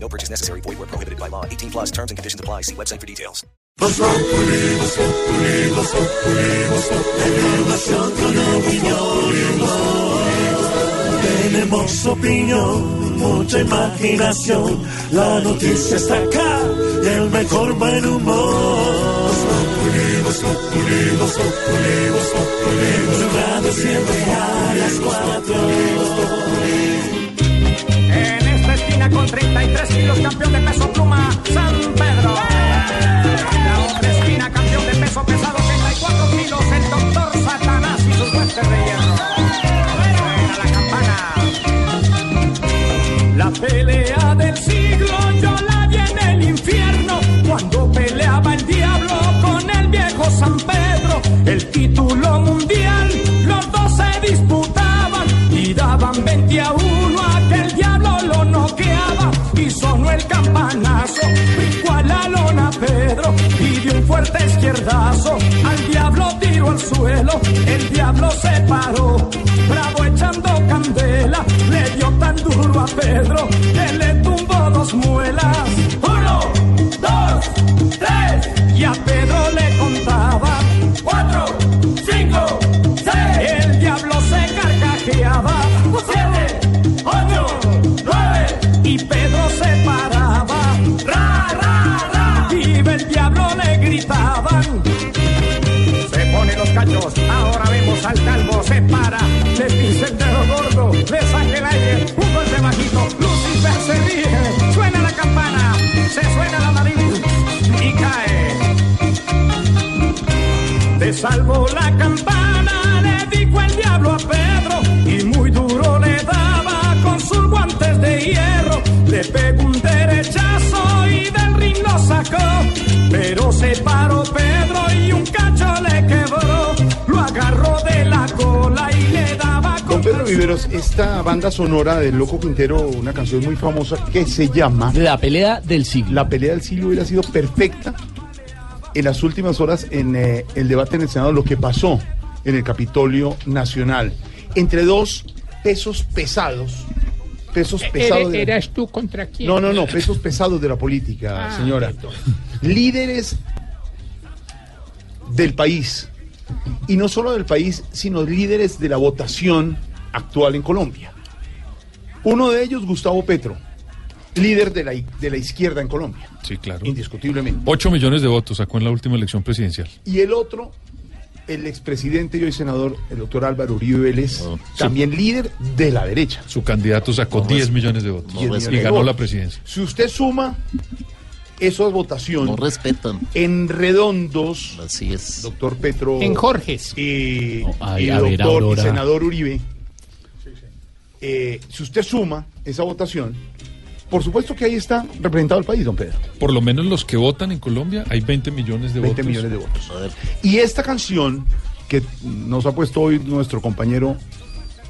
No purchase necessary. Void where prohibited by law. 18 plus terms and conditions apply. See website for details. Tenemos opinión, mucha imaginación. La noticia está acá y el mejor buen humor. Radio siempre a las cuatro. Con 33 kilos, campeón de peso pluma, San Pedro. La otra esquina, campeón de peso pesado, 84 kilos, el doctor Satanás y sus guantes de hierro. La campana. La pelea del siglo yo la vi en el infierno cuando peleaba el diablo con el viejo San Pedro. El título mundial los dos se disputaban y daban 20 a 1 Al diablo tiró al suelo, el diablo se paró. Bravo echando candela, le dio tan duro a Pedro que le tumbó dos muelas. Uno, dos, tres. Y a Pedro le esta banda sonora del Loco Quintero, una canción muy famosa que se llama La pelea del siglo. La pelea del siglo hubiera sido perfecta en las últimas horas en eh, el debate en el Senado, lo que pasó en el Capitolio Nacional, entre dos pesos pesados, pesos pesados. de- ¿Eras tú contra quién? No, no, no, pesos pesados de la política, Ah, señora. Líderes del país. Y no solo del país, sino líderes de la votación actual en Colombia. Uno de ellos, Gustavo Petro, líder de la, de la izquierda en Colombia, Sí, claro. indiscutiblemente. 8 millones de votos sacó en la última elección presidencial. Y el otro, el expresidente y hoy senador, el doctor Álvaro Uribe Vélez, Oh, también líder de la derecha. Su candidato sacó 10 millones de votos no y ganó la presidencia. Si usted suma esas votaciones No respetan. en redondos, Así es. doctor Petro En Jorges. y, ay, y ver, doctor y senador Uribe, eh, si usted suma esa votación, por supuesto que ahí está representado el país, don Pedro. Por lo menos los que votan en Colombia, hay 20 millones de 20 votos. millones de votos. Y esta canción que nos ha puesto hoy nuestro compañero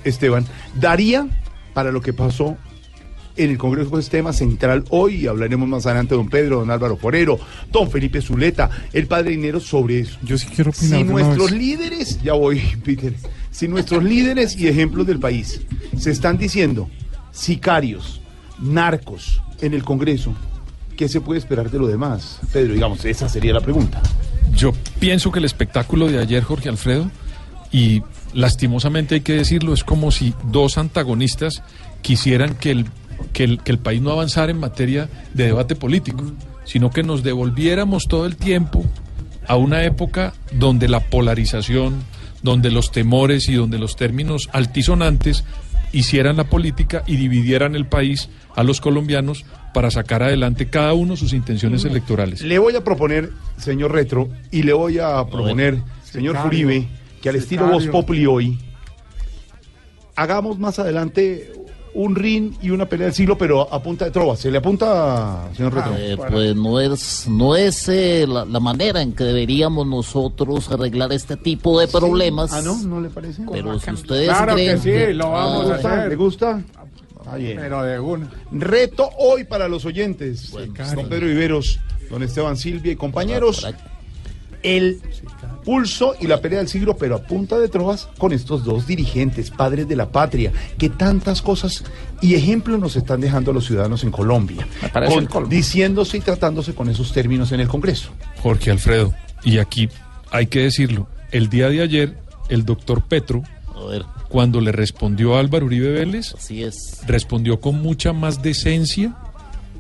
Esteban, daría para lo que pasó en el Congreso de este tema central hoy, y hablaremos más adelante don Pedro, don Álvaro Forero, don Felipe Zuleta, el padre Dinero sobre eso. Yo sí quiero opinar. Si nuestros vez. líderes, ya voy, Peter, si nuestros líderes y ejemplos del país se están diciendo sicarios, narcos en el Congreso, ¿qué se puede esperar de lo demás? Pedro, digamos, esa sería la pregunta. Yo pienso que el espectáculo de ayer, Jorge Alfredo, y lastimosamente hay que decirlo, es como si dos antagonistas quisieran que el, que el, que el país no avanzara en materia de debate político, sino que nos devolviéramos todo el tiempo a una época donde la polarización, donde los temores y donde los términos altisonantes hicieran la política y dividieran el país a los colombianos para sacar adelante cada uno sus intenciones electorales. Le voy a proponer, señor Retro, y le voy a proponer, señor. Furibe, que al estilo. Voz Populi hoy, hagamos más adelante un ring y una pelea del siglo, pero a punta de trova. ¿Se le apunta, señor Retro? Eh, pues no es, no es eh, la, la manera en que deberíamos nosotros arreglar este tipo de problemas. Ah, ¿no? ¿No le parece? Pero si ustedes Claro que sí, lo vamos Ah, a hacer. ¿Le gusta? Ah, bien. Pero de una. Reto hoy para los oyentes. don Pedro Viveros, don Esteban Silvia y compañeros. El pulso y la pelea del siglo, pero a punta de trovas con estos dos dirigentes, padres de la patria, que tantas cosas y ejemplos nos están dejando a los ciudadanos en Colombia, con- diciéndose y tratándose con esos términos en el Congreso. Jorge Alfredo, y aquí hay que decirlo, el día de ayer, el doctor Petro, A ver, cuando le respondió a Álvaro Uribe Vélez, así es. respondió con mucha más decencia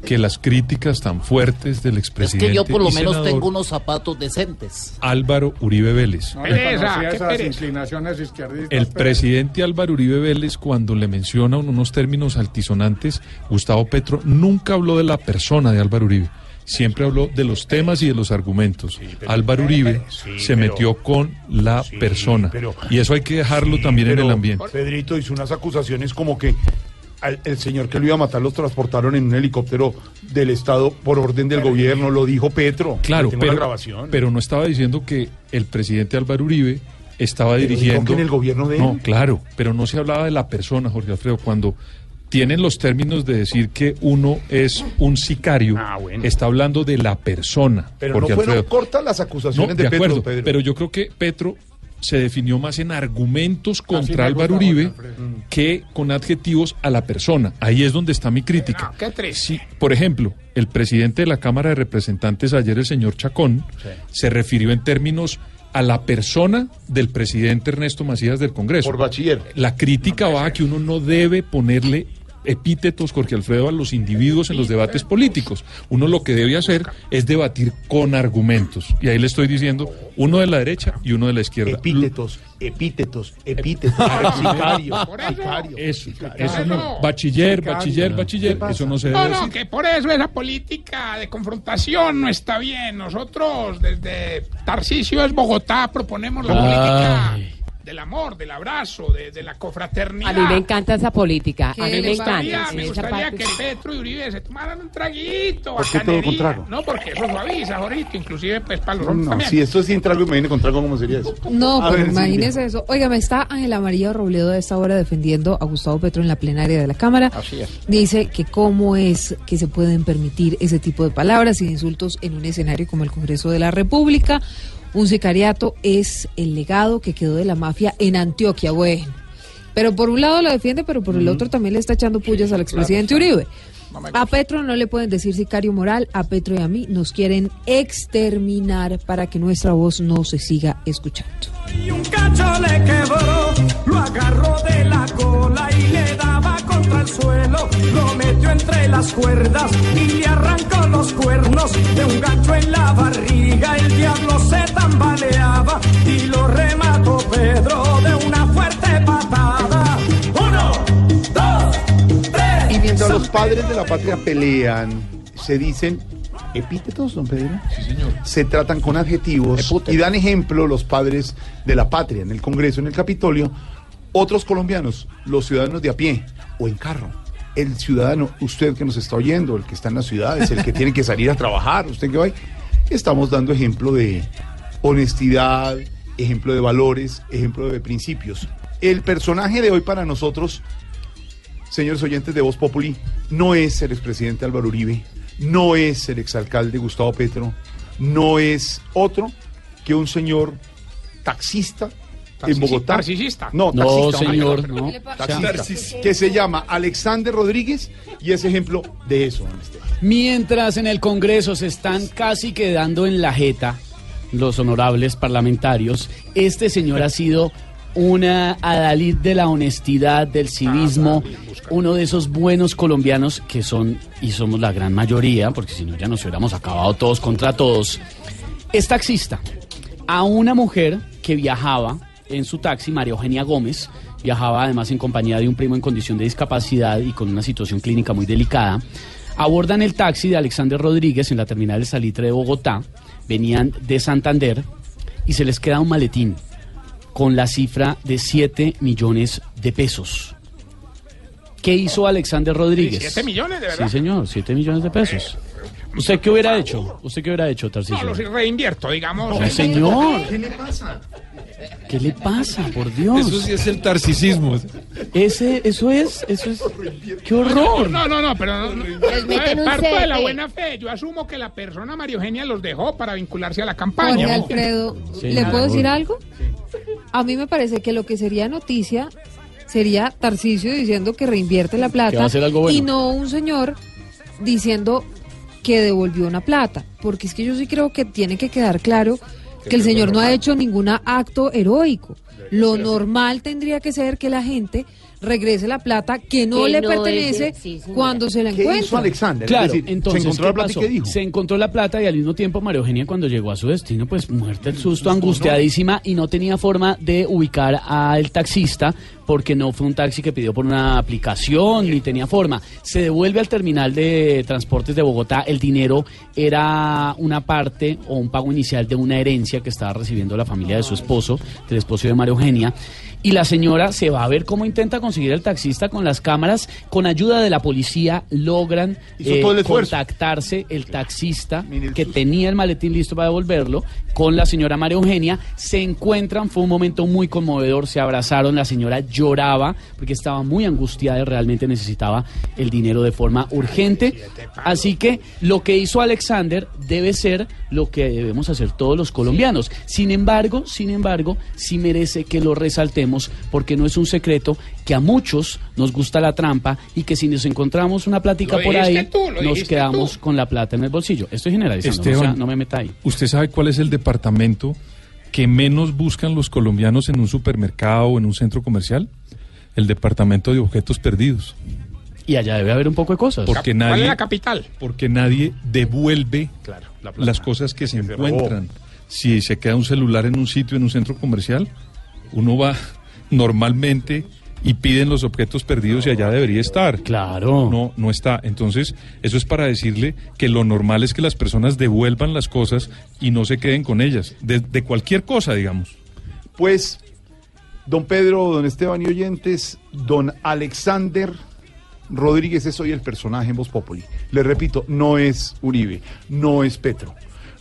que las críticas tan fuertes del Es expresidente que yo por lo menos senador tengo unos zapatos decentes. Álvaro Uribe Vélez. No Pereza, qué esas inclinaciones izquierdistas. El presidente Álvaro Uribe Vélez, cuando le menciona unos términos altisonantes, Gustavo Petro nunca habló de la persona de Álvaro Uribe. Siempre habló de los temas y de los argumentos. Álvaro Uribe sí, se pero- metió con la Sí, persona. pero- y eso hay que dejarlo Sí, también en el ambiente. Pedrito hizo unas acusaciones como que al- el señor que lo iba a matar los transportaron en un helicóptero del Estado por orden del gobierno, lo dijo Petro. Claro, Tengo pero, la grabación. pero no estaba diciendo que el presidente Álvaro Uribe estaba Pero dirigiendo. que en el gobierno de él. No, claro, pero no se hablaba de la persona, Jorge Alfredo. Cuando tienen los términos de decir que uno es un sicario, Ah, bueno. está hablando de la persona. pero Jorge no fueron Alfredo. cortas las No, acusaciones de de, Petro, Pedro. pero yo creo que Petro se definió más en argumentos me contra Álvaro Uribe Alfredo. que con adjetivos a la persona. Ahí es donde está mi crítica. Ah, qué triste. Sí, por ejemplo, el presidente de la Cámara de Representantes ayer, el señor Chacón, se refirió en términos a la persona del presidente Ernesto Macías del Congreso. Por bachiller. La crítica va a que uno no debe ponerle epítetos, Jorge Alfredo, a los individuos en los debates políticos. Uno lo que debe hacer es debatir con argumentos. Y ahí le estoy diciendo, uno de la derecha y uno de la izquierda. Epítetos, epítetos, epítetos. sicario, eso. sicario. Eso, sicario. eso no. Bachiller, bachiller, bachiller. Eso no se debe No, no, decir. que por eso esa política de confrontación no está bien. Nosotros desde Tarcisio es Bogotá proponemos la política del amor, del abrazo, de, de la confraternidad. A mí me encanta esa política. A mí Me me gustaría, encanta. me gustaría que Petro y Uribe se tomaran un traguito, ¿Por qué todo con trago? No, porque eso suaviza, Jorito, inclusive pues para los No, también. si esto es sin trago y me viene con trago, ¿cómo sería eso? No, A pero ver, imagínese eso. Oiga, me está Ángela María Robledo a esta hora defendiendo a Gustavo Petro en la plenaria de la Cámara. Así es. Dice que cómo es que se pueden permitir ese tipo de palabras y de insultos en un escenario como el Congreso de la República. Un sicariato es el legado que quedó de la mafia en Antioquia. Bueno, pero por un lado lo defiende, pero por el otro también le está echando pullas al expresidente Uribe. A Petro no le pueden decir sicario moral, a Petro y a mí nos quieren exterminar para que nuestra voz no se siga escuchando. Y un cacho le quebró, lo agarró de la cola y le daba contra el suelo, lo metió entre las cuerdas y le arrancó los cuernos de un gancho en la barriga. El diablo se tambaleaba y lo remató Pedro de una los padres de la patria pelean, se dicen epítetos, don Pedro. Sí, señor. Se tratan con adjetivos y dan ejemplo los padres de la patria en el Congreso, en el Capitolio, otros colombianos, los ciudadanos de a pie o en carro. El ciudadano, usted que nos está oyendo, el que está en las ciudades, el que tiene que salir a trabajar, usted que va estamos dando ejemplo de honestidad, ejemplo de valores, ejemplo de principios. El personaje de hoy para nosotros señores oyentes de Voz Populi, no es el expresidente Álvaro Uribe, no es el exalcalde Gustavo Petro, no es otro que un señor taxista en Bogotá. No, No, taxista, señor, no, taxista, que se llama Alexander Rodríguez y es ejemplo de eso. don Esteban. Mientras en el Congreso se están casi quedando en la jeta los honorables parlamentarios, este señor ha sido una adalid de la honestidad, del civismo, uno de esos buenos colombianos que son, y somos la gran mayoría, porque si no ya nos hubiéramos acabado todos contra todos, es taxista. A una mujer que viajaba en su taxi, María Eugenia Gómez, viajaba además en compañía de un primo en condición de discapacidad y con una situación clínica muy delicada. Abordan el taxi de Alexander Rodríguez en la terminal de Salitre de Bogotá, venían de Santander y se les queda un maletín con la cifra de 7 millones de pesos. ¿Qué hizo Alexander Rodríguez? ¿Siete millones, de verdad? Sí, señor, 7 millones de pesos. ¿Usted qué hubiera hecho? ¿Usted qué hubiera hecho, No, Tarcisio? los reinvierto, digamos. No, señor. ¿Qué le pasa? ¿Qué le pasa, por Dios? Eso sí es el tarcisismo. Ese, eso es, eso es. ¡Qué horror! No, no, no, pero no, no, parto de la buena fe. Yo asumo que la persona María Eugenia los dejó para vincularse a la campaña. Jorge Alfredo, Sí, ¿le puedo decir algo? A mí me parece que lo que sería noticia sería Tarcisio diciendo que reinvierte la Que va a plata hacer algo bueno. y no un señor diciendo que devolvió una plata, porque es que yo sí creo que tiene que quedar claro que el señor no ha hecho ningún acto heroico. Lo normal tendría que ser que la gente regrese la plata que no Que le no es de- pertenece sí, cuando se la ¿Qué hizo encuentra. Alexander? Claro, es decir, entonces, se encontró ¿qué la plata y pasó? qué dijo. Se encontró la plata y al mismo tiempo María Eugenia cuando llegó a su destino, pues muerta el susto, angustiadísima y no tenía forma de ubicar al taxista porque no fue un taxi que pidió por una aplicación ni tenía forma. Se devuelve al terminal de transportes de Bogotá. El dinero era una parte o un pago inicial de una herencia que estaba recibiendo la familia de su esposo, del esposo de María Eugenia. Y la señora se va a ver cómo intenta conseguir el taxista con las cámaras. Con ayuda de la policía logran el esfuerzo. contactarse el taxista que tenía el maletín listo para devolverlo con la señora María Eugenia. Se encuentran, fue un momento muy conmovedor, se abrazaron, la señora lloraba porque estaba muy angustiada y realmente necesitaba el dinero de forma urgente. Así que lo que hizo Alexander debe ser lo que debemos hacer todos los colombianos. Sin embargo, sin embargo, sí merece que lo resaltemos porque no es un secreto que a muchos nos gusta la trampa y que si nos encontramos una plática Lo por ahí, tú, nos quedamos tú. con la plata en el bolsillo. Estoy generalizando, no, Esteban. sea- no me meta ahí. ¿Usted sabe cuál es el departamento que menos buscan los colombianos en un supermercado o en un centro comercial? El departamento de objetos perdidos. Y allá debe haber un poco de cosas. Porque ¿Cuál es nadie, la capital? porque nadie devuelve Claro, la plata. las cosas que se encuentran. Si se queda un celular en un sitio, en un centro comercial, uno va normalmente y piden los objetos perdidos y allá debería estar. Claro. No, no está. Entonces, eso es para decirle que lo normal es que las personas devuelvan las cosas y no se queden con ellas, de, de cualquier cosa, digamos. Pues, don Pedro, don Esteban y oyentes, don Alexander Rodríguez es hoy el personaje en Voz Populi. Le repito, no es Uribe, no es Petro,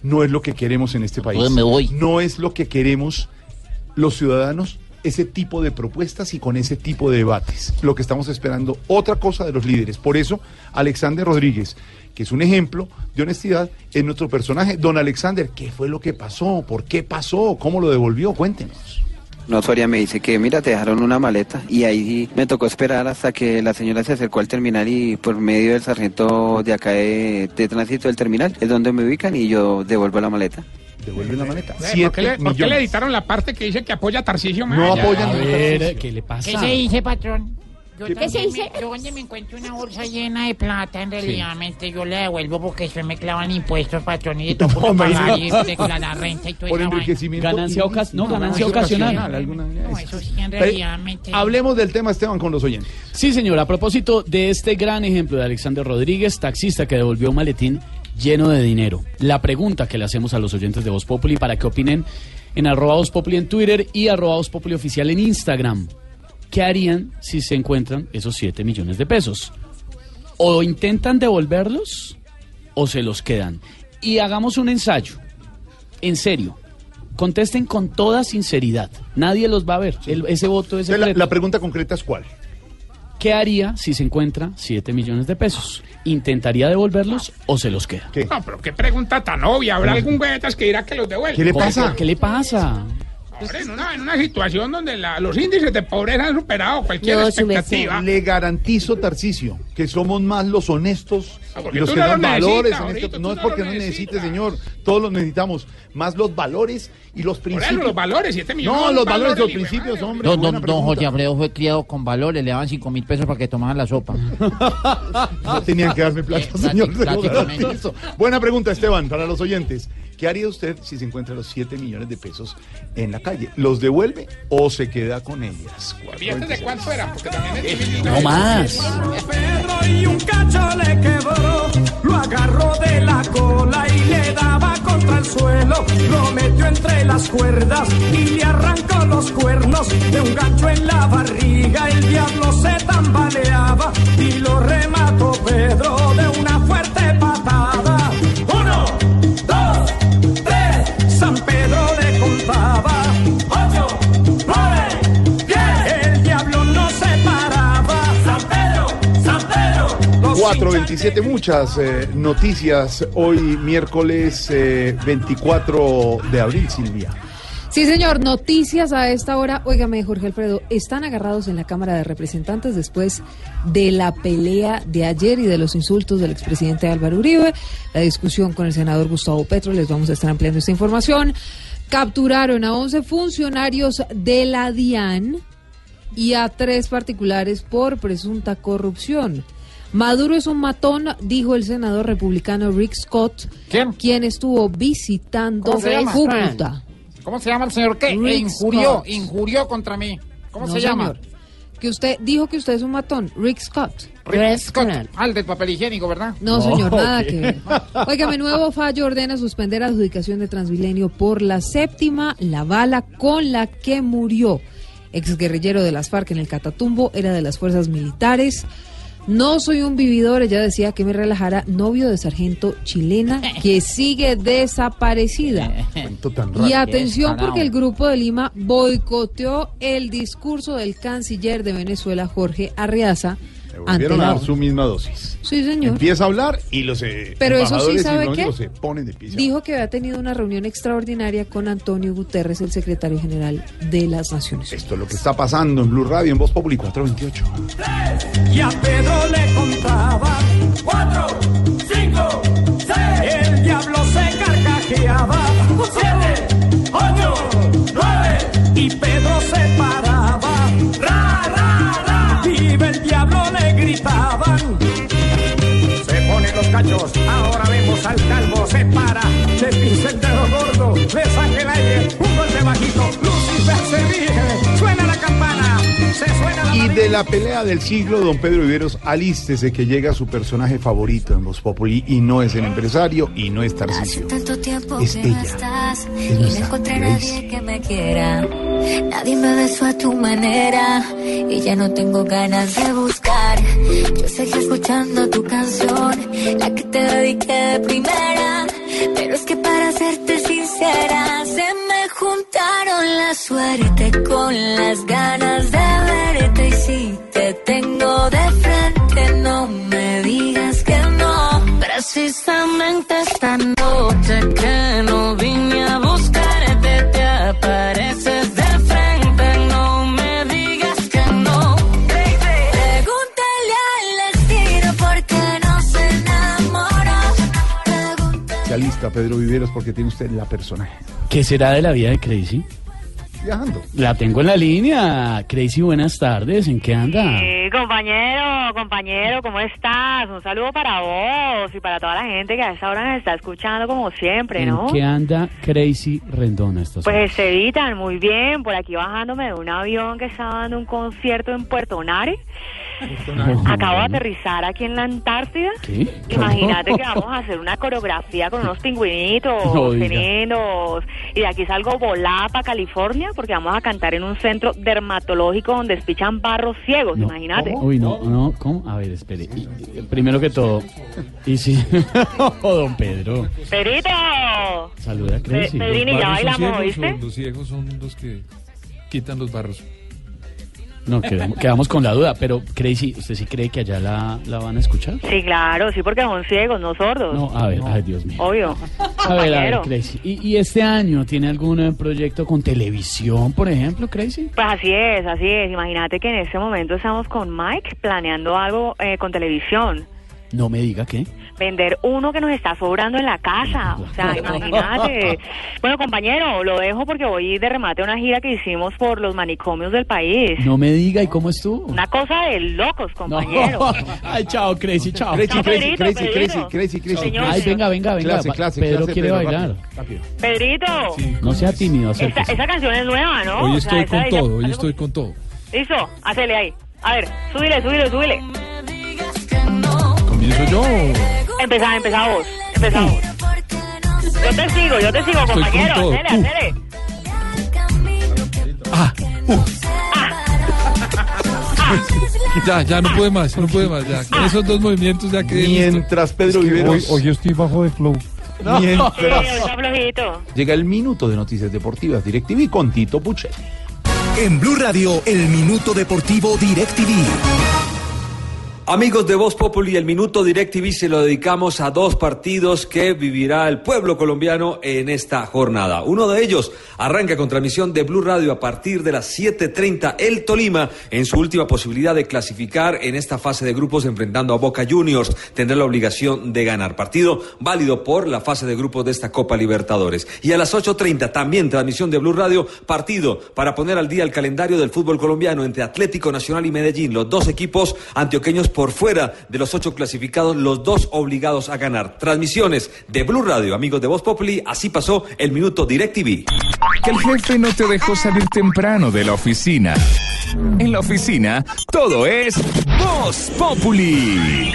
no es lo que queremos en este país. Entonces me voy. No es lo que queremos los ciudadanos, ese tipo de propuestas y con ese tipo de debates. Lo que estamos esperando, otra cosa de los líderes. Por eso, Alexander Rodríguez, que es un ejemplo de honestidad, es nuestro personaje. Don Alexander, ¿qué fue lo que pasó? ¿Por qué pasó? ¿Cómo lo devolvió? Cuéntenos. No, Soria me dice que, mira, te dejaron una maleta y ahí me tocó esperar hasta que la señora se acercó al terminal y por medio del sargento de acá de, de tránsito del terminal es donde me ubican y yo devuelvo la maleta. Devuelven la maleta. Eh, ¿Por qué, le, por qué le editaron la parte que dice que apoya a Tarcisio No Maya? apoyan A a ver, ¿qué le pasa? ¿Qué se dice, patrón? Yo ¿Qué se dice? me- yo donde me encuentro una bolsa llena de plata, en realidad yo la devuelvo porque después me clavan impuestos, patrón, y de todo No, por pagar y imagínate. declarar renta y todo Por enriquecimiento. Ganancia y- ocas- no, ganancia ocasional. alguna- No, eso sí, en Pero, realidad Hablemos del tema, Esteban, con los oyentes. Sí, señor. A propósito de este gran ejemplo de Alexander Rodríguez, taxista que devolvió un maletín lleno de dinero. La pregunta que le hacemos a los oyentes de Voz Populi para que opinen en arroba Voz Populi en Twitter y arroba Voz Populi oficial en Instagram. ¿Qué harían si se encuentran esos 7 millones de pesos? O intentan devolverlos o se los quedan. Y hagamos un ensayo. En serio. Contesten con toda sinceridad. Nadie los va a ver. El- ese voto es la pregunta concreta es cuál. ¿Qué haría si se encuentra 7 millones de pesos? ¿Intentaría devolverlos o se los queda? ¿Qué? No, pero qué pregunta tan obvia. ¿Habrá algún güetas que dirá que los devuelve? ¿Qué le pasa? ¿Qué le pasa? Hombre, en, una, en una situación donde la- los índices de pobreza han superado cualquier No, expectativa. Le garantizo, Tarcicio, que somos más los honestos Ah, y los que dan valores. necesitas, este- no es porque no necesite, señor. Todos los necesitamos. Más los valores y los Por principios. eso los valores, 7 millones. no, los valores y los principios, hombre. Don, don, don. Jorge Alfredo fue criado con valores, le daban cinco mil pesos para que tomaran la sopa. No tenían que darme plata, señor. Buena pregunta, Esteban, para los oyentes. ¿Qué haría usted si se encuentra los 7 millones de pesos en la calle? ¿Los devuelve o se queda con ellas? ¿Billetes de cuánto eran? Porque también es difícil. No más. Pedro y un cacho le quebró, lo agarró de la cola y le daba contra el suelo, lo metió entre las cuerdas y le arrancó los cuernos de un gancho en la barriga, el diablo se tambaleaba 427, muchas eh, noticias hoy miércoles eh, 24 de abril, Silvia. Sí, señor, noticias a esta hora. Óigame, Jorge Alfredo, están agarrados en la Cámara de Representantes después de la pelea de ayer y de los insultos del expresidente Álvaro Uribe. La discusión con el senador Gustavo Petro, les vamos a estar ampliando esta información. Capturaron a 11 funcionarios de la DIAN y a tres particulares por presunta corrupción. Maduro es un matón, dijo el senador republicano Rick Scott, quien estuvo visitando ¿Cómo se llama? Cúcuta. ¿Cómo se llama el señor qué? Rick injurió, Scott. injurió contra mí. ¿Cómo No, se llama? señor. Que usted dijo que usted es un matón, Rick Scott. Rick Scott. Ah, el del papel higiénico, ¿verdad? No, señor, nada que ver. Óigame, nuevo fallo ordena suspender adjudicación de Transmilenio por la séptima, la bala con la que murió. Exguerrillero de las FARC en el Catatumbo, era de las fuerzas militares. No soy un vividor, ella decía que me relajara, novio de sargento chilena que sigue desaparecida. Y atención porque el Grupo de Lima boicoteó el discurso del canciller de Venezuela, Jorge Arriaza, ante Volvieron a dar su misma dosis. Sí, señor. Empieza a hablar y los eh, Pero eso sí, ¿sabe qué? se ponen de piso. Dijo que había tenido una reunión extraordinaria con Antonio Guterres, el secretario general de las Naciones Unidas. Esto es lo que está pasando en Blue Radio, en Voz Populi 428. Y a Pedro le contaba cuatro, cinco, seis. El diablo se carcajeaba de la pelea del siglo, don Pedro Viveros, alístese que llega su personaje favorito en Voz Populi y no es el empresario y no es Tarcisio. Tanto tiempo Es que ella. estás Es y no encontré nadie que me quiera. Nadie me besó a tu manera y ya no tengo ganas de buscar. Yo seguí escuchando tu canción, la que te dediqué de primera. Pero es que para serte sincera, se me juntaron la suerte con las ganas de verte. Si te tengo de frente, no me digas que no. Precisamente esta noche que no vine a buscarte, te apareces de frente. No me digas que no. Pregúntale al destino porque no se enamoró. Se alista Pedro Viveros porque tiene usted la personaje. ¿Qué será de la vida de Crazy? Viajando. La tengo en la línea. Crazy, buenas tardes. ¿En qué anda? Sí, compañero, compañero, ¿cómo estás? Un saludo para vos y para toda la gente que a esta hora nos está escuchando como siempre, ¿no? ¿En qué anda Crazy Rendona estas Pues se evitan muy bien, por aquí bajándome de un avión que estaba dando un concierto en Puerto Nare. Acabo de aterrizar aquí en la Antártida. ¿Qué? Imagínate que vamos a hacer una coreografía con unos pingüinitos, No y de aquí salgo volada para California porque vamos a cantar en un centro dermatológico donde despichan barros ciegos, imagínate. Uy, no, no, ¿cómo? A ver, espere. Y- y- primero que todo, y si... Oh, don Pedro, ¡Perito! saluda a Crazy. Pe- Pedrini, ya bailamos, Los ciegos son los que quitan los barros. No, quedamos, quedamos con la duda, pero Crazy, ¿usted sí cree que allá la, la van a escuchar? Sí, claro, sí, porque son ciegos, no sordos. No, a ver, ay, Dios mío. Obvio. A ver, a ver. Crazy. ¿Y, y este año tiene algún eh, proyecto con televisión, por ejemplo, Crazy? Pues así es, así es. Imagínate que en este momento estamos con Mike planeando algo eh, con televisión. No me diga qué. Vender uno que nos está sobrando en la casa. O sea, imagínate. Bueno, compañero, lo dejo porque voy de remate a una gira que hicimos por los manicomios del país. No me diga, ¿y cómo estuvo? Una cosa de locos, compañero. Ay, chao, Crazy, chao. Crazy, crazy, Pedrito, crazy, crazy, crazy, crazy. Ay, venga, venga, venga. Clase, va- clase, Pedro clase, quiere Pedro, bailar. rápido, rápido. Pedrito, No sea tímido, esa, esa canción es nueva, ¿no? Hoy O sea, estoy esa con todo, hoy estoy con todo. Listo, hacele ahí. A ver, súbile, súbile, súbile. ¿Comienzo yo? Empezá, empezá vos. Empezá vos. Yo te sigo, yo te sigo, Estoy con compañero. todo. Uh. hacele. Ah, uh. Ya, ya no puede más, no puede más. Ya. Con esos dos movimientos ya que. Mientras Pedro Viveros... hoy- hoy estoy bajo de flow. Mientras llega el minuto de noticias deportivas DirecTV con Tito Puchetti. En Blue Radio, el minuto deportivo DirecTV. Amigos de Voz Populi, el minuto DirecTV se lo dedicamos a dos partidos que vivirá el pueblo colombiano en esta jornada. Uno de ellos arranca con transmisión de Blue Radio a partir de las 7:30 el Tolima en su última posibilidad de clasificar en esta fase de grupos enfrentando a Boca Juniors. Tendrá la obligación de ganar. Partido válido por la fase de grupos de esta Copa Libertadores. Y a las 8:30 también transmisión de Blue Radio, partido para poner al día el calendario del fútbol colombiano entre Atlético Nacional y Medellín. Los dos equipos antioqueños por fuera de los ocho clasificados, los dos obligados a ganar. Transmisiones de Blue Radio, amigos de Voz Populi, así pasó el minuto DirecTV. Que el jefe no te dejó salir temprano de la oficina. En la oficina, todo es Voz Populi.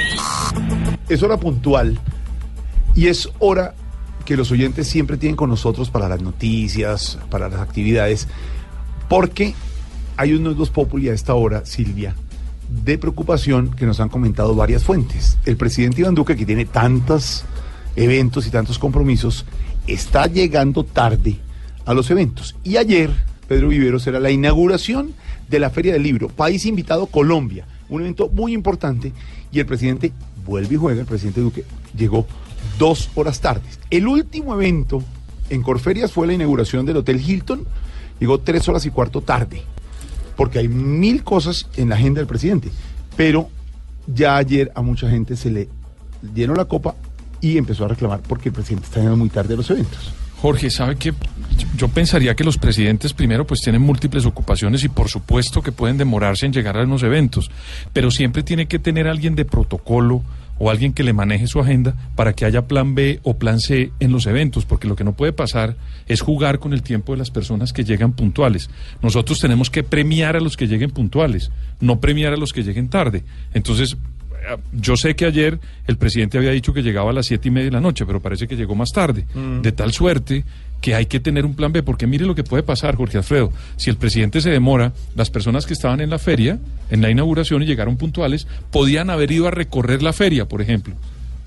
Es hora puntual y es hora que los oyentes siempre tienen con nosotros para las noticias, para las actividades, porque hay unos dos populi a esta hora, Silvia, de preocupación que nos han comentado varias fuentes. El presidente Iván Duque, que tiene tantos eventos y tantos compromisos, está llegando tarde a los eventos. Y ayer, Pedro Viveros, era la inauguración de la Feria del Libro, país invitado Colombia, un evento muy importante, y el presidente vuelve y juega, el presidente Duque llegó dos horas tarde. El último evento en Corferias fue la inauguración del Hotel Hilton, llegó tres horas y cuarto tarde porque hay mil cosas en la agenda del presidente. Pero ya ayer a mucha gente se le llenó la copa y empezó a reclamar porque el presidente está llegando muy tarde a los eventos. Jorge, ¿sabe que Yo pensaría que los presidentes primero pues tienen múltiples ocupaciones y por supuesto que pueden demorarse en llegar a los eventos, pero siempre tiene que tener alguien de protocolo o alguien que le maneje su agenda para que haya plan B o plan C en los eventos, porque lo que no puede pasar es jugar con el tiempo de las personas que llegan puntuales. Nosotros tenemos que premiar a los que lleguen puntuales, no premiar a los que lleguen tarde. Entonces, yo sé que ayer el presidente había dicho que llegaba a las siete y media de la noche, pero parece que llegó más tarde. Mm. De tal suerte que hay que tener un plan B, porque mire lo que puede pasar, Jorge Alfredo. Si el presidente se demora, las personas que estaban en la feria, en la inauguración y llegaron puntuales, podían haber ido a recorrer la feria, por ejemplo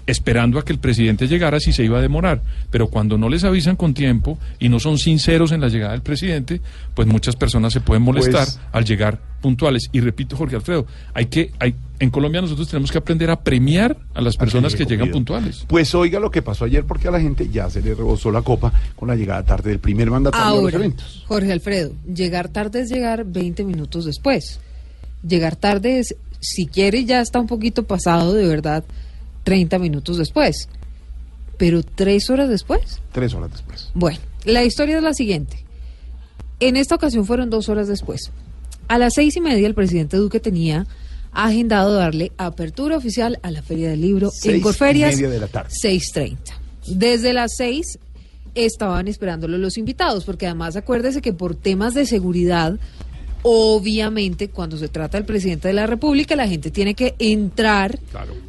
esperando a que el presidente llegara si se iba a demorar. Pero cuando no les avisan con tiempo y no son sinceros en la llegada del presidente, pues muchas personas se pueden molestar Pues- al llegar puntuales. Y repito, Jorge Alfredo, hay que, hay, en Colombia nosotros tenemos que aprender a premiar a las personas que llegan puntuales. Pues oiga lo que pasó ayer porque a la gente ya se le rebosó la copa con la llegada tarde del primer mandatario a los eventos. Jorge Alfredo, llegar tarde es llegar 20 minutos después. Llegar tarde es, si quiere, ya está un poquito pasado, de verdad, 30 minutos después. Pero tres horas después. Tres horas después. Bueno, la historia es la siguiente. En esta ocasión fueron dos horas después. A las seis y media el presidente Duque tenía agendado darle apertura oficial a la Feria del Libro Seis en Corferias. y media de la tarde. 6.30. Desde las 6 estaban esperándolo los invitados, porque además acuérdese que por temas de seguridad, obviamente cuando se trata del presidente de la República, la gente tiene que entrar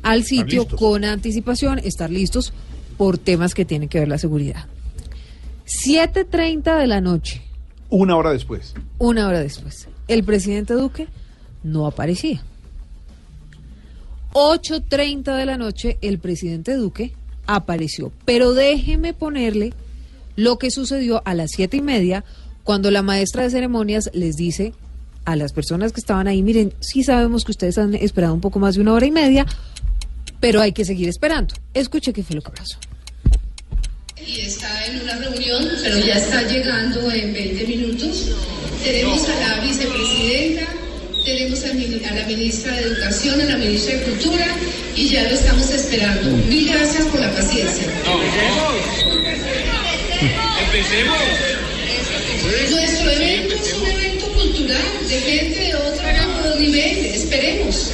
al sitio con anticipación, estar listos por temas que tienen que ver la seguridad. 7.30 de la noche, Una hora después. una hora después, el presidente Duque no aparecía. 8.30 de la noche, el presidente Duque apareció. Pero déjeme ponerle lo que sucedió a las siete y media, cuando la maestra de ceremonias les dice a las personas que estaban ahí, miren, sí sabemos que ustedes han esperado un poco más de una hora y media, pero hay que seguir esperando. Escuche qué fue lo que pasó. y está en una reunión, pero ya está llegando en 20 minutos. Tenemos a la vicepresidenta, tenemos a, mi- a la ministra de Educación, a la ministra de Cultura y ya lo estamos esperando. Mil gracias por la paciencia. Nuestro evento es un evento cultural de gente de otro nivel, esperemos.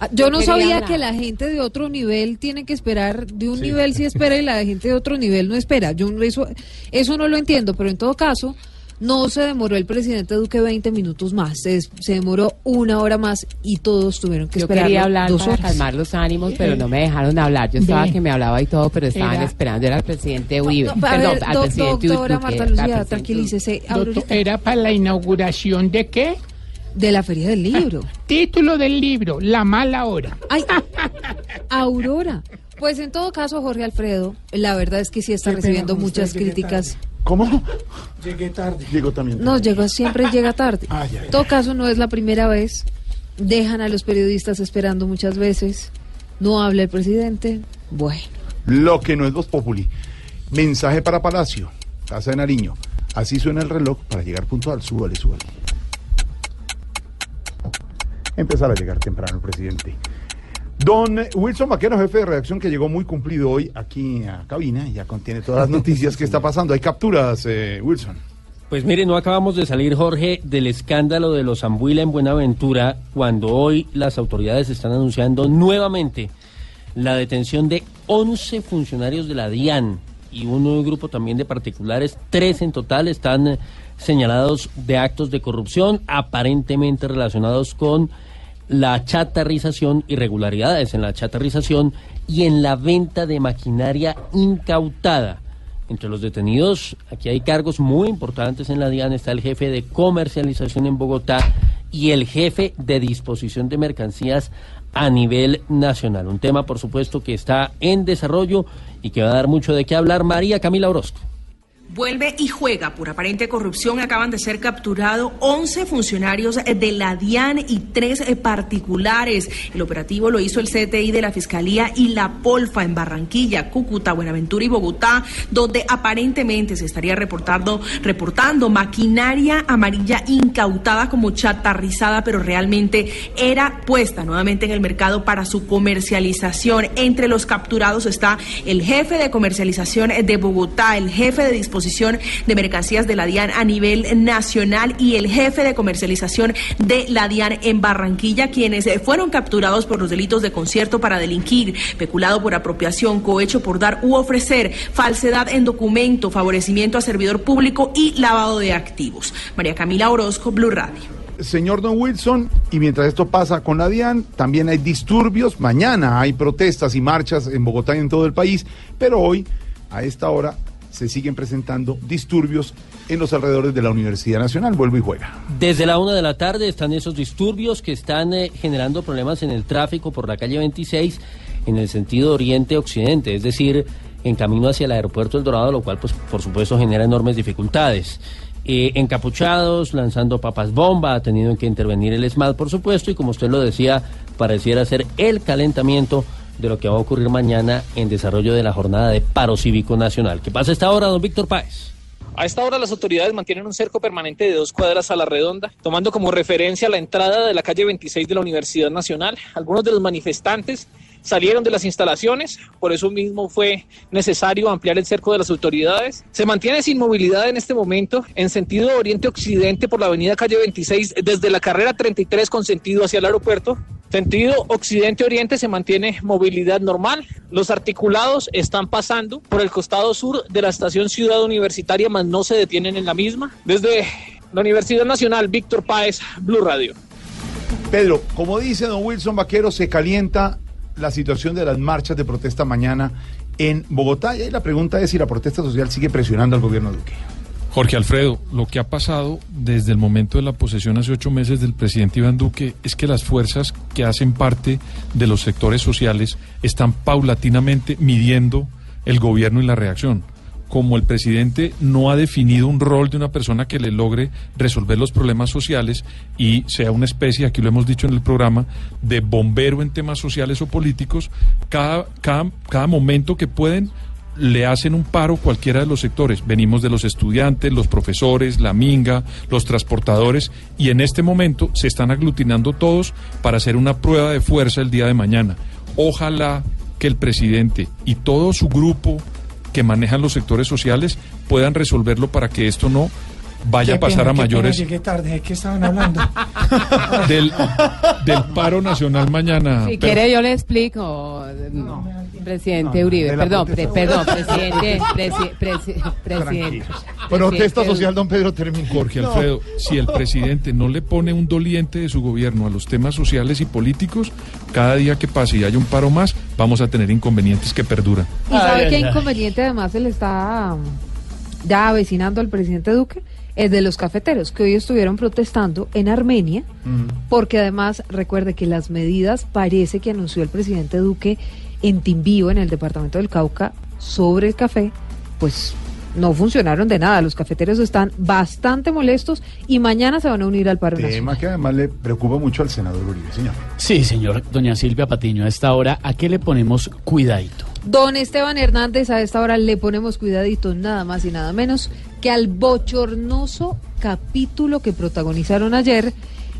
Ah, Yo no sabía hablar. que la gente de otro nivel tiene que esperar, de un nivel sí espera y la gente de otro nivel no espera. Yo no- eso, eso no lo entiendo, pero en todo caso, no se demoró el presidente Duque 20 minutos más, se, se demoró una hora más y todos tuvieron que Yo esperar quería hablar dos para horas. calmar los ánimos, pero no me dejaron hablar. Yo estaba que me hablaba y todo, pero estaban Era- esperando. Era el presidente Uribe. A Perdón, ver, al do- presidente doctora Duque, Marta Lucía, presidente tranquilícese. Doctor. ¿Era para la inauguración de qué? De la Feria del Libro. Título del libro, La mala hora. Ay, Aurora. Pues en todo caso, Jorge Alfredo, la verdad es que sí está Qué recibiendo muchas críticas. ¿Cómo? Llegué tarde. Llegó también. No, llegó, siempre llega tarde. Ay, ay, En todo caso, no es la primera vez dejan a los periodistas esperando muchas veces, no habla el presidente. Bueno, Lo que no es Voz Populi. Mensaje para Palacio, Casa de Nariño. Así suena el reloj para llegar puntual. Súbale, súbale. Empezar a llegar temprano el presidente. Don Wilson Vaquero, jefe de redacción, que llegó muy cumplido hoy aquí a cabina, ya contiene todas las noticias que está pasando. Hay capturas, eh, Wilson. Pues mire, no acabamos de salir, Jorge, del escándalo de los Ambuila en Buenaventura, cuando hoy las autoridades están anunciando nuevamente la detención de 11 funcionarios de la DIAN y un grupo también de particulares, tres en total, están señalados de actos de corrupción aparentemente relacionados con la chatarrización, irregularidades en la chatarrización y en la venta de maquinaria incautada. Entre los detenidos, aquí hay cargos muy importantes en la DIAN, está el jefe de comercialización en Bogotá y el jefe de disposición de mercancías a nivel nacional. Un tema, por supuesto, que está en desarrollo y que va a dar mucho de qué hablar María Camila Orozco. Vuelve y juega por aparente corrupción. Acaban de ser capturados 11 funcionarios de la DIAN y tres eh, particulares. El operativo lo hizo el CTI de la Fiscalía y la Polfa en Barranquilla, Cúcuta, Buenaventura y Bogotá, donde aparentemente se estaría reportando, reportando maquinaria amarilla incautada como chatarrizada, pero realmente era puesta nuevamente en el mercado para su comercialización. Entre los capturados está el jefe de comercialización de Bogotá, el jefe de disposición de mercancías de la DIAN a nivel nacional y el jefe de comercialización de la DIAN en Barranquilla, quienes eh, fueron capturados por los delitos de concierto para delinquir, peculado por apropiación, cohecho por dar u ofrecer, falsedad en documento, favorecimiento a servidor público y lavado de activos. María Camila Orozco, Blue Radio. Señor Don Wilson, y mientras esto pasa con la DIAN, también hay disturbios. Mañana hay protestas y marchas en Bogotá y en todo el país, pero hoy, a esta hora, se siguen presentando disturbios en los alrededores de la Universidad Nacional. Vuelvo y juega. Desde la una de la tarde están esos disturbios que están eh, generando problemas en el tráfico por la calle 26 en el sentido oriente-occidente, es decir, en camino hacia el aeropuerto El Dorado, lo cual, pues, por supuesto, genera enormes dificultades. Eh, encapuchados, lanzando papas bomba, ha tenido que intervenir el ESMAD, por supuesto, y como usted lo decía, pareciera ser el calentamiento de lo que va a ocurrir mañana en desarrollo de la jornada de paro cívico nacional. ¿Qué pasa a esta hora, don Víctor Páez? A esta hora las autoridades mantienen un cerco permanente de dos cuadras a la redonda, tomando como referencia la entrada de la calle 26 de la Universidad Nacional. Algunos de los manifestantes salieron de las instalaciones, por eso mismo fue necesario ampliar el cerco de las autoridades. Se mantiene sin movilidad en este momento en sentido oriente-occidente por la avenida calle 26 desde la carrera 33 con sentido hacia el aeropuerto. Sentido occidente-oriente se mantiene movilidad normal. Los articulados están pasando por el costado sur de la estación Ciudad Universitaria, mas no se detienen en la misma. Desde la Universidad Nacional, Víctor Páez, Blue Radio. Pedro, como dice don Wilson Vaquero, se calienta la situación de las marchas de protesta mañana en Bogotá. Y ahí la pregunta es si la protesta social sigue presionando al gobierno Duque. Jorge Alfredo, lo que ha pasado desde el momento de la posesión hace ocho meses del presidente Iván Duque es que las fuerzas que hacen parte de los sectores sociales están paulatinamente midiendo el gobierno y la reacción. Como el presidente no ha definido un rol de una persona que le logre resolver los problemas sociales y sea una especie, aquí lo hemos dicho en el programa, de bombero en temas sociales o políticos, cada, cada, cada momento que pueden le hacen un paro cualquiera de los sectores. Venimos de los estudiantes, los profesores, la minga, los transportadores y en este momento se están aglutinando todos para hacer una prueba de fuerza el día de mañana. Ojalá que el presidente y todo su grupo que manejan los sectores sociales puedan resolverlo para que esto no vaya a pasar a mayores llegué tarde, ¿de qué estaban hablando? del, del paro nacional mañana. Si Pero- quiere yo le explico, presidente Uribe, de la perdón, protesta pre- perdón, social. presidente, presi- presi- presidente. Protesta presidente social, don Pedro, termina. Jorge Alfredo, si el presidente no le pone un doliente de su gobierno a los temas sociales y políticos, cada día que pase y haya un paro más, vamos a tener inconvenientes que perduran. ¿Y sabe qué inconveniente además se le está um, ya avecinando al presidente Duque? Es de los cafeteros que hoy estuvieron protestando en Armenia, porque además recuerde que las medidas parece que anunció el presidente Duque en Timbío, en el departamento del Cauca, sobre el café, pues no funcionaron de nada. Los cafeteros están bastante molestos y mañana se van a unir al paro nacional. Tema que además le preocupa mucho al senador Uribe, señor. Sí, señor. Doña Silvia Patiño, a esta hora, ¿a qué le ponemos cuidadito? Don Esteban Hernández, a esta hora le ponemos cuidadito nada más y nada menos que al bochornoso capítulo que protagonizaron ayer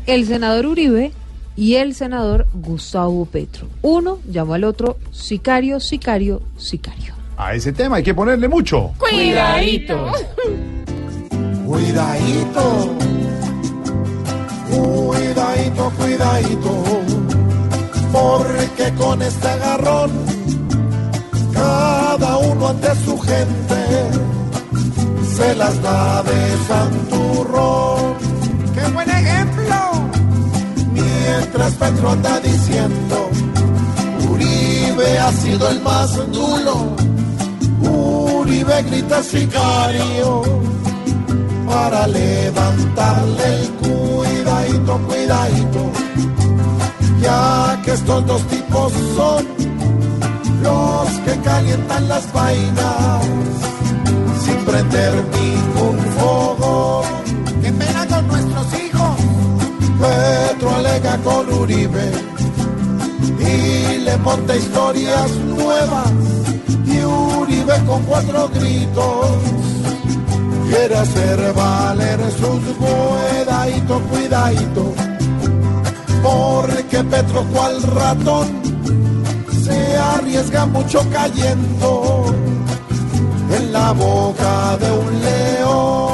el senador Uribe y el senador Gustavo Petro. Uno llamó al otro sicario, sicario, sicario. A ese tema hay que ponerle mucho. Cuidadito. Cuidadito, cuidadito, cuidadito, porque con este agarrón, cada uno ante su gente se las da de santurrón. ¡Qué buen ejemplo! Mientras Petro anda diciendo, Uribe ha sido el más duro, Uribe grita sicario para levantarle el cuidadito, cuidadito, ya que estos dos tipos son los que calientan las vainas. Sin prender ningún fuego. ¡Qué pena con nuestros hijos! Petro alega con Uribe. Y le monta historias nuevas. Y Uribe con cuatro gritos. Quiere hacer valer sus cuidadito, cuidadito. Porque Petro cual ratón se arriesga mucho cayendo en la boca de un león.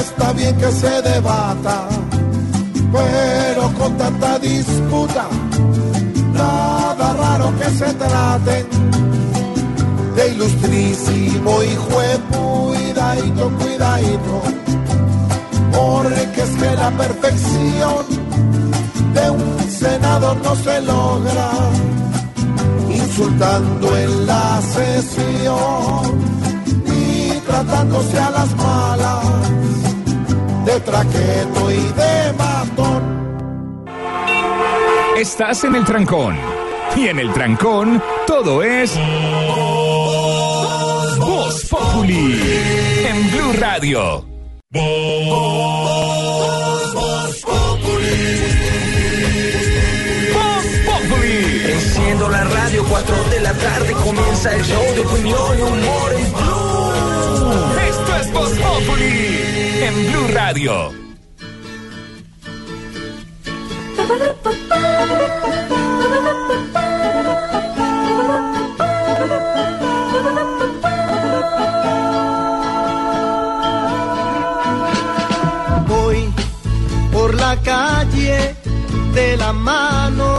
Está bien que se debata, pero con tanta disputa, nada raro que se traten de ilustrísimo hijo de cuidadito, cuidadito, porque es que la perfección de un senador no se logra insultando en la sesión y tratándose a las malas de traqueto y de matón. Estás en el trancón. Y en el trancón, todo es. Voz Populi. En Blue Radio. Voz Enciendo la radio, 4 de la tarde comienza el show de opinión y humor en Blue. Esto es Voz Populi. En Blue Radio. Voy por la calle de la mano,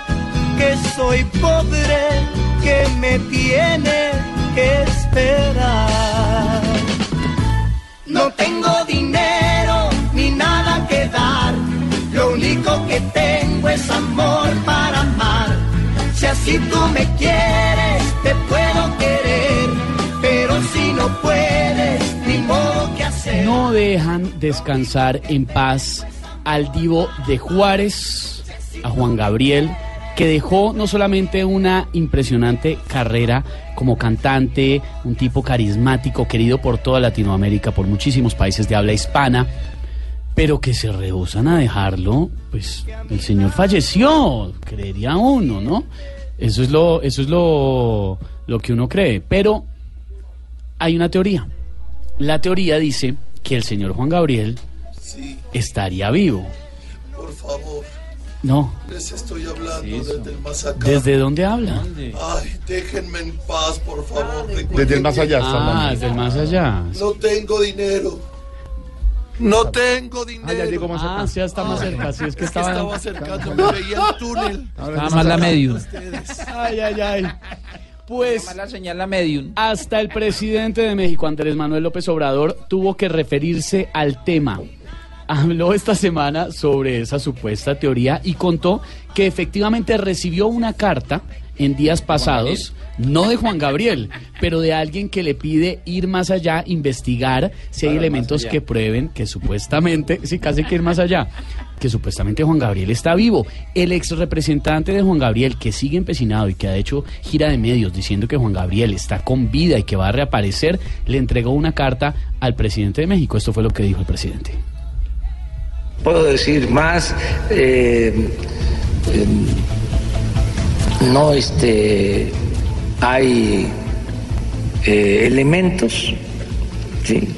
que soy pobre, que me tiene que esperar. No tengo dinero ni nada que dar, lo único que tengo es amor para amar. Si así tú me quieres, te puedo querer, pero si no puedes, ni modo que hacer. No dejan descansar en paz al divo de Juárez, a Juan Gabriel, que dejó no solamente una impresionante carrera como cantante, un tipo carismático, querido por toda Latinoamérica, por muchísimos países de habla hispana, pero que se rehusan a dejarlo, pues el señor falleció, creería uno, ¿no? Eso es lo, eso es lo, lo que uno cree. Pero hay una teoría. La teoría dice que el señor Juan Gabriel Sí, estaría vivo. por favor, No. les estoy hablando desde el más acá. ¿Desde dónde habla? Ay, déjenme en paz, por favor. Desde el más allá está Ah, desde el más allá. No tengo dinero. No tengo dinero. Ah, ya llegó más Ah, sí, ya está más cerca. Sí, es que estaba... estaba acercando, me veía el túnel. Estaba más la medio. Ay, ay, ay. Pues la señal la medium. hasta el presidente de México, Andrés Manuel López Obrador, tuvo que referirse al tema. Habló esta semana sobre esa supuesta teoría y contó que efectivamente recibió una carta en días pasados, no de Juan Gabriel, pero de alguien que le pide ir más allá, investigar si hay elementos que prueben que supuestamente, sí, casi que ir más allá, que supuestamente Juan Gabriel está vivo. El ex representante de Juan Gabriel, que sigue empecinado y que ha hecho gira de medios diciendo que Juan Gabriel está con vida y que va a reaparecer, le entregó una carta al presidente de México. Esto fue lo que dijo el presidente. Puedo decir más eh, eh, no este hay eh, elementos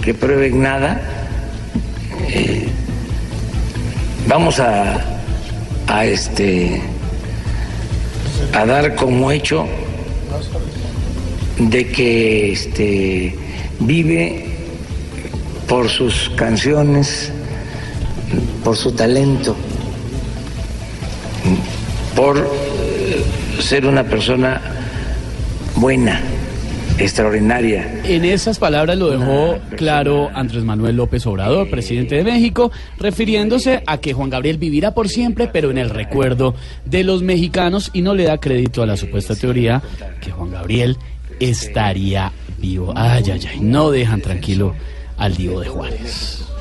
que prueben nada. Eh, vamos a, a este a dar como hecho de que este vive por sus canciones por su talento, por ser una persona buena, extraordinaria. En esas palabras lo dejó claro Andrés Manuel López Obrador, presidente de México, refiriéndose a que Juan Gabriel vivirá por siempre, pero en el recuerdo de los mexicanos y no le da crédito a la supuesta teoría que Juan Gabriel estaría vivo. Ay, ay, ay, no dejan tranquilo al Divo de Juárez.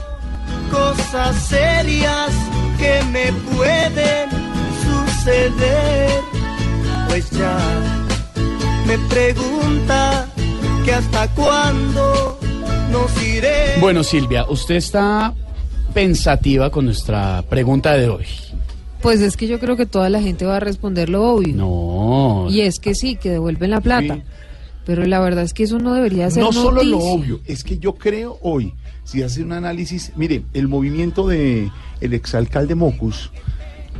Cosas serias que me pueden suceder. Pues ya me pregunta que hasta cuándo nos iremos. Bueno, Silvia, usted está pensativa con nuestra pregunta de hoy. Pues es que yo creo que toda la gente va a responder lo obvio. No. Y es que sí, que devuelven la plata. Pero la verdad es que eso no debería ser No solo lo obvio, es que yo creo hoy, si hace un análisis, mire, el movimiento de el exalcalde Mocus,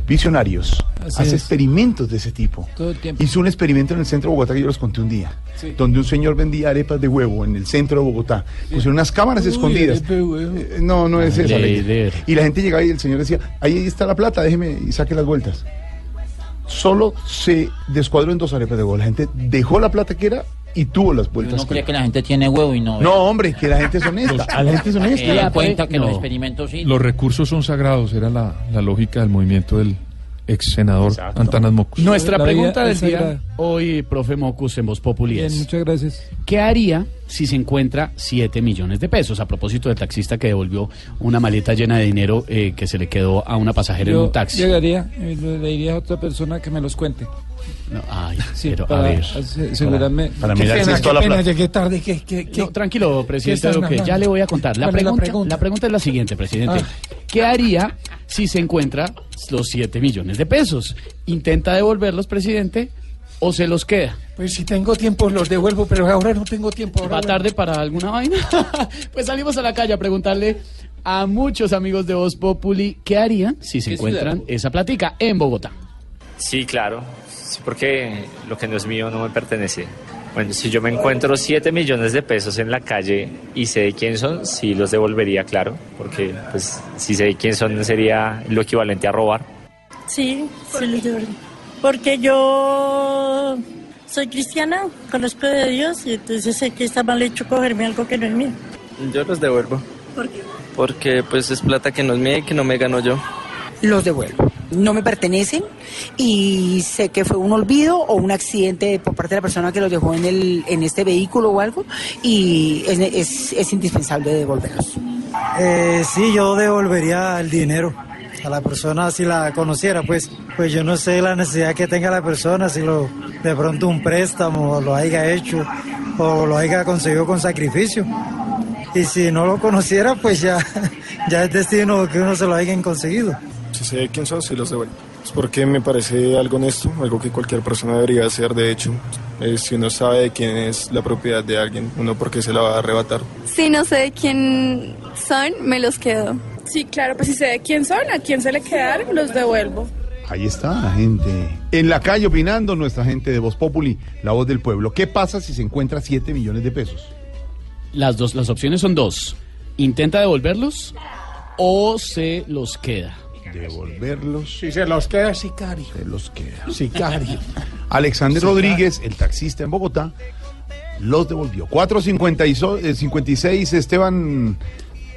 Visionarios, Así hace es. experimentos de ese tipo. Todo el tiempo. Hizo un experimento en el centro de Bogotá que yo les conté un día, Sí. donde un señor vendía arepas de huevo en el centro de Bogotá. Pusieron unas cámaras Uy, escondidas. arepa de huevo. Eh, No, no es esa. Y la gente llegaba y el señor decía, ahí está la plata, déjeme y saque las vueltas. Solo se descuadró en dos arepas de huevo. La gente dejó la plata que era y tuvo las vueltas. Uno cree que la gente tiene huevo y no. No, hombre, que la gente es honesta. A la gente es honesta. Se dan cuenta que No. los experimentos sí. Los recursos son sagrados, era la, la lógica del movimiento del ex senador Antanas Mocus. Nuestra La pregunta del día hoy, profe Mocus, en Voz Populi Bien, es, muchas gracias. ¿Qué haría si se encuentra 7 millones de pesos? A propósito del taxista que devolvió una maleta llena de dinero eh, que se le quedó a una pasajera en Yo un taxi. llegaría le diría a otra persona que me los cuente. No, ay, Sí, pero para a ver. asegurarme. Para, Qué mirar si pena, es toda qué la pena, llegué tarde. que No, tranquilo, presidente ya le voy a contar. La ¿Cuál es la pregunta, la pregunta es la siguiente, presidente. Ah. ¿Qué haría si se encuentra los 7 millones de pesos? ¿Intenta devolverlos, presidente, o se los queda? Pues si tengo tiempo los devuelvo, pero ahora no tengo tiempo. ahora ¿Va bueno. tarde para alguna vaina? pues salimos a la calle a preguntarle a muchos amigos de Voz Populi qué harían si se ¿Qué encuentran ciudad? esa platica en Bogotá. Sí, claro. Sí, porque lo que no es mío no me pertenece. Bueno, si yo me encuentro 7 millones de pesos en la calle y sé de quién son, sí los devolvería, claro. Porque, pues, si sé de quién son, sería lo equivalente a robar. Sí, sí los devuelvo. Porque yo soy cristiana, conozco de Dios y entonces sé que está mal hecho cogerme algo que no es mío. Yo los devuelvo. ¿Por qué? Porque pues es plata que no es mía y que no me gano yo. los devuelvo. No me pertenecen y sé que fue un olvido o un accidente por parte de la persona que los dejó en, el, en este vehículo o algo y es, es- indispensable devolverlos. Eh, sí, yo devolvería el dinero a la persona si la conociera, pues, pues yo no sé la necesidad que tenga la persona, si lo de pronto un préstamo lo haya hecho o lo haya conseguido con sacrificio. Y si no lo conociera, pues ya, ya es destino que uno se lo haya conseguido. Si sé quién son, sí los devuelvo. Es porque me parece algo honesto, algo que cualquier persona debería hacer. De hecho, Eh, si uno sabe de quién es la propiedad de alguien, uno por qué se la va a arrebatar. Si no sé de quién son, me los quedo. Sí, claro, pues si sé de quién son, a quién se le quedaron, los devuelvo. Ahí está la gente. En la calle opinando nuestra gente de Voz Populi, la voz del pueblo. ¿Qué pasa si se encuentra 7 millones de pesos? Las dos, las opciones son dos. Intenta devolverlos o se los queda. Devolverlos. Si se los queda sicario. Se los queda. Sicario. Alexander Rodríguez, el taxista en Bogotá, los devolvió. 456, Esteban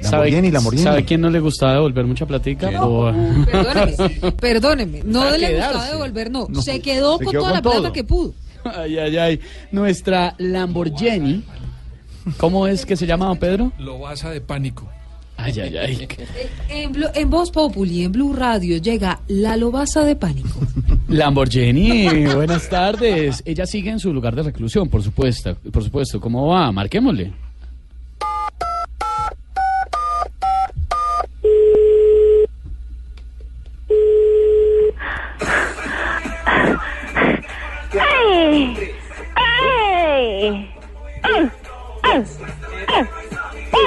Lamborghini, Lamborghini. ¿Sabe quién no le gustaba devolver mucha platica? O- Perdóneme, perdóneme. No le quedarse. gustaba devolver, no. No, se quedó se con quedó toda con la plata que pudo. Ay, ay, ay. Nuestra Lamborghini. ¿Cómo es que se llama, don Pedro? Lobaza de pánico. Ay, ay, ay. En, Blu- en Voz Populi, en Blue Radio, llega la lobaza de pánico. Lamborghini, buenas tardes. Ella sigue en su lugar de reclusión, por supuesto. Por supuesto. ¿Cómo va? Marquémosle. ¡Ay! ¡Ay! ¡Ah! ¡Ah!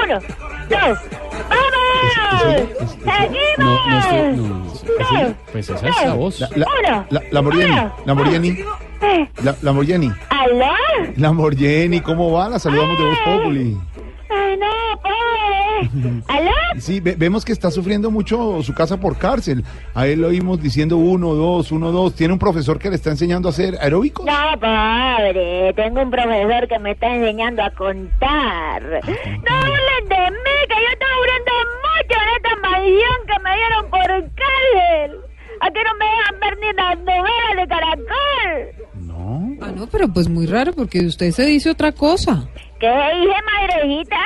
¡Uno! ¡Dos! Pues esa es la voz. La, la- la- Lamborghini, Lamborghini, la- Lamborghini, ¿Aló? Lamborghini, ¿cómo va? La saludamos de Voz Populi. ¿Aló? Sí, ve- vemos que está sufriendo mucho su casa por cárcel. A él lo oímos diciendo uno, dos, uno, dos. Tiene un profesor que le está enseñando a hacer aeróbico. No, pobre, tengo un profesor que me está enseñando a contar. No hablen de mí, que yo estoy en esta mansión que me dieron por cárcel. Aquí no me dejan ver ni las novelas de Caracol. Ah, no, pero pues muy raro porque usted se dice otra cosa. ¿Qué dije, madrecita?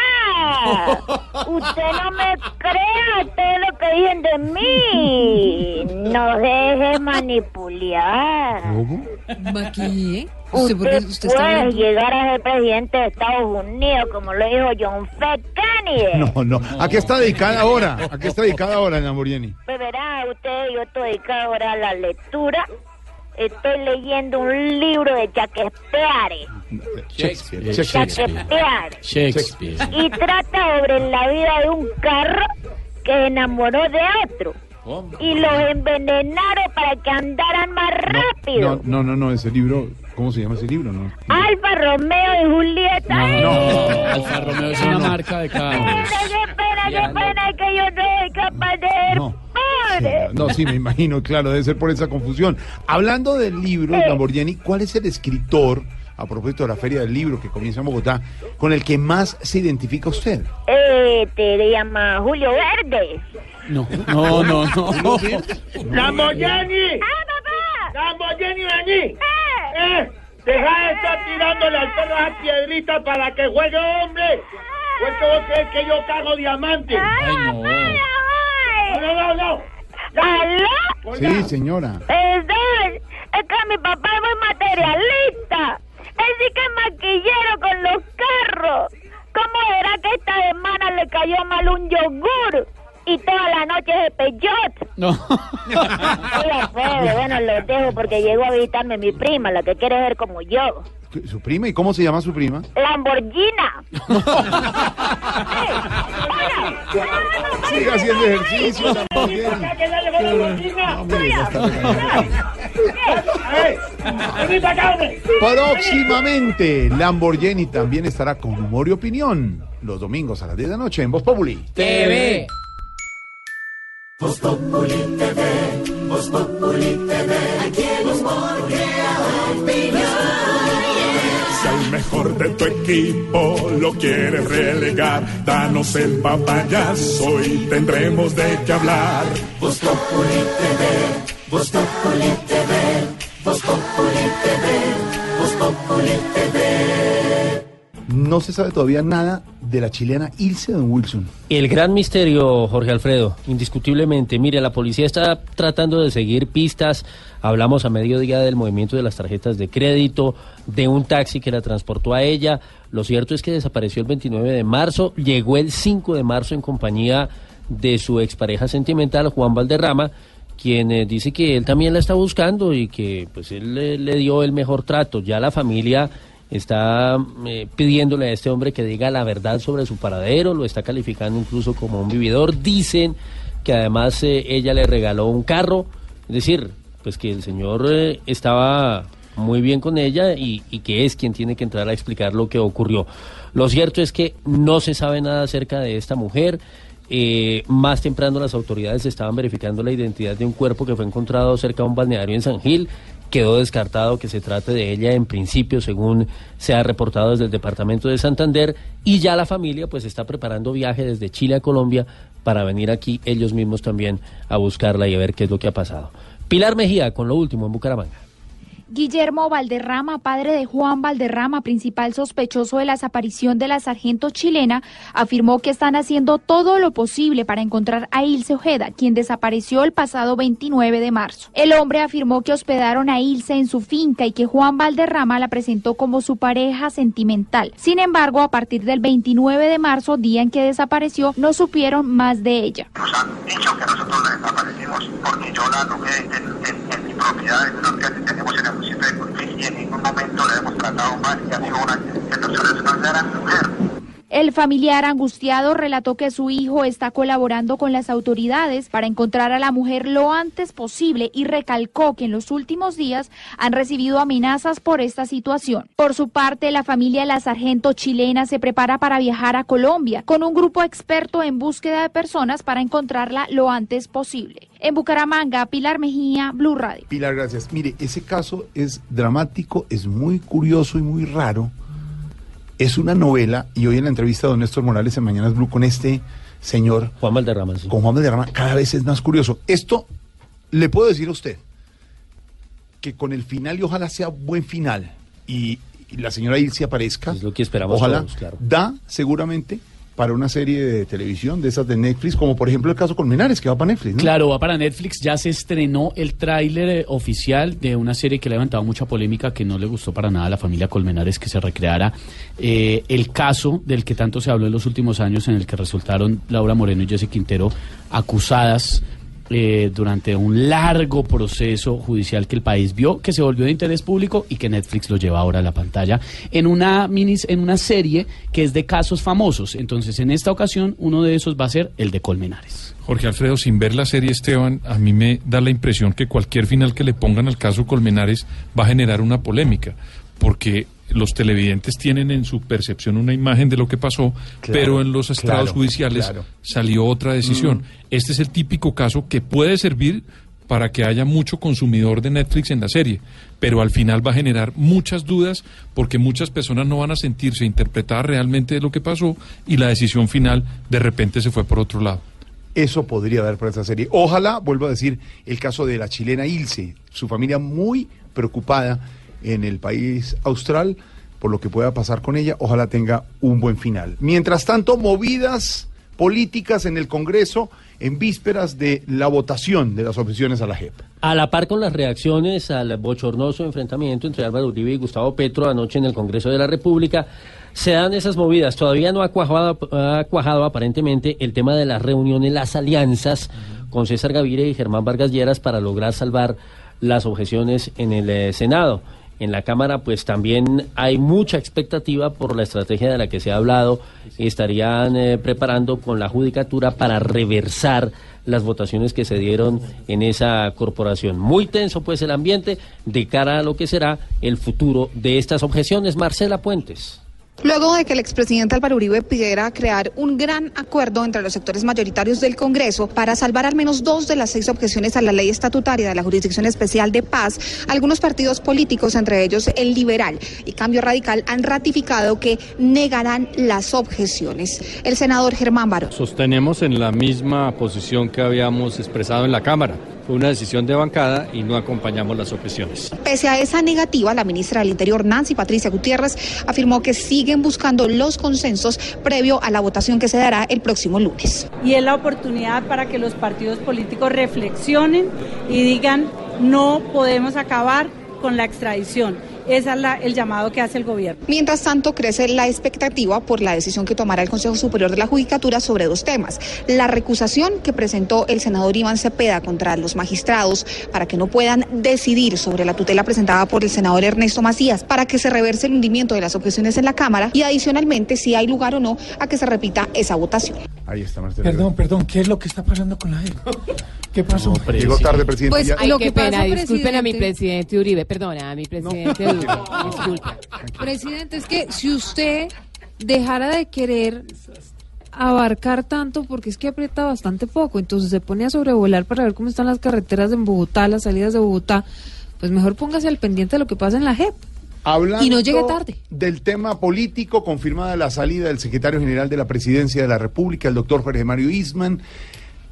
Usted no me crea todo lo que dicen de mí. No deje manipular. Maquille. ¿Usted, Usted, usted puede llegar a ser presidente de Estados Unidos, como lo dijo John F. Kennedy. No, no. ¿A qué está dedicada ahora? ¿A qué está dedicada ahora Lamborghini? Pues verá usted, yo estoy dedicada ahora a la lectura. Estoy leyendo un libro de Shakespeare. Shakespeare. Shakespeare. Shakespeare. Y trata sobre la vida de un carro que se enamoró de otro. Y los envenenaron para que andaran más rápido. No, no, no, no, ese libro, ¿cómo se llama ese libro? No. Alfa Romeo y Julieta. No, Alfa Romeo es una marca de carros. Qué pena, qué pena que yo no soy capaz de ser pobre. No, sí, me imagino, claro, debe ser por esa confusión. Hablando del libro. Lamborghini, ¿cuál es el escritor, a propósito de la Feria del Libro que comienza en Bogotá, con el que más se identifica usted? Eh, te llama Julio Verde. No, no, no, no. ¡Lamborghini! ¡Ah, papá! ¡Lamborghini, vení! ¡Eh! ¡Deja de estar tirándole al perro a piedritas para que juegue hombre! ¿Pues vos crees que yo cago diamante? ¡Ay, no! ¡No, no, no! ¿Aló? Sí, señora. Perdón, es que mi papá es muy materialista. Él sí que es maquillero con los carros. ¿Cómo era que esta semana le cayó mal un yogur? Y toda la noche de peyot. No. Oiga, Fede, bueno, los dejo porque llegó a visitarme mi prima, la que quiere ser como yo. ¿Su prima? ¿Y cómo se llama su prima? Lamborghina. Siga haciendo ejercicio. Próximamente, Lamborghini también estará con humor y opinión los domingos a las 10 de la noche en Voz Populi. TV. Voz Populi TV, Voz Populi TV. Aquí el humor crea. Si al mejor de tu equipo lo quieres relegar, danos el papayazo y tendremos de qué hablar. Voz Populi TV, Voz Populi TV, Voz TV, Voz Populi TV. No se sabe todavía nada de la chilena Ilse Don Wilson. El gran misterio, Jorge Alfredo, indiscutiblemente. Mire, la policía está tratando de seguir pistas. Hablamos a mediodía del movimiento de las tarjetas de crédito, de un taxi que la transportó a ella. Lo cierto es que desapareció el 29 de marzo, llegó el 5 de marzo en compañía de su expareja sentimental, Juan Valderrama, quien eh, dice que él también la está buscando y que pues él le- le dio el mejor trato. Ya la familia está eh, pidiéndole a este hombre que diga la verdad sobre su paradero, lo está calificando incluso como un vividor. Dicen que además eh, ella le regaló un carro, es decir, pues que el señor eh, estaba muy bien con ella y, y que es quien tiene que entrar a explicar lo que ocurrió. Lo cierto es que no se sabe nada acerca de esta mujer. Más temprano las autoridades estaban verificando la identidad de un cuerpo que fue encontrado cerca de un balneario en San Gil. Quedó descartado que se trate de ella en principio, según se ha reportado desde el departamento de Santander. Y ya la familia pues está preparando viaje desde Chile a Colombia para venir aquí ellos mismos también a buscarla y a ver qué es lo que ha pasado. Pilar Mejía con lo último en Bucaramanga. Guillermo Valderrama, padre de Juan Valderrama, principal sospechoso de la desaparición de la sargento chilena, afirmó que están haciendo todo lo posible para encontrar a Ilse Ojeda, quien desapareció el pasado 29 de marzo. El hombre afirmó que hospedaron a Ilse en su finca y que Juan Valderrama la presentó como su pareja sentimental. Sin embargo, a partir del 29 de marzo, día en que desapareció, no supieron más de ella. dicho que nosotros la desaparecimos porque yo la en, en mi propiedad, en una que tenemos en el y en ningún momento le hemos tratado mal y ha sido una persona es una gran mujer. El familiar angustiado relató que su hijo está colaborando con las autoridades para encontrar a la mujer lo antes posible y recalcó que en los últimos días han recibido amenazas por esta situación. Por su parte, la familia de la sargento chilena se prepara para viajar a Colombia con un grupo experto en búsqueda de personas para encontrarla lo antes posible. En Bucaramanga, Pilar Mejía, Blue Radio. Pilar, gracias. Mire, ese caso es dramático, es muy curioso y muy raro. Es una novela, y hoy en la entrevista de don Néstor Morales en Mañanas Blue con este señor. Juan Valderrama, sí. Con Juan Valderrama, cada vez es más curioso. Esto, le puedo decir a usted, que con el final, y ojalá sea buen final, y, y la señora Ilse aparezca. Es lo que esperamos Ojalá, todos, claro. da seguramente para una serie de televisión de esas de Netflix, como por ejemplo el caso Colmenares, que va para Netflix, ¿no? Claro, va para Netflix. Ya se estrenó el tráiler eh, oficial de una serie que le ha levantado mucha polémica, que no le gustó para nada a la familia Colmenares, que se recreara eh, el caso del que tanto se habló en los últimos años, en el que resultaron Laura Moreno y Jesse Quintero acusadas eh, durante un largo proceso judicial que el país vio, que se volvió de interés público y que Netflix lo lleva ahora a la pantalla en una mini, en una serie que es de casos famosos. Entonces, en esta ocasión, uno de esos va a ser el de Colmenares. Jorge Alfredo, sin ver la serie Esteban, a mí me da la impresión que cualquier final que le pongan al caso Colmenares va a generar una polémica, porque los televidentes tienen en su percepción una imagen de lo que pasó, Claro, pero en los estrados claro, judiciales claro. salió otra decisión. Mm. Este es el típico caso que puede servir para que haya mucho consumidor de Netflix en la serie, pero al final va a generar muchas dudas porque muchas personas no van a sentirse interpretadas realmente de lo que pasó y la decisión final de repente se fue por otro lado. Eso podría dar para esta serie. Ojalá, vuelvo a decir, el caso de la chilena Ilse, su familia muy preocupada en el país austral por lo que pueda pasar con ella. Ojalá tenga un buen final. Mientras tanto, movidas políticas en el Congreso en vísperas de la votación de las objeciones a la JEP. A la par con las reacciones al bochornoso enfrentamiento entre Álvaro Uribe y Gustavo Petro anoche en el Congreso de la República, se dan esas movidas. Todavía no ha cuajado, aparentemente el tema de las reuniones, las alianzas con César Gaviria y Germán Vargas Lleras para lograr salvar las objeciones en el eh, Senado. En la Cámara, pues también hay mucha expectativa por la estrategia de la que se ha hablado. Estarían eh, preparando con la Judicatura para reversar las votaciones que se dieron en esa corporación. Muy tenso, pues, el ambiente de cara a lo que será el futuro de estas objeciones. Marcela Puentes. Luego de que el expresidente Álvaro Uribe pidiera crear un gran acuerdo entre los sectores mayoritarios del Congreso para salvar al menos dos de las seis objeciones a la ley estatutaria de la Jurisdicción Especial de Paz, algunos partidos políticos, entre ellos el Liberal y Cambio Radical, han ratificado que negarán las objeciones. El senador Germán Barón. Sostenemos en la misma posición que habíamos expresado en la Cámara. Fue una decisión de bancada y no acompañamos las objeciones. Pese a esa negativa, la ministra del Interior, Nancy Patricia Gutiérrez, afirmó que siguen buscando los consensos previo a la votación que se dará el próximo lunes. y es la oportunidad para que los partidos políticos reflexionen y digan no podemos acabar con la extradición. Ese es la- el llamado que hace el gobierno. Mientras tanto, crece la expectativa por la decisión que tomará el Consejo Superior de la Judicatura sobre dos temas. La recusación que presentó el senador Iván Cepeda contra los magistrados para que no puedan decidir sobre la tutela presentada por el senador Ernesto Macías, para que se reverse el hundimiento de las objeciones en la Cámara y adicionalmente si hay lugar o no a que se repita esa votación. Ahí está, Marcela. Perdón, perdón, ¿qué es lo que está pasando con la JEP? ¿Qué pasó? Llegó tarde, presidente. Pues ya. Ay, Lo qué que pena, pasa, disculpen a mi presidente. presidente Uribe, perdona, a mi presidente Uribe, disculpa. Presidente, es que si usted dejara de querer abarcar tanto porque es que aprieta bastante poco. Entonces se pone a sobrevolar para ver cómo están las carreteras en Bogotá, las salidas de Bogotá. Pues mejor póngase al pendiente de lo que pasa en la JEP. Hablando Y no llegue tarde. Del tema político, confirmada la salida del secretario general de la Presidencia de la República, el doctor Jorge Mario Isman.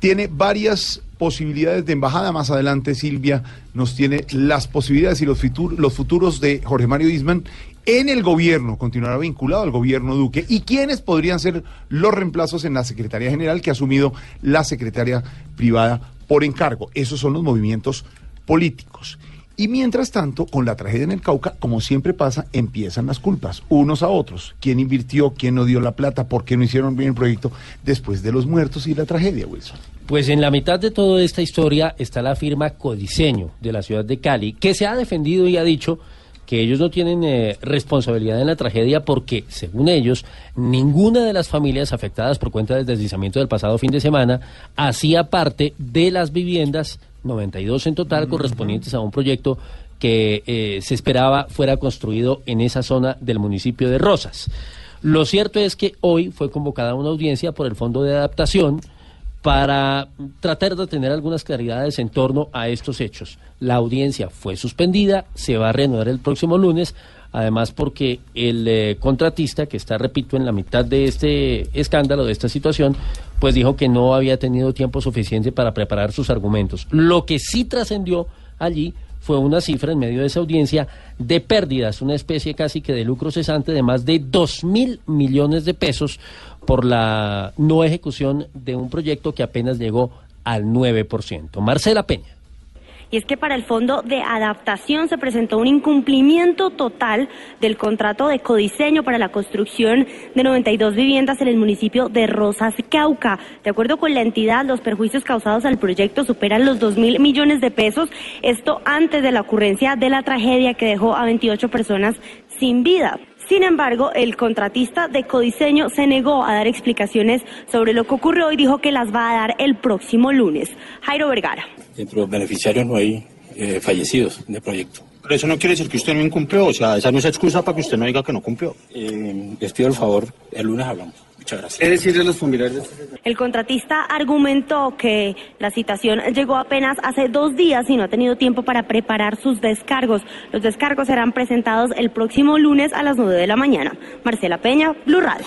Tiene varias posibilidades de embajada. Más adelante, Silvia nos tiene las posibilidades y los, los futuros de Jorge Mario Isman en el gobierno. Continuará vinculado al gobierno Duque. ¿Y quiénes podrían ser los reemplazos en la Secretaría General que ha asumido la secretaria privada por encargo? Esos son los movimientos políticos. Y mientras tanto, con la tragedia en el Cauca, como siempre pasa, empiezan las culpas, unos a otros. ¿Quién invirtió? ¿Quién no dio la plata? ¿Por qué no hicieron bien el proyecto después de los muertos y la tragedia, Wilson? Pues en la mitad de toda esta historia está la firma Codiseño de la ciudad de Cali, que se ha defendido y ha dicho que ellos no tienen eh, responsabilidad en la tragedia porque, según ellos, ninguna de las familias afectadas por cuenta del deslizamiento del pasado fin de semana hacía parte de las viviendas, 92 en total, correspondientes a un proyecto que eh, se esperaba fuera construido en esa zona del municipio de Rosas. Lo cierto es que hoy fue convocada una audiencia por el Fondo de Adaptación para tratar de tener algunas claridades en torno a estos hechos. La audiencia fue suspendida, se va a reanudar el próximo lunes, además porque el eh, contratista, que está, repito, en la mitad de este escándalo, de esta situación, pues dijo que no había tenido tiempo suficiente para preparar sus argumentos. Lo que sí trascendió allí fue una cifra en medio de esa audiencia de pérdidas, una especie casi que de lucro cesante de más de 2 mil millones de pesos por la no ejecución de un proyecto que apenas llegó al 9%. Marcela Peña. Y es que para el Fondo de Adaptación se presentó un incumplimiento total del contrato de codiseño para la construcción de 92 viviendas en el municipio de Rosas, Cauca. De acuerdo con la entidad, los perjuicios causados al proyecto superan los 2 mil millones de pesos. Esto antes de la ocurrencia de la tragedia que dejó a 28 personas sin vida. Sin embargo, el contratista de Codiseño se negó a dar explicaciones sobre lo que ocurrió y dijo que las va a dar el próximo lunes. Jairo Vergara. Entre los beneficiarios no hay eh, fallecidos del proyecto. Pero eso no quiere decir que usted no incumplió, o sea, esa no es excusa para que usted no diga que no cumplió. Eh, les pido el favor, el lunes hablamos. Muchas gracias. Es decirle a los familiares. El contratista argumentó que la citación llegó apenas hace dos días y no ha tenido tiempo para preparar sus descargos. Los descargos serán presentados el próximo lunes a las 9 de la mañana. Marcela Peña, Blue Radio.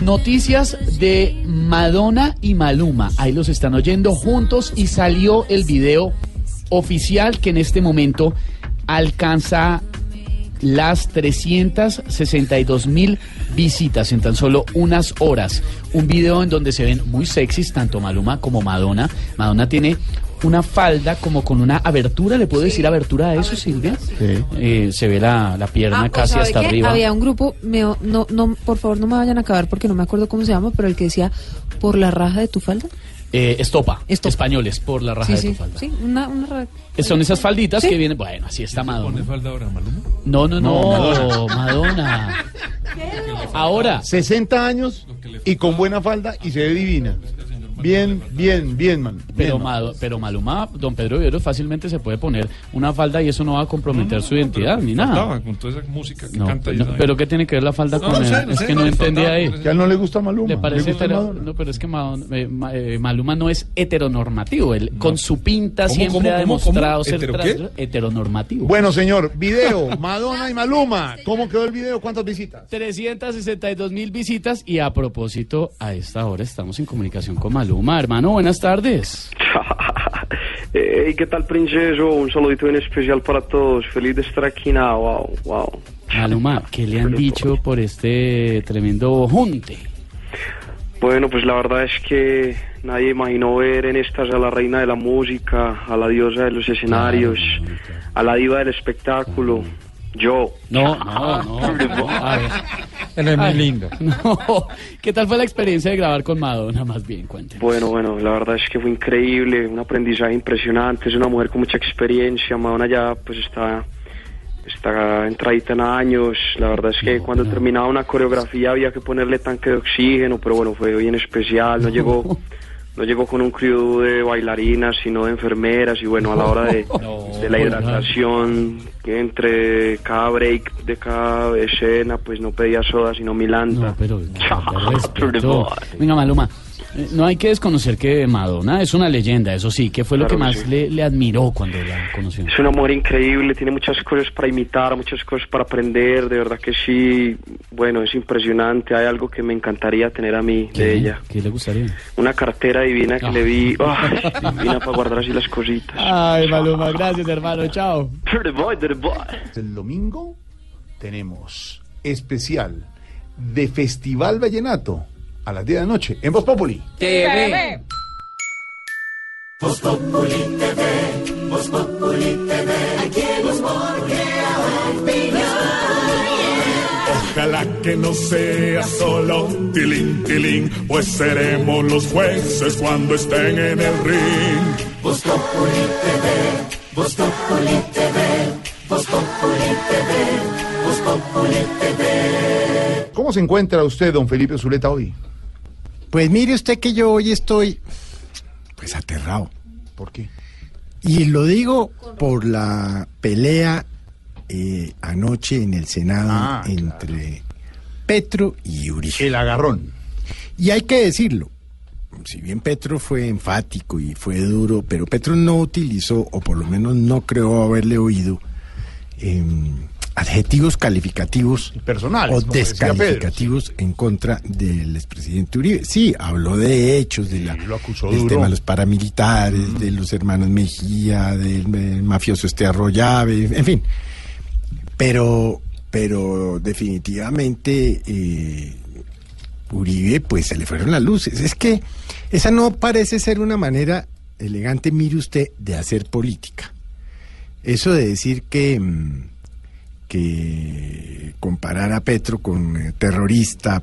Noticias de Madonna y Maluma. Ahí los están oyendo juntos y salió el video oficial que en este momento alcanza las 362 mil visitas en tan solo unas horas. Un video en donde se ven muy sexys tanto Maluma como Madonna. Madonna tiene una falda como con una abertura, ¿le puedo decir abertura a eso, Silvia? Eh, se ve la, la pierna Ah, ¿o casi hasta qué? arriba. Había un grupo, me- no, no, por favor no me vayan a acabar porque no me acuerdo cómo se llama, pero el que decía, por la raja de tu falda. Eh, estopa, españoles, por la raja sí, de tu sí, falda. sí, una, una Eh, Son esas falditas Sí. que vienen, bueno, así está Madonna. ¿Pone falda ahora, Maluma? No, no, no, No, Madonna. Ahora. 60 años y con buena falda y se ve divina. Bien, bien, bien, man. Pero, Bien, pero Maluma, don Pedro Viveros fácilmente se puede poner una falda y eso no va a comprometer su identidad ni nada. Faltaba con toda esa música que No, canta. y no, esa pero ¿qué tiene que ver la falda No, con no él? sé, no es sé, que no entendía faltaba, ahí. por eso. Que a él no le gusta Maluma. Le parece le gusta hetero- Madonna. no, pero es que eh, eh, Maluma no es heteronormativo. Él con su pinta ¿Cómo, siempre cómo, ha demostrado cómo? ser ¿Hetero trans- qué? heteronormativo. Bueno, señor, video, Madonna y Maluma. ¿Cómo quedó el video? ¿Cuántas visitas? 362 mil visitas y a propósito, a esta hora estamos en comunicación con Maluma. Hermano, buenas tardes. Hey, ¿qué tal, princeso? Un saludito en especial para todos. Feliz de estar aquí, now. Wow, wow. Maluma, ¿qué le han dicho por este tremendo junte? Bueno, pues la verdad es que nadie imaginó ver en estas a la reina de la música, a la diosa de los escenarios, a la diva del espectáculo, Yo. No, no, no. no, a ver. Él es muy lindo. No. ¿Qué tal fue la experiencia de grabar con Madonna? Más bien, cuénteme. Bueno, bueno, la verdad es que fue increíble, un aprendizaje impresionante, es una mujer con mucha experiencia, Madonna ya pues está, está entradita en años, la verdad es que cuando terminaba una coreografía había que ponerle tanque de oxígeno, pero bueno, fue bien especial, no llegó, no llegó con un crew de bailarinas, sino de enfermeras y bueno, a la hora de, de la hidratación, entre cada break de cada escena, pues no pedía soda, sino milanta. No, pero respeto. Venga, Maluma. No hay que desconocer que Madonna es una leyenda, eso sí. ¿Qué fue lo Claro que que más sí. le, le admiró cuando la conoció? Es una mujer increíble, tiene muchas cosas para imitar, muchas cosas para aprender, de verdad que sí, bueno, es impresionante, hay algo que me encantaría tener a mí de ella. ¿Qué le gustaría? Una cartera divina que le vi, ay, divina para guardar así las cositas. Ay, Maluma, gracias, hermano. Chao. El domingo tenemos especial de Festival Vallenato a las 10 de la noche en Voz Populi. TV. Voz Populi TV, Voz Populi TV, aquí humor crea Ojalá que no sea solo tilín, tilín, pues seremos los jueces cuando estén en el ring. Voz Populi TV, Voz Populi TV, Voz Populi TV, Voz Populi TV. ¿Cómo se encuentra usted, don Felipe Zuleta, hoy? Pues mire usted que yo hoy estoy, pues aterrado. ¿Por qué? Y lo digo por la pelea eh, anoche en el Senado Ah, entre Petro y Uribe. El agarrón. Y hay que decirlo, si bien Petro fue enfático y fue duro, pero Petro no utilizó, o por lo menos no creo haberle oído, em, adjetivos calificativos Personales, o Pedro, descalificativos en contra del expresidente Uribe. Sí, habló de hechos, de la, del duro. tema de los paramilitares, de los hermanos Mejía, del mafioso este Arroyave, en fin. Pero, pero definitivamente eh, Uribe, pues se le fueron las luces. Es que esa no parece ser una manera elegante, mire usted, de hacer política. Eso de decir que, mm, que comparar a Petro con eh, terrorista,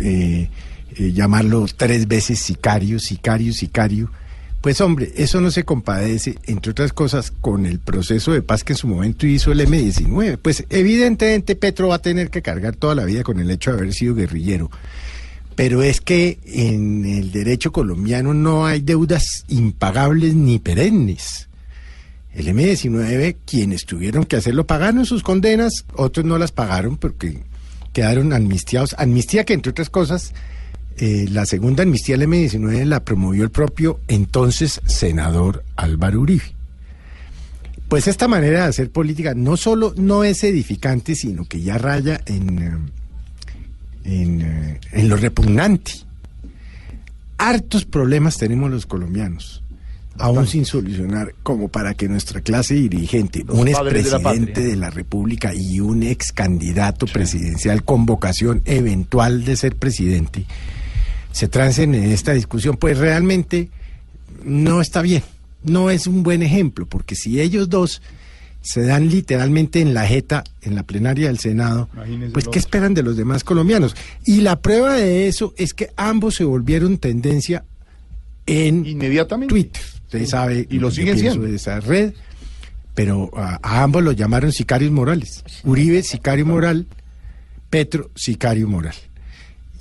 eh, eh, llamarlo tres veces sicario, sicario, sicario, pues hombre, eso no se compadece, entre otras cosas, con el proceso de paz que en su momento hizo el M-19. Pues evidentemente Petro va a tener que cargar toda la vida con el hecho de haber sido guerrillero. Pero es que en el derecho colombiano no hay deudas impagables ni perennes. El M-19, quienes tuvieron que hacerlo, pagaron sus condenas, otros no las pagaron porque quedaron amnistiados. Amnistía que, entre otras cosas, eh, la segunda amnistía del M-19 la promovió el propio entonces senador Álvaro Uribe. Pues esta manera de hacer política no solo no es edificante, sino que ya raya en, eh, eh, en lo repugnante. Hartos problemas tenemos los colombianos, aún sin solucionar, como para que nuestra clase dirigente, Los un padres de la expresidente de la República y un ex candidato presidencial con vocación eventual de ser presidente, se trancen en esta discusión, pues realmente no está bien, no es un buen ejemplo, porque si ellos dos se dan literalmente en la jeta en la plenaria del Senado, Imagínese pues ¿qué esperan de los demás colombianos? Y la prueba de eso es que ambos se volvieron tendencia en Inmediatamente. Twitter. Usted sabe Y lo siguen siendo. de esa red, pero a, a ambos los llamaron sicarios morales. Uribe, sicario moral, Petro, sicario moral.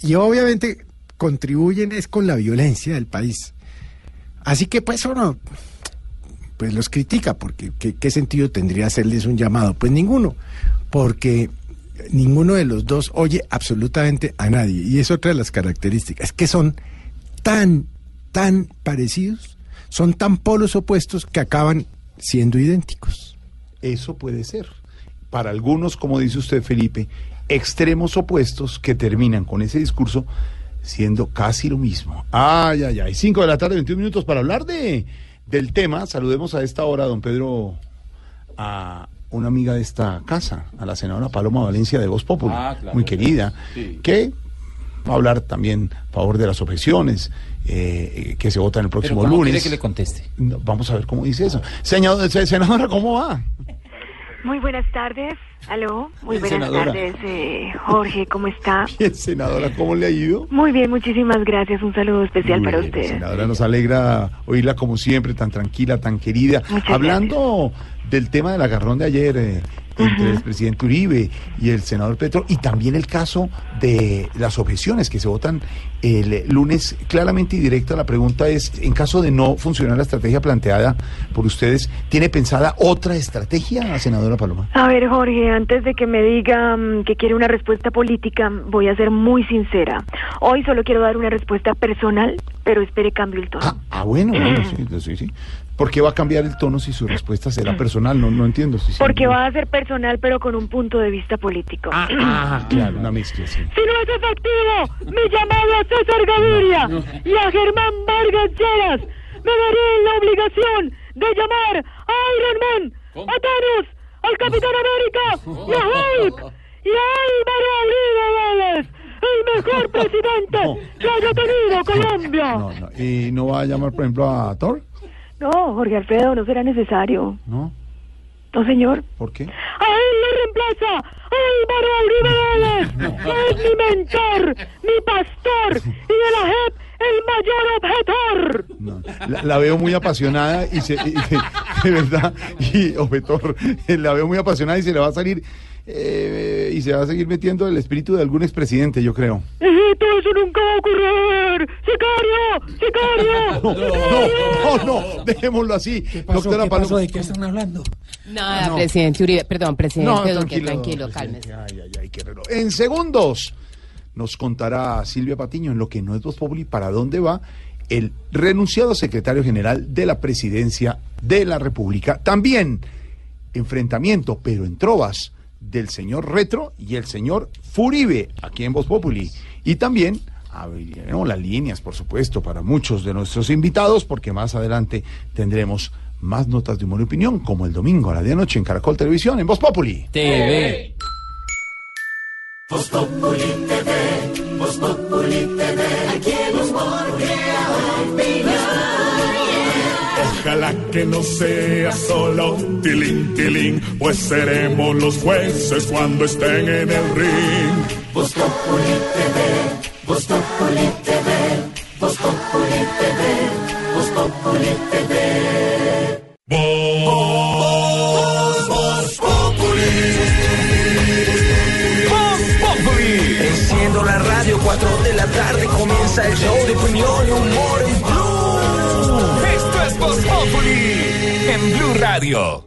Y obviamente contribuyen es con la violencia del país. Así que pues uno pues los critica, porque ¿qué, qué sentido tendría hacerles un llamado? Pues ninguno, porque ninguno de los dos oye absolutamente a nadie. Y es otra de las características, que son tan, tan parecidos, son tan polos opuestos que acaban siendo idénticos. Eso puede ser. Para algunos, como dice usted, Felipe, extremos opuestos que terminan con ese discurso siendo casi lo mismo. Ay, ay, ay. 5 de la tarde, 21 minutos para hablar de, del tema. Saludemos a esta hora, don Pedro, a una amiga de esta casa, a la senadora Paloma Valencia de Voz Popular, Ah, claro. muy querida, Sí. que va a hablar también a favor de las objeciones eh, que se votan el próximo ¿cómo lunes. que le conteste? No, vamos a ver cómo dice eso. Señor, se- senadora, ¿cómo va? Muy buenas tardes. Aló. Muy Bien, buenas senadora. tardes, eh, Jorge. ¿Cómo está? Bien, senadora, ¿cómo le ha ido? Muy bien, muchísimas gracias. Un saludo especial Muy para bien, usted. Senadora, nos alegra oírla como siempre, tan tranquila, tan querida. Muchas Hablando del tema del agarrón de ayer eh, entre el presidente Uribe y el senador Petro, y también el caso de las objeciones que se votan el lunes, claramente y directa, la pregunta es, en caso de no funcionar la estrategia planteada por ustedes, ¿tiene pensada otra estrategia, senadora Paloma? A ver, Jorge, antes de que me diga mm, que quiere una respuesta política, voy a ser muy sincera. Hoy solo quiero dar una respuesta personal, pero espere cambio el tono. Ah, bueno, bueno, sí, sí, sí. ¿Por qué va a cambiar el tono si su respuesta será personal? No, no entiendo. Si Porque va a ser personal, pero con un punto de vista político. Ah, claro, una mezcla, sí. Si no es efectivo, mi llamado a César Gaviria y a Germán Vargas Lleras me daré la obligación de llamar a Iron Man, a Thanos, al Capitán América y a Hulk y a Álvaro Uribe Vélez, el mejor presidente que haya tenido Colombia. No, no. ¿Y no va a llamar, por ejemplo, a Thor? No, Jorge Alfredo, no será necesario. No. No, señor. ¿Por qué? A él le reemplaza Álvaro Uribe Vélez, que es mi mentor, mi pastor y de la JEP el mayor objetor. La, la veo muy apasionada y se, y- de verdad, y objetor, la veo muy apasionada y se le va a salir eh, y se va a seguir metiendo el espíritu de algún expresidente, yo creo. Hijito, eso nunca va a ocurrir. ¡Sicario! ¡Sicario! No, no, no, no, dejémoslo así. Doctora ¿Qué Paloma. pasó? ¿De qué están hablando? Nada, No. presidente Uribe, perdón, presidente No, Duque, tranquilo, tranquilo, cálmese. Ay, ay, ay, qué reloj. En segundos nos contará Silvia Patiño en lo que no es Voz Populi para dónde va el renunciado secretario general de la presidencia de la República. También enfrentamiento, pero en trovas, del señor Retro y el señor Furibe aquí en Voz Populi. Y también abriremos las líneas, por supuesto, para muchos de nuestros invitados, porque más adelante tendremos más notas de humor y opinión, como el domingo a la de noche en Caracol Televisión, en Voz Populi. TV. Voz Populi TV, Voz Populi TV, Ojalá que no sea solo tilín, tilín, pues seremos los jueces cuando estén en el ring. Voz Populi TV, Voz Populi TV, Voz Populi TV, Voz Populi TV. Voz, Voz Populi. Voz Populi. Enciendo la radio, 4 de la tarde comienza el show de opinión y humor Populi en Blue Radio.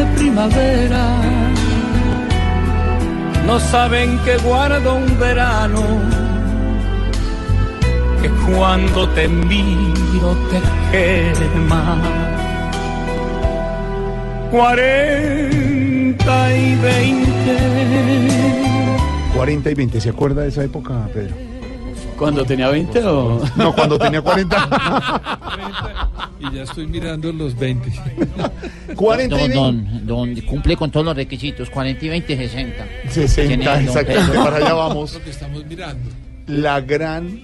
dulce primavera. No saben que guardo un verano, que cuando te miro te quema. Cuarenta y veinte. 40 y 20, ¿se acuerda de esa época, Pedro? ¿Cuando tenía 20 o...? No, cuando tenía 40. Y ya estoy mirando los 20. 40 y don, don, don, cumple con todos los requisitos, 40 y 20, 60. 60, Tiene don exactamente, para allá vamos. Lo que estamos mirando. La gran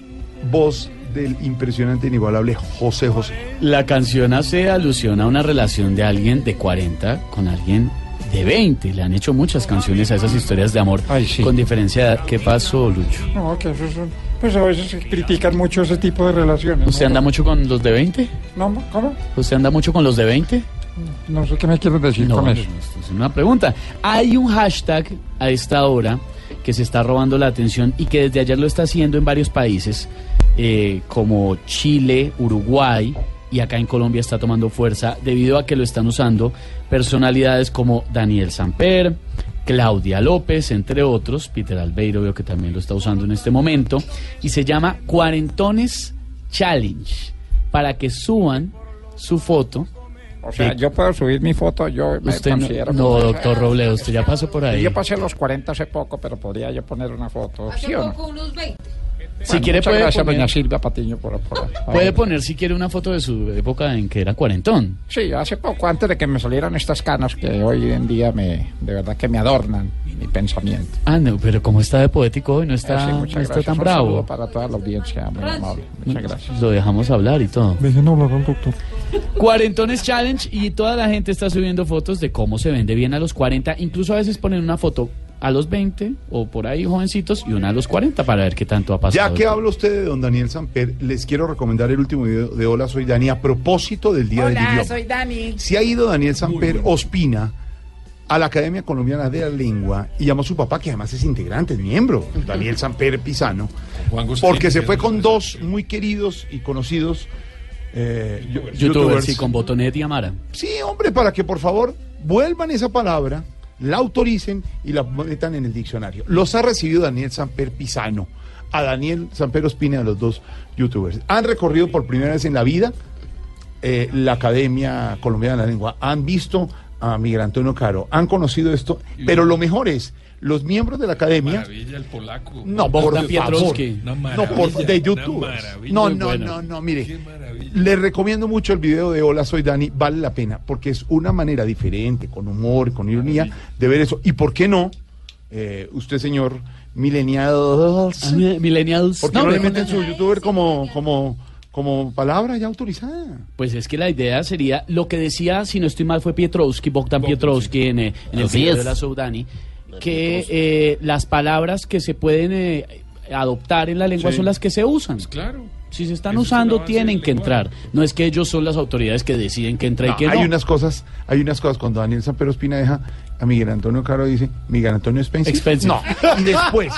voz del impresionante e inigualable José José. La canción hace alusión a una relación de alguien de 40 con alguien de 20. Le han hecho muchas canciones a esas historias de amor con diferencia de edad. ¿Qué pasó, Lucho? No, que eso es un- pues a veces se critican mucho ese tipo de relaciones. ¿Usted ¿no? anda mucho con los de 20? No, ¿Cómo? ¿Usted anda mucho con los de 20? No sé qué me quieres decir No, con no, eso. esto es una pregunta. Hay un hashtag a esta hora que se está robando la atención y que desde ayer lo está haciendo en varios países eh, como Chile, Uruguay y acá en Colombia está tomando fuerza debido a que lo están usando personalidades como Daniel Samper, Claudia López, entre otros, Peter Albeiro veo que también lo está usando en este momento, y se llama Cuarentones Challenge, para que suban su foto. O sea, yo puedo subir mi foto, yo me Usted no, considero... no, como- doctor Robledo, usted ya pasó por ahí. Yo pasé los 40 hace poco, pero podría yo poner una foto, ¿sí o no? unos 20. Si Bueno, quiere muchas puede gracias, poner- doña Silvia Patiño, por... por Puede poner si quiere una foto de su época en que era cuarentón. Sí, hace poco, antes de que me salieran estas canas que hoy en día me, de verdad que me adornan mi pensamiento. Ah, no, pero como está de poético hoy, no Eh, está, sí, no muchas está gracias. tan Un bravo. para toda la audiencia, muy amable. Muchas gracias. Lo dejamos hablar y todo. Dejen hablar al doctor. Cuarentones Challenge y toda la gente está subiendo fotos de cómo se vende bien a los 40. Incluso a veces ponen una foto a los 20 o por ahí jovencitos y una a los 40 para ver qué tanto ha pasado. Ya que habla usted de don Daniel Samper, les quiero recomendar el último video de Hola, soy Dani a propósito del Día del Hola, Idioma. soy Dani. Si ha ido Daniel Samper Ospina a la Academia Colombiana de la Lengua y llamó a su papá, que además es integrante, es miembro, Daniel Samper Pisano, porque se fue con dos muy queridos y conocidos eh, yo- Youtubers, sí, con Botonet y Amara. Sí, hombre, para que por favor vuelvan esa palabra, la autoricen y la metan en el diccionario. Los ha recibido Daniel Samper Pisano, a Daniel Samper Ospina, a los dos youtubers. Han recorrido por primera vez en la vida eh, la Academia Colombiana de la Lengua, han visto a Miguel Antonio Caro, han conocido esto, pero lo mejor es, los miembros de la Academia... Maravilla el polaco. No, por favor. No, por de YouTube. No, no, no, no, mire. Le recomiendo mucho el video de Hola, soy Dani, vale la pena, porque es una manera diferente, con humor, con ironía, de ver eso. ¿Y por qué no? Eh, usted, señor Millennials. Ah, mi- Millennials. ¿Por qué No, no, le meten su youtuber como, como, como palabra ya autorizada? Pues es que la idea sería, lo que decía, si no estoy mal, fue Pietrowski, Bogdan Pietrowski en, eh, en el video de la Soudani, que eh, las palabras que se pueden eh, adoptar en la lengua Sí. son las que se usan. claro. Si se están Eso usando, tienen que entrar. No es que ellos son las autoridades que deciden que entra y que no. hay unas cosas, hay unas cosas cuando Daniel Sanpero Espina deja a Miguel Antonio Caro dice Miguel Antonio. Expensive. No. Y después,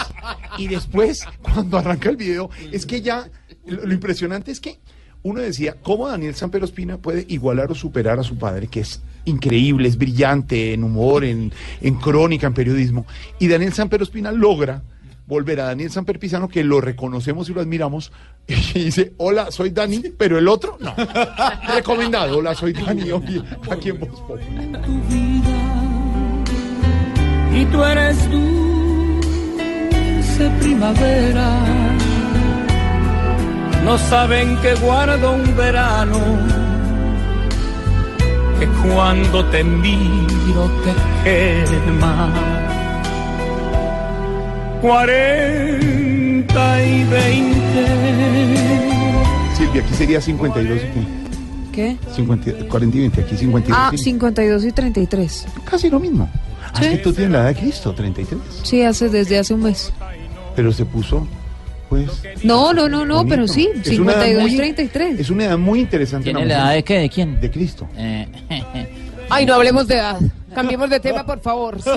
y después, cuando arranca el video, es que ya lo, lo impresionante es que uno decía, ¿cómo Daniel Sanpero Espina puede igualar o superar a su padre, que es increíble, es brillante en humor, en, en crónica, en periodismo? Y Daniel Sanpero Espina logra volver a Daniel Samper Pisano, que lo reconocemos y lo admiramos, y dice, hola, soy Dani, pero el otro, no. Recomendado, hola, soy Dani, hoy aquí en Voz y tú eres dulce primavera. No saben que guardo un verano, que cuando te miro te quema. Cuarenta y veinte. Silvia, aquí sería 52 y ¿Qué? qué? 50, 40 y 20, aquí 52. Ah, sí. 52 y 33. Casi lo mismo. Ah, es que tú tienes la edad de Cristo, 33. Sí, hace desde hace un mes. Pero se puso, pues. No, no, no, no, bonito. pero sí, Es una edad 52 muy- y 33. Es una edad muy interesante. ¿Tiene la edad de qué? ¿De quién? De Cristo. Ay, no hablemos de edad. Cambiemos de tema, por favor. Sí.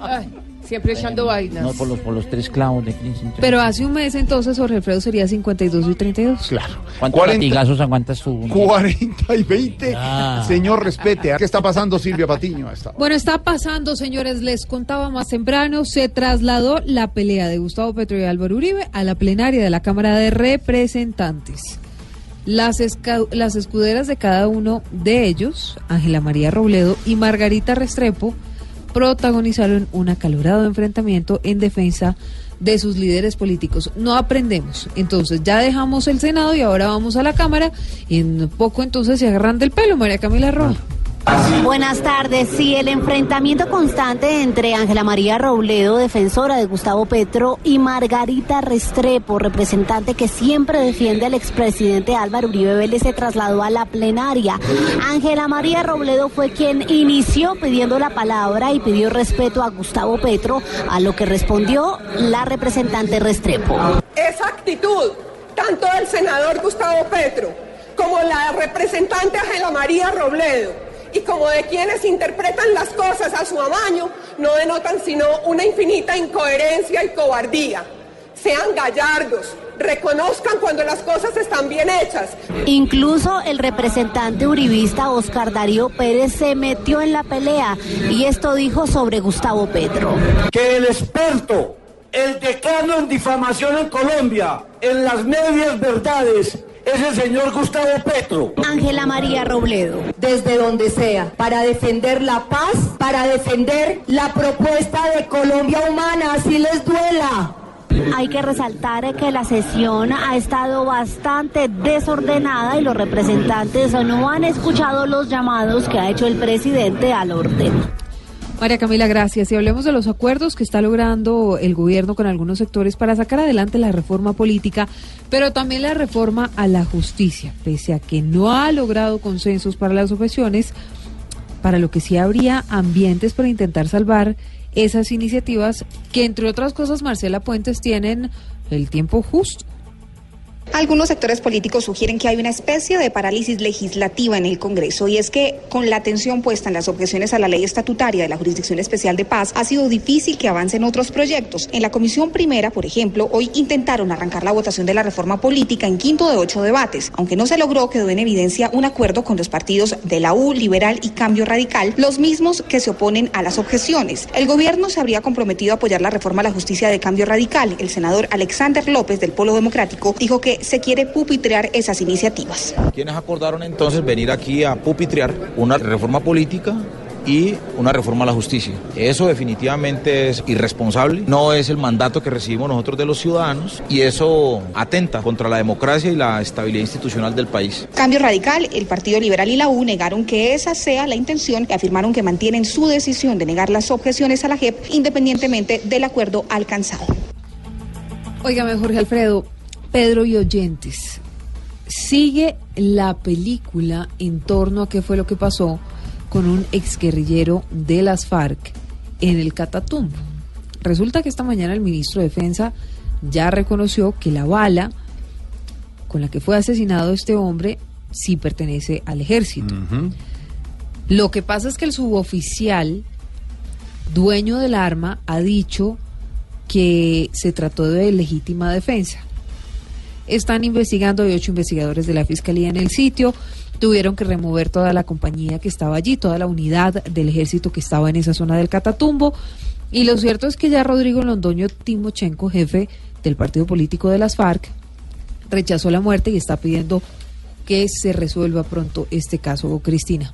Ay, siempre echando vainas. No, por los, por los tres clavos de Cristo. Pero hace un mes entonces Jorge Alfredo sería 52 y 32. Claro. ¿Cuántos 40. latigazos aguantas tú? 40 y 20. Ah. Señor, respete. ¿Qué está pasando, Silvia Patiño? a esta hora? Bueno, está pasando, señores, les contaba más temprano, se trasladó la pelea de Gustavo Petro y Álvaro Uribe a la plenaria de la Cámara de Representantes. Las, las escuderas de cada uno de ellos, Ángela María Robledo y Margarita Restrepo, protagonizaron un acalorado enfrentamiento en defensa de sus líderes políticos. No aprendemos. Entonces ya dejamos el Senado y ahora vamos a la Cámara y en poco entonces se agarran del pelo, María Camila Roa. Buenas tardes. Sí, el enfrentamiento constante entre Ángela María Robledo, defensora de Gustavo Petro, y Margarita Restrepo, representante que siempre defiende al expresidente Álvaro Uribe Vélez, se trasladó a la plenaria. Ángela María Robledo fue quien inició pidiendo la palabra y pidió respeto a Gustavo Petro, a lo que respondió la representante Restrepo. Esa actitud, tanto del senador Gustavo Petro como la representante Ángela María Robledo y como de quienes interpretan las cosas a su amaño, no denotan sino una infinita incoherencia y cobardía. Sean gallardos, reconozcan cuando las cosas están bien hechas. Incluso el representante uribista Oscar Darío Pérez se metió en la pelea y esto dijo sobre Gustavo Petro. que el experto, el decano en difamación en Colombia, en las medias verdades, es el señor Gustavo Petro. Ángela María Robledo. desde donde sea, para defender la paz, para defender la propuesta de Colombia humana, así les duela. Hay que resaltar que la sesión ha estado bastante desordenada y los representantes no han escuchado los llamados que ha hecho el presidente al orden. María Camila, gracias. Y hablemos de los acuerdos que está logrando el gobierno con algunos sectores para sacar adelante la reforma política, pero también la reforma a la justicia, pese a que no ha logrado consensos para las objeciones, para lo que sí habría ambientes para intentar salvar esas iniciativas que, entre otras cosas, Marcela Puentes tienen el tiempo justo. Algunos sectores políticos sugieren que hay una especie de parálisis legislativa en el Congreso y es que con la atención puesta en las objeciones a la ley estatutaria de la Jurisdicción Especial de Paz ha sido difícil que avancen otros proyectos. En la Comisión Primera, por ejemplo, hoy intentaron arrancar la votación de la reforma política en quinto de ocho debates. Aunque no se logró, quedó en evidencia un acuerdo con los partidos de la U, Liberal y Cambio Radical, los mismos que se oponen a las objeciones. El gobierno se habría comprometido a apoyar la reforma a la justicia de Cambio Radical. El senador Alexander López del Polo Democrático dijo que se quiere pupitrear esas iniciativas. Quienes acordaron entonces venir aquí a pupitrear una reforma política y una reforma a la justicia. Eso definitivamente es irresponsable, no es el mandato que recibimos nosotros de los ciudadanos y eso atenta contra la democracia y la estabilidad institucional del país. Cambio Radical, el Partido Liberal y la U negaron que esa sea la intención y afirmaron que mantienen su decisión de negar las objeciones a la JEP independientemente del acuerdo alcanzado. Óigame, Jorge Alfredo, Pedro y oyentes, sigue la película en torno a qué fue lo que pasó con un exguerrillero de las FARC en el Catatumbo. Resulta que esta mañana el ministro de Defensa ya reconoció que la bala con la que fue asesinado este hombre sí pertenece al ejército. Lo que pasa es que el suboficial, dueño del arma, ha dicho que se trató de legítima defensa. Están investigando, hay ocho investigadores de la Fiscalía en el sitio. Tuvieron que remover toda la compañía que estaba allí, toda la unidad del ejército que estaba en esa zona del Catatumbo. Y lo cierto es que ya Rodrigo Londoño Timochenko, jefe del partido político de las FARC, rechazó la muerte y está pidiendo que se resuelva pronto este caso. Cristina.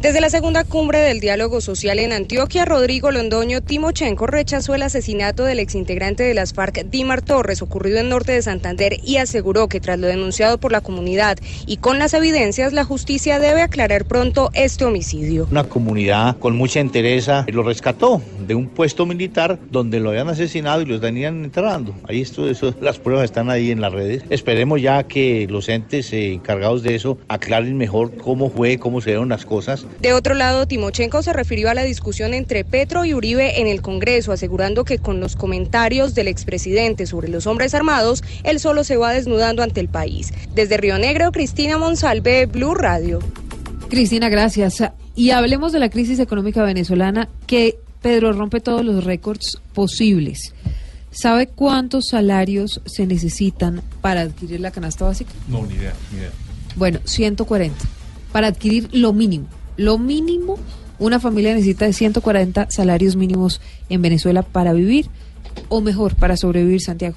Desde la segunda cumbre del diálogo social en Antioquia, Rodrigo Londoño Timochenko rechazó el asesinato del exintegrante de las FARC, Dimar Torres, ocurrido en norte de Santander, y aseguró que tras lo denunciado por la comunidad y con las evidencias, la justicia debe aclarar pronto este homicidio. Una comunidad con mucha entereza lo rescató de un puesto militar donde lo habían asesinado y lo venían enterrando. Ahí esto, eso, las pruebas están ahí en las redes. Esperemos ya que los entes eh, encargados de eso aclaren mejor cómo fue, cómo se dieron las cosas. De otro lado, Timochenko se refirió a la discusión entre Petro y Uribe en el Congreso, asegurando que con los comentarios del expresidente sobre los hombres armados, él solo se va desnudando ante el país. Desde Río Negro, Cristina Monsalve, Blue Radio. Cristina, gracias. Y hablemos de la crisis económica venezolana que Pedro rompe todos los récords posibles. ¿Sabe cuántos salarios se necesitan para adquirir la canasta básica? No, ni idea, ni idea. Bueno, 140 para adquirir lo mínimo. Lo mínimo, una familia necesita de 140 salarios mínimos en Venezuela para vivir o mejor, para sobrevivir, Santiago.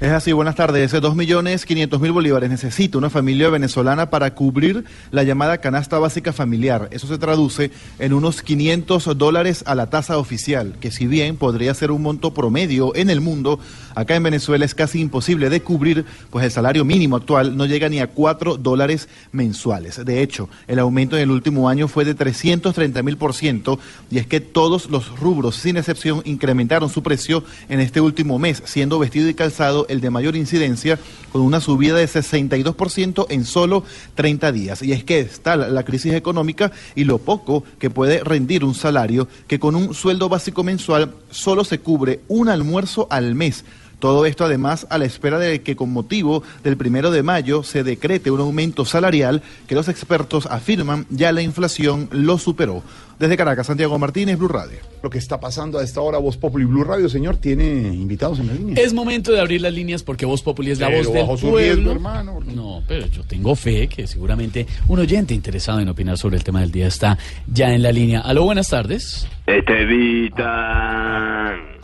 Es así, buenas tardes. Dos millones quinientos mil bolívares necesita una familia venezolana para cubrir la llamada canasta básica familiar. Eso se traduce en unos 500 dólares a la tasa oficial, que si bien podría ser un monto promedio en el mundo, acá en Venezuela es casi imposible de cubrir, pues el salario mínimo actual no llega ni a 4 dólares mensuales. De hecho, el aumento en el último año fue de 330 mil por ciento, y es que todos los rubros, sin excepción, incrementaron su precio en este último mes, siendo vestido y calzado el de mayor incidencia, con una subida de 62% en solo 30 días. Y es que está la, la crisis económica y lo poco que puede rendir un salario que con un sueldo básico mensual solo se cubre un almuerzo al mes. Todo esto además a la espera de que con motivo del primero de mayo se decrete un aumento salarial que los expertos afirman ya la inflación lo superó. Desde Caracas, Santiago Martínez, Blue Radio. Lo que está pasando a esta hora, Voz Populi Blue Radio, señor, tiene invitados en la línea. Es momento de abrir las líneas porque Voz Populi es la Pero voz del pueblo. riesgo, hermano. No, pero yo tengo fe que seguramente un oyente interesado en opinar sobre el tema del día está ya en la línea. Aló, buenas tardes.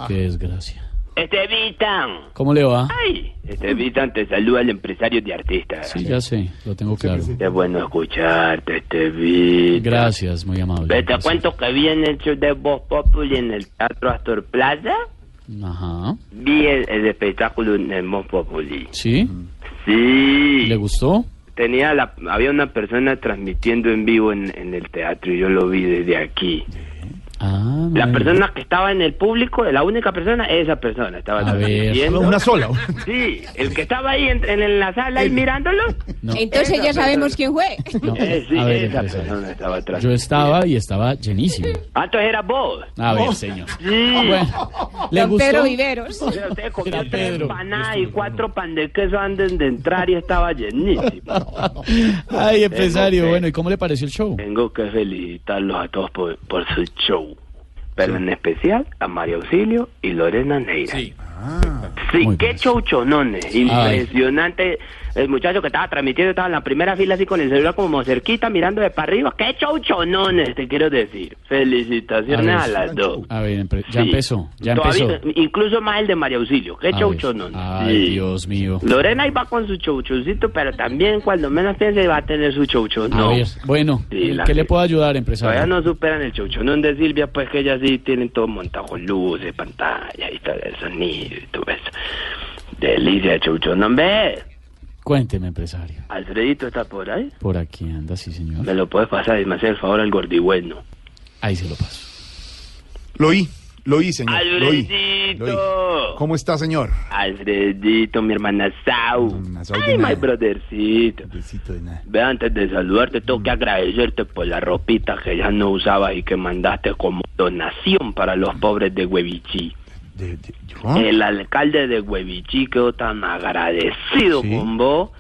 Qué desgracia. Estevitan. ¿Cómo le va? Ay, Estevitan, te saluda el empresario de artistas. Sí, ya sé, lo tengo claro. Es bueno escucharte, Estevitan. Gracias, muy amable. Te cuento que vi en el show de Voz Populi en el Teatro Astor Plaza. Ajá. Vi el, el espectáculo en el Voz Populi. ¿Sí? Sí. ¿Le gustó? Tenía la, había una persona transmitiendo en vivo en, en el teatro y yo lo vi desde aquí. Ah, La no. persona que estaba en el público, la única persona, esa persona estaba A ver. Una sola. Sí, el que estaba ahí en, en la sala y mirándolo. Entonces Esa ya sabemos persona. quién fue. No, Eh, sí, a ver, esa persona estaba atrás. Yo estaba y estaba llenísimo. Ah, entonces era vos. A ver, señor. Sí. Bueno, ¿le Don gustó? Pedro Viveros. O sea, usted comió Era tres empanadas y cuatro pan de queso antes de entrar y estaba llenísimo. Ay, empresario, Tengo bueno, ¿y cómo le pareció el show? Tengo que felicitarlos a todos por, por su show. Pero en especial a María Auxilio y Lorena Neira. Sí. Sí, qué chouchonones, impresionante. El muchacho que estaba transmitiendo estaba en la primera fila así con el celular como cerquita mirando de para arriba. Qué chouchonones, te quiero decir. Felicitaciones a, ver, las dos. A ver, ya Sí. empezó, ya Todavía- empezó. Incluso más el de María Auxilio. Qué chouchonones. Ay, Sí. Dios mío. Lorena va con su chouchoncito, pero también cuando menos piense va a tener su chouchón. No. bueno, Sí, ¿en la ¿qué le puedo ayudar, empresario? Todavía no superan el chouchonón de Silvia, pues que ellas sí tienen todo montado con luces, pantalla y todo el sonido y todo eso. Delicia de chouchonón. Ve, Cuénteme, empresario. Alfredito está por ahí. Por aquí anda, sí, señor. Me lo puedes pasar y me hace el favor al gordigüeno. Ahí se lo paso. Lo oí, lo oí, señor. Lo oí. Alfredito. ¿Cómo está, señor? Alfredito, mi hermana Sau. Ay, my brothercito. Ve, antes de saludarte, tengo que agradecerte por la ropita que ya no usabas y que mandaste como donación para los pobres de Huevichí. El alcalde de Huevichí quedó tan agradecido con vos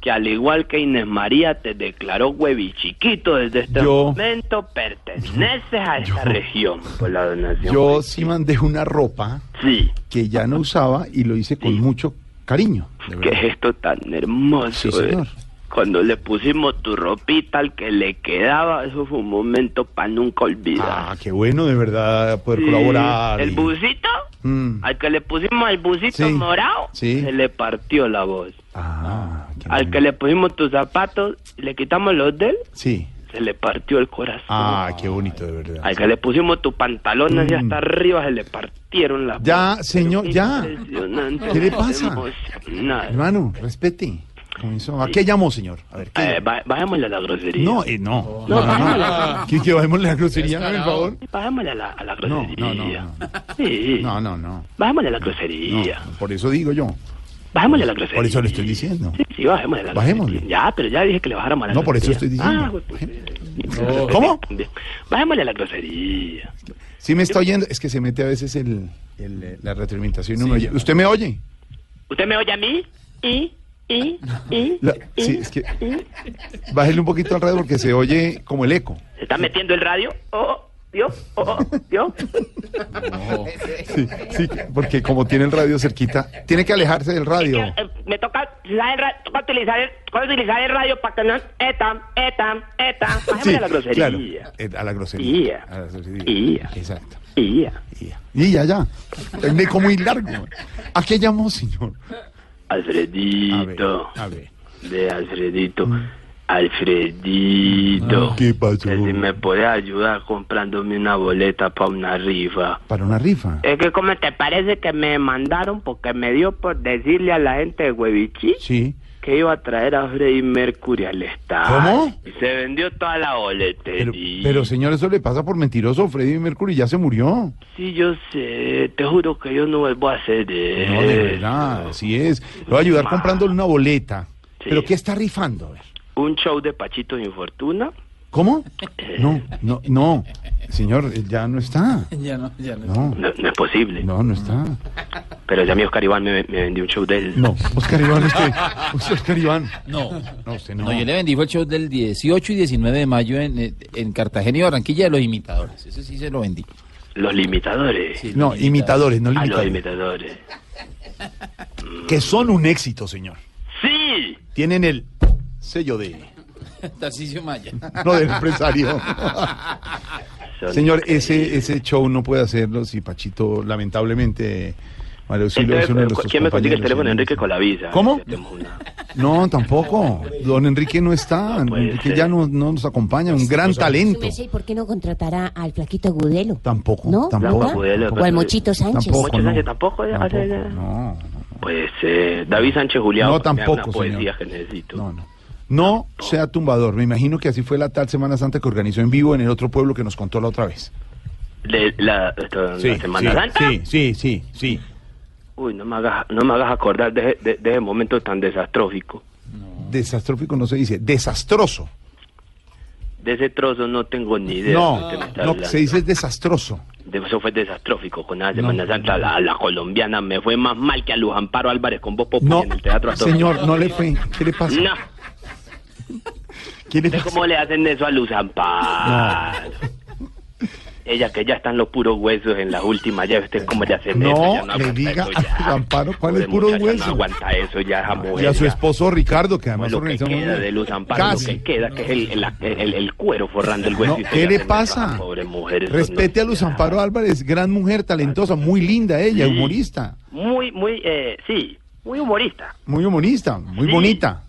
que al igual que Inés María te declaró Huevichiquito desde este Yo- momento perteneces a esta región por la donación. Yo sí mandé una ropa Sí. que ya no usaba y lo hice con mucho cariño. Qué gesto tan hermoso. Sí, señor. Cuando le pusimos tu ropita al que le quedaba, eso fue un momento para nunca olvidar. Ah, qué bueno de verdad poder Sí, colaborar. El y- busito, Mm, al que le pusimos el busito Sí, morado, sí. se le partió la voz. Ah, al que le pusimos tus zapatos le quitamos los de él, Sí. se le partió el corazón. Ah, qué bonito de verdad. Al que le pusimos tu pantalón así hasta arriba, se le partieron las Ya, señor, ya. ¿Qué le pasa? Hermano, respete. Comenzó. ¿A qué llamó, señor? A ver, ¿qué? Eh, va- bajémosle a la grosería. No, eh, no. No, No, no, bajémosle. no. ¿Qué, que bajémosle la grosería, por favor? Bajémosle a la, a la No, grosería. no, no. Sí. No, no, no. Bajémosle a la grosería. No, por eso digo yo. Bajémosle a la grosería. Por eso le estoy diciendo. Sí, sí, bajémosle a la Bajémosle. grosería. Ya, pero ya dije que le bajáramos a la No, por eso grosería. estoy diciendo. Ah, pues, pues, ¿Cómo? bien. Bajémosle a la grosería. Sí me está oyendo, es que se mete a veces el, el, eh, la retroalimentación y no me oye. ¿Usted me oye? ¿Usted me oye a mí? ¿Y? ¿Y? ¿Y? La- sí, es que bájele un poquito al radio porque se oye como el eco. ¿Se está metiendo el radio? Oh, ¿Vio? Oh, oh, ¿Vio? Sí, sí, porque como tiene el radio cerquita, tiene que alejarse del radio. Eh, me toca, utilizar el ra- toca utilizar el, toca utilizar el radio para que no... Eta, eta, eta. Bajémosle Sí, a la grosería. claro, eh, a la grosería. Ia. A la grosería. Ia. Exacto. Ia. Y ya, ya. Un eco muy largo. ¿A qué llamó, señor? Alfredito. A ver. De Alfredito. Alfredito. ¿Qué pasó? Que si me puede ayudar comprándome una boleta para una rifa. Para una rifa. Es que, ¿cómo te parece que me mandaron? Porque me dio por decirle a la gente de Huevichi Sí. Que iba a traer a Freddie Mercury al estado. ¿Cómo? Y se vendió toda la boletería. Pero, señor, eso le pasa por mentiroso. Freddie Mercury ya se murió. Sí, yo sé. Te juro que yo no vuelvo a hacer eso. No, de verdad, así es. Le voy a ayudar comprándole una boleta. ¿Pero qué está rifando? A ver. Un show de Pachito Infortuna ¿Cómo? No, no, no. Señor, él ya no está. Ya no, ya no. No, No, no es posible. no, no está. Pero ya mi Oscar Iván me, me vendió un show de él. No, Oscar Iván, usted, usted, Oscar Iván. No. No, usted no. No, yo le vendí fue el show del 18 y 19 de mayo en, eh, en Cartagena y Barranquilla de los imitadores. Ese sí se lo vendí. Los limitadores. Sí, No, imitadores, no A los limitadores. imitadores. Que son un éxito, señor. ¡Sí! Tienen el sello de... Tarcisio Maya. No, del empresario. Señor, ese, ese show no puede hacerlo si Pachito, lamentablemente, Mario Auxilio es uno de nuestros ¿Quién me consigue el teléfono? Enrique Colavisa. ¿Cómo? No, tampoco. Don Enrique no está. puede Enrique ser. ya no, no nos acompaña. Un gran talento. ¿Y por qué no contratará al flaquito Gudelo? Tampoco. ¿No? Tampoco. O al Mochito Sánchez. Tampoco, Mocho no. Sánchez tampoco. No, Pues eh, David Sánchez Julián. No, tampoco, Una poesía señor. que necesito. no, no. No sea tumbador. Me imagino que así fue la tal Semana Santa que organizó en vivo en el otro pueblo que nos contó la otra vez. De la, esto, la Semana sí, Santa. Sí, sí, sí, sí. Uy, no me hagas, no me hagas acordar de, de, de ese momento tan desastrófico. Desastrófico no se dice, desastroso. De ese trozo no tengo ni idea. de No, no, hablando. se dice desastroso. De- Eso fue desastrófico. Con la Semana Santa, la, la colombiana me fue más mal que a Luz Amparo Álvarez con Voz Populi No, en el Teatro señor, no le fue. ¿Qué le pasa? No. ¿Qué le ¿Usted pasa? cómo le hacen eso a Luz Amparo? Ella que ya están los puros huesos en las últimas, ya usted cómo ya se No, mete, ya le aguanta diga eso ya. a Amparo cuál es Pobre puro muchacha, hueso. No aguanta eso ya, esa mujer. Y a su ya. esposo Ricardo, que además lo que queda de Luz Amparo, Casi. lo que queda, que es el, el, el- el cuero forrando el hueso. No, y ¿Qué le pasa? Pobre mujer. eso Respete no- a Luz Amparo Álvarez, gran mujer, talentosa, muy linda ella, humorista. Muy, muy, eh, sí, muy humorista. Muy humorista, muy Sí. bonita.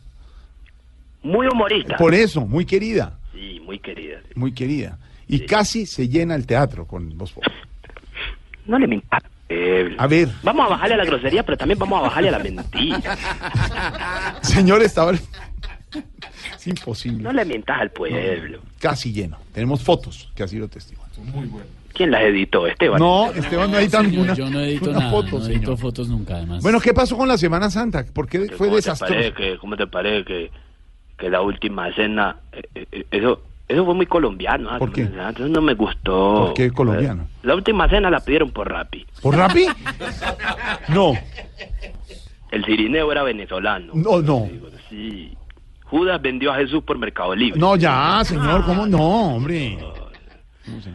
Muy humorista. Por eso, muy querida, Sí, muy querida. muy querida. Y casi se llena el teatro con Voz. No le mintas. Eh, A ver, Vamos a bajarle a la grosería, pero también vamos a bajarle a la mentira. señor, estaba... Es imposible. No le mientas al pueblo. Casi lleno. Tenemos fotos que así lo testigo. ¿Quién las editó? Esteban. No, Esteban, no hay tan Señor, una, yo no edito nada, foto, no edito señor. fotos nunca, además. Bueno, ¿qué pasó con la Semana Santa? ¿Por qué fue ¿Cómo te desastroso? ¿Cómo te parece que, que la última cena, eh, eh, eso, eso fue muy colombiano? ¿ah? ¿Por qué? Eso no me gustó. ¿Por qué colombiano? Eh, La última cena la pidieron por Rappi. ¿Por Rappi? No, El cirineo era venezolano. no, no. Sí. Judas vendió a Jesús por Mercado Libre. No, ya, señor, ¿cómo no, hombre?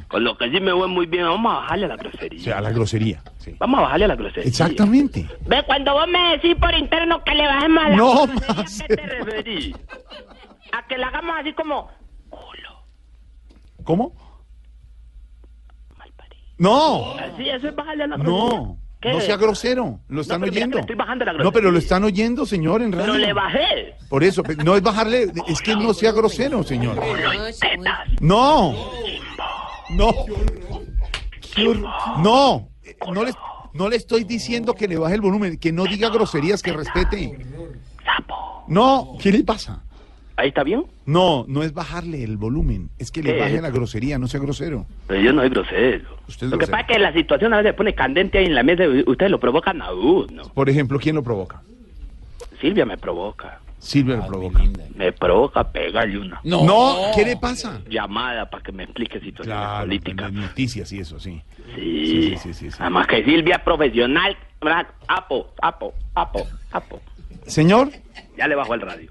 Con lo que sí me fue muy bien, vamos a bajarle a la grosería. O sea, la grosería. sí. Vamos a bajarle a la grosería. Exactamente. Ve, cuando vos me decís por interno que le bajemos a la No grosería, más. ¿a qué te referís? A que la hagamos así como... ¿Cómo? No, Así, eso es bajarle a la grosería. no. ¿Qué? No sea grosero. Lo están pero oyendo. le estoy bajando la No, pero lo están oyendo, señor, en Pero radio. le bajé. Por eso, no es bajarle, es que no sea grosero, señor. No. No. No. No le, no le estoy diciendo que le baje el volumen, que no diga groserías, que respete. No, ¿qué le pasa? ¿Ahí está bien? No, no es bajarle el volumen, es que le ¿Qué baje es? la grosería, no sea grosero. Pero yo no soy grosero. Usted es lo que pasa es que la situación a veces pone candente ahí en la mesa y ustedes lo provocan a uno. Por ejemplo, ¿quién lo provoca? Silvia me provoca. Silvia lo provoca. Me provoca pegarle una No. ¿qué le pasa? llamada para que me explique situaciones Claro, políticas. noticias y eso, sí. Sí. Sí, sí, sí, sí, sí. Además que Silvia es profesional. ¿verdad? Apo, apo, apo, apo. Señor, Ya le bajo el radio.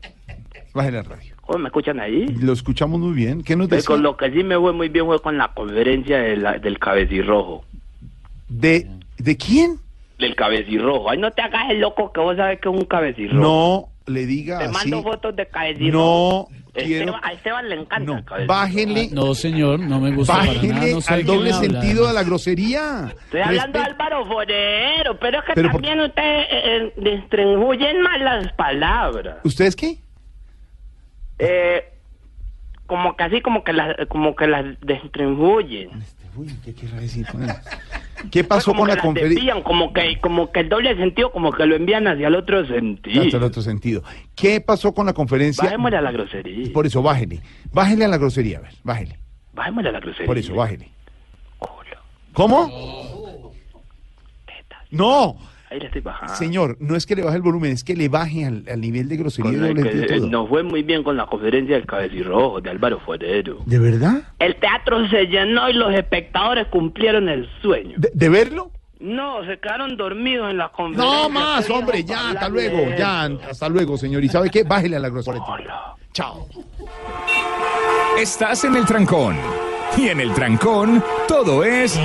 Baje la radio. ¿Cómo me escuchan ahí? Lo escuchamos muy bien. ¿Qué nos Pues decía? con lo que sí me fue muy bien fue con la conferencia de la- del cabecirrojo. ¿De, ¿De quién? Del cabecirrojo. Ay, no te hagas el loco que vos sabes que es un cabecirrojo. No le diga Te así. mando fotos de cabecirrojo. No quiero. Esteban, a Esteban le encanta el cabecirrojo. Bájenle, No, señor, no me gusta para nada. bájenle No sé al doble sentido de la grosería. Estoy hablando de Álvaro Forero, pero es que Pero por- también ustedes eh, eh, distribuyen mal las palabras. ¿Ustedes qué? Eh, como que así, como que las, como que las distribuyen. Uy, ¿qué querrá decir con eso? ¿Qué pasó con la conferencia? como que, como que el doble sentido, como que lo envían hacia el otro sentido. Hasta el otro sentido. ¿Qué pasó con la conferencia? Bajémosle a la grosería. Por eso, bájele. Bájele a la grosería, a ver, bájele. Bajémosle a la grosería. Por eso, bájele. ¿Cómo? No, Ahí le estoy bajando. Señor, no es que le baje el volumen, es que le baje al, al nivel de grosería Con el todo. nos fue muy bien con la conferencia del cabecirrojo de Álvaro Forero. ¿De verdad? El teatro se llenó y los espectadores cumplieron el sueño. ¿De, de verlo? No, se quedaron dormidos en la conferencia. No más, hombre, ya, hasta luego, ya, hasta luego, señor. ¿Y sabe qué? Bájele a la grosería. Chao. Estás en el trancón. Y en el trancón, todo es.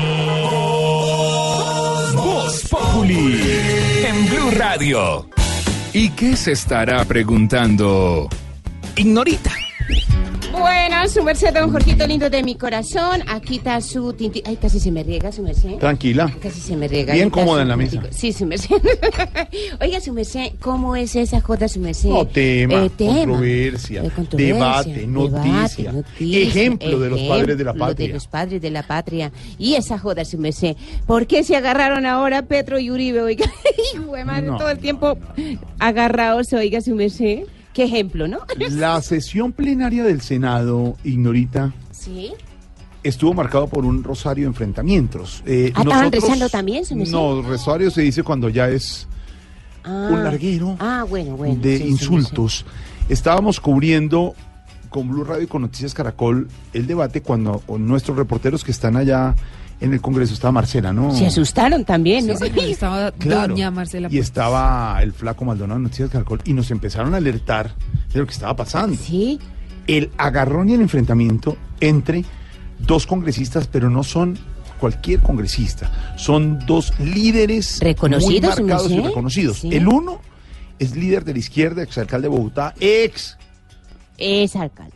Populi. En Blue Radio. ¿Y qué se estará preguntando? Ignorita. Buenas, su merced, don Jorgito lindo de mi corazón. Aquí está su tinti... Ay, casi se me riega, su merced. Tranquila. Casi se me riega. Bien cómoda en la mesa. Sí, su merced. Oiga, su merced, ¿cómo es esa joda, su merced? No, tema, Eh, tema. controversia, Eh, controversia, debate, noticia, ejemplo de los padres de la ejemplo patria. de los padres de la patria. Y esa joda, su merced. ¿Por qué se agarraron ahora Petro y Uribe? Oiga, hijo de madre, No. todo el tiempo agarrados, oiga, su merced. Qué ejemplo, ¿no? La sesión plenaria del Senado, Ignorita, Sí. estuvo marcado por un rosario de enfrentamientos. Eh, Ah, ¿estaban rezando también? No, rosario se dice cuando ya es Ah. un larguero Ah, bueno, bueno. de sí, sí, insultos. Estábamos cubriendo con Blue Radio y con Noticias Caracol el debate cuando nuestros reporteros que están allá en el Congreso estaba Marcela, ¿no? Se asustaron también, ¿no? Sí, estaba Claro. doña Marcela. Y estaba el flaco Maldonado de Noticias Caracol y nos empezaron a alertar de lo que estaba pasando. Sí. El agarrón y el enfrentamiento entre dos congresistas, pero no son cualquier congresista, son dos líderes Reconocidos, muy marcados y ¿no sé? reconocidos. Sí. El uno es líder de la izquierda, exalcalde de Bogotá, ex Es alcalde.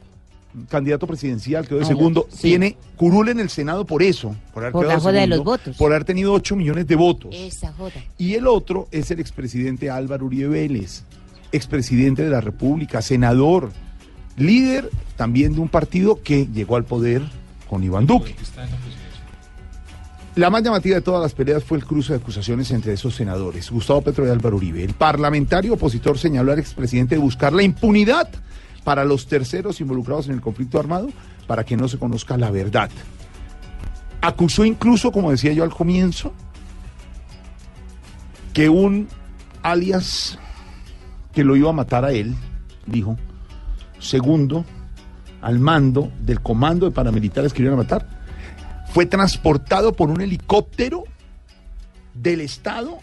Candidato presidencial, quedó de Ah, segundo, sí. tiene curul en el Senado por eso, por haber Por la quedado joda de segundo, los votos. por haber tenido 8 millones de votos. Esa joda. Y el otro es el expresidente Álvaro Uribe Vélez, expresidente de la República, senador, líder también de un partido que llegó al poder con Iván Duque. La más llamativa de todas las peleas fue el cruce de acusaciones entre esos senadores, Gustavo Petro y Álvaro Uribe. El parlamentario opositor señaló al expresidente de buscar la impunidad para los terceros involucrados en el conflicto armado para que no se conozca la verdad. Acusó incluso, como decía yo al comienzo, que un alias que lo iba a matar a él, dijo, segundo al mando del comando de paramilitares que iban a matar, fue transportado por un helicóptero del Estado